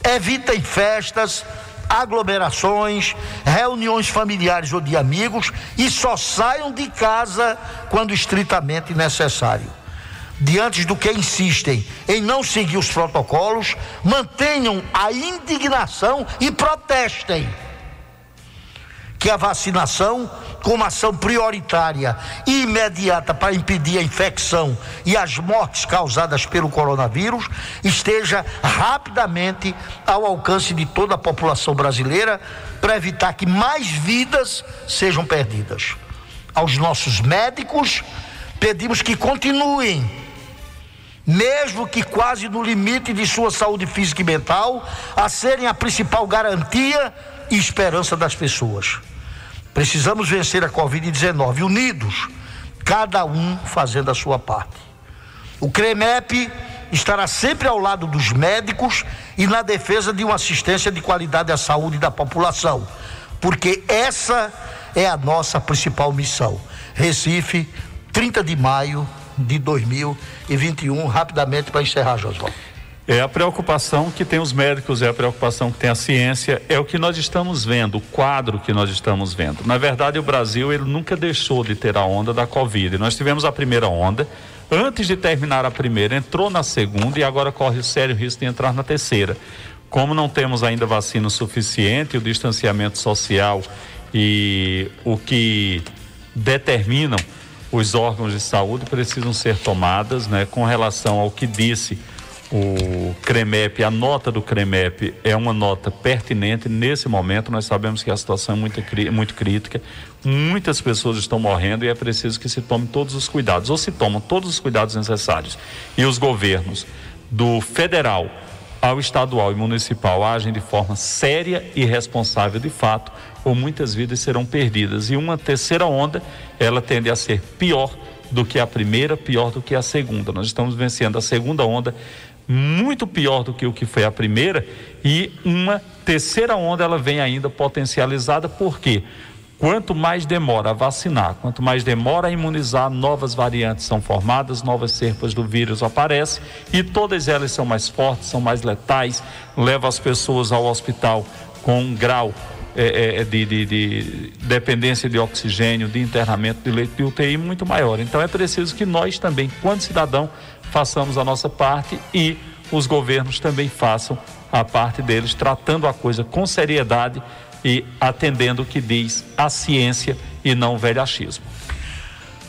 evitem festas, aglomerações, reuniões familiares ou de amigos e só saiam de casa quando estritamente necessário. Diante do que insistem em não seguir os protocolos, mantenham a indignação e protestem que a vacinação, como ação prioritária e imediata para impedir a infecção e as mortes causadas pelo coronavírus, esteja rapidamente ao alcance de toda a população brasileira para evitar que mais vidas sejam perdidas. Aos nossos médicos, pedimos que continuem mesmo que quase no limite de sua saúde física e mental, a serem a principal garantia e esperança das pessoas. Precisamos vencer a Covid-19 unidos, cada um fazendo a sua parte. O CREMEP estará sempre ao lado dos médicos e na defesa de uma assistência de qualidade à saúde da população, porque essa é a nossa principal missão. Recife, 30 de maio de 2021, rapidamente para encerrar, Josué. É a preocupação que tem os médicos, é a preocupação que tem a ciência, é o que nós estamos vendo, o quadro que nós estamos vendo. Na verdade, o Brasil ele nunca deixou de ter a onda da Covid. Nós tivemos a primeira onda, antes de terminar a primeira, entrou na segunda e agora corre o sério risco de entrar na terceira. Como não temos ainda vacina suficiente, o distanciamento social e o que determinam os órgãos de saúde precisam ser tomadas, né, com relação ao que disse o CREMEP, a nota do CREMEP é uma nota pertinente nesse momento. Nós sabemos que a situação é muito, muito crítica, muitas pessoas estão morrendo e é preciso que se tome todos os cuidados, ou se tomam todos os cuidados necessários. E os governos do federal ao estadual e municipal agem de forma séria e responsável de fato, ou muitas vidas serão perdidas. E uma terceira onda, ela tende a ser pior do que a primeira, pior do que a segunda. Nós estamos vencendo a segunda onda muito pior do que o que foi a primeira e uma terceira onda ela vem ainda potencializada porque quanto mais demora a vacinar, quanto mais demora a imunizar, novas variantes são formadas, novas cepas do vírus aparecem e todas elas são mais fortes, são mais letais, levam as pessoas ao hospital com um grau é, é, de, de- de dependência de oxigênio, de internamento de leito de UTI muito maior. Então é preciso que nós também, quando cidadão, façamos a nossa parte e os governos também façam a parte deles, tratando a coisa com seriedade e atendendo o que diz a ciência e não o velhachismo.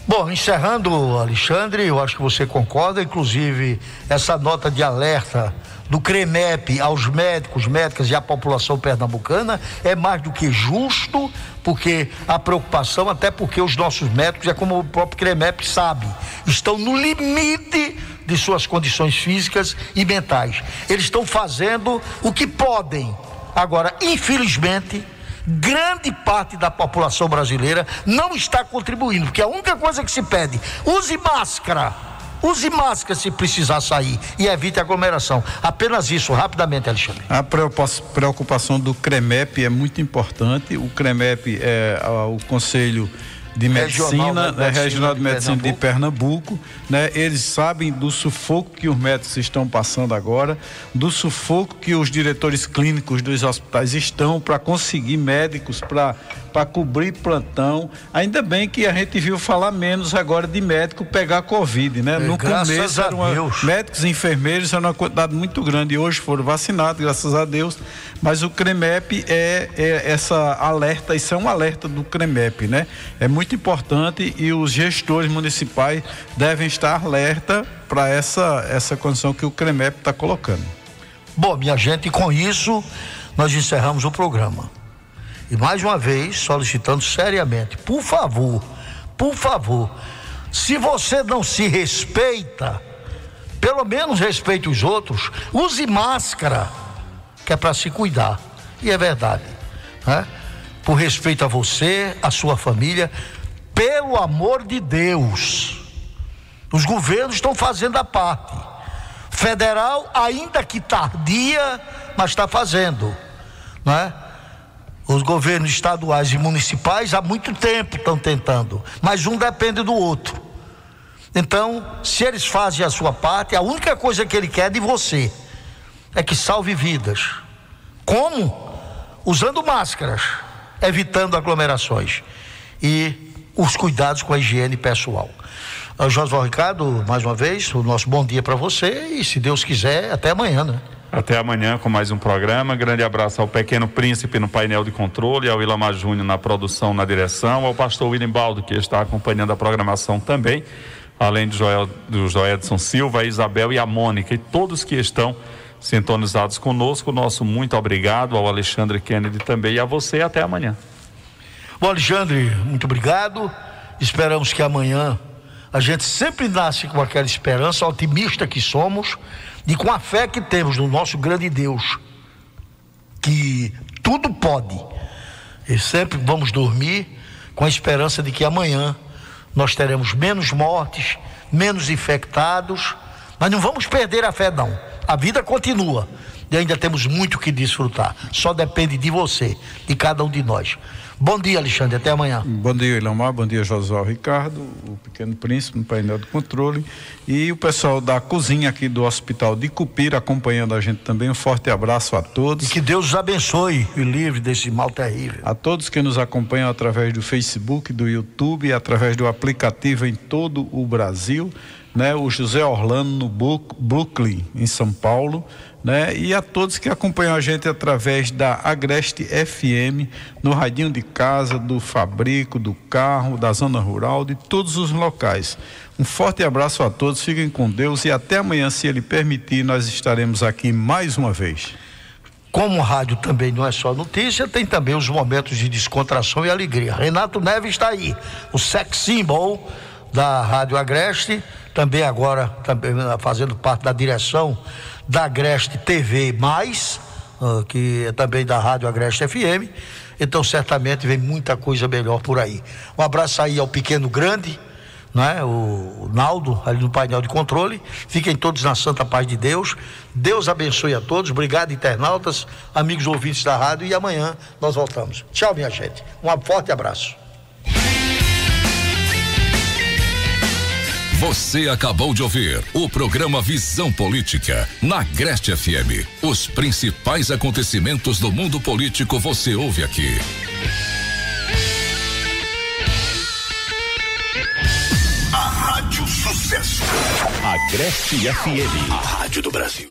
Bom, encerrando, Alexandre, eu acho que você concorda, inclusive essa nota de alerta do CREMEP aos médicos, médicas e à população pernambucana é mais do que justo, porque a preocupação, até porque os nossos médicos, é como o próprio CREMEP sabe, estão no limite de suas condições físicas e mentais. Eles estão fazendo o que podem. Agora, infelizmente, grande parte da população brasileira não está contribuindo, porque a única coisa que se pede, use máscara. Use máscara se precisar sair e evite aglomeração. Apenas isso, rapidamente, Alexandre. A preocupa- preocupação do CREMEP é muito importante. O CREMEP é o Conselho de Medicina, né, né, Medicina Regional de de Medicina de Pernambuco, né? Eles sabem do sufoco que os médicos estão passando agora, do sufoco que os diretores clínicos dos hospitais estão para conseguir médicos para para cobrir plantão. Ainda bem que a gente viu falar menos agora de médico pegar covid, né? É, No começo era uma, Deus. médicos e enfermeiros eram uma quantidade muito grande e hoje foram vacinados, graças a Deus. Mas o CREMEP é, é essa alerta, isso é um alerta do CREMEP, né? É muito importante e os gestores municipais devem estar alerta para essa, essa condição que o CREMEP está colocando. Bom, minha gente, com isso nós encerramos o programa. E mais uma vez, solicitando seriamente, por favor, por favor, se você não se respeita, pelo menos respeite os outros, use máscara, que é para se cuidar. E é verdade, né? Por respeito a você, a sua família, pelo amor de Deus. Os governos estão fazendo a parte. Federal, ainda que tardia, mas está fazendo, não é? Os governos estaduais e municipais há muito tempo estão tentando, mas um depende do outro. Então, se eles fazem a sua parte, a única coisa que ele quer de você é que salve vidas. Como? Usando máscaras, evitando aglomerações e os cuidados com a higiene pessoal. Ah, Josué Ricardo, mais uma vez, o nosso bom dia para você e, se Deus quiser, até amanhã, né? Até amanhã com mais um programa. Grande abraço ao Pequeno Príncipe no painel de controle, ao Ilamar Júnior na produção, na direção, ao pastor William Baldo, que está acompanhando a programação também, além do, Joel, do Joedson Silva, a Isabel e a Mônica, e todos que estão sintonizados conosco. Nosso muito obrigado ao Alexandre Kennedy também e a você. Até amanhã. Bom, Alexandre, muito obrigado. Esperamos que amanhã a gente sempre nasce com aquela esperança otimista que somos e com a fé que temos no nosso grande Deus, que tudo pode. E sempre vamos dormir com a esperança de que amanhã nós teremos menos mortes, menos infectados, mas não vamos perder a fé, não. A vida continua e ainda temos muito que desfrutar. Só depende de você, de cada um de nós. Bom dia, Alexandre. Até amanhã. Bom dia, Ilamar. Bom dia, Josué Ricardo, o Pequeno Príncipe no painel de controle. E o pessoal da cozinha aqui do Hospital de Cupira acompanhando a gente também. Um forte abraço a todos. Que Deus os abençoe e livre desse mal terrível. A todos que nos acompanham através do Facebook, do YouTube, através do aplicativo em todo o Brasil, né? O José Orlando no Brooklyn, em São Paulo, né? E a todos que acompanham a gente através da Agreste FM, no radinho de casa, do fabrico, do carro, da zona rural, de todos os locais. Um forte abraço a todos, fiquem com Deus e até amanhã, se Ele permitir, nós estaremos aqui mais uma vez. Como o rádio também não é só notícia, tem também os momentos de descontração e alegria. Renato Neves está aí, o sex symbol da Rádio Agreste, também agora também fazendo parte da direção da Agreste TV Mais, ah, que é também da Rádio Agreste FM. Então certamente vem muita coisa melhor por aí. Um abraço aí ao pequeno grande, né? O Naldo ali no painel de controle. Fiquem todos na santa paz de Deus. Deus abençoe a todos. Obrigado, internautas, amigos ouvintes da rádio. E amanhã nós voltamos. Tchau, minha gente. Um forte abraço. Você acabou de ouvir o programa Visão Política na Greste FM. Os principais acontecimentos do mundo político você ouve aqui. A Rádio Sucesso. Agreste FM. A Rádio do Brasil.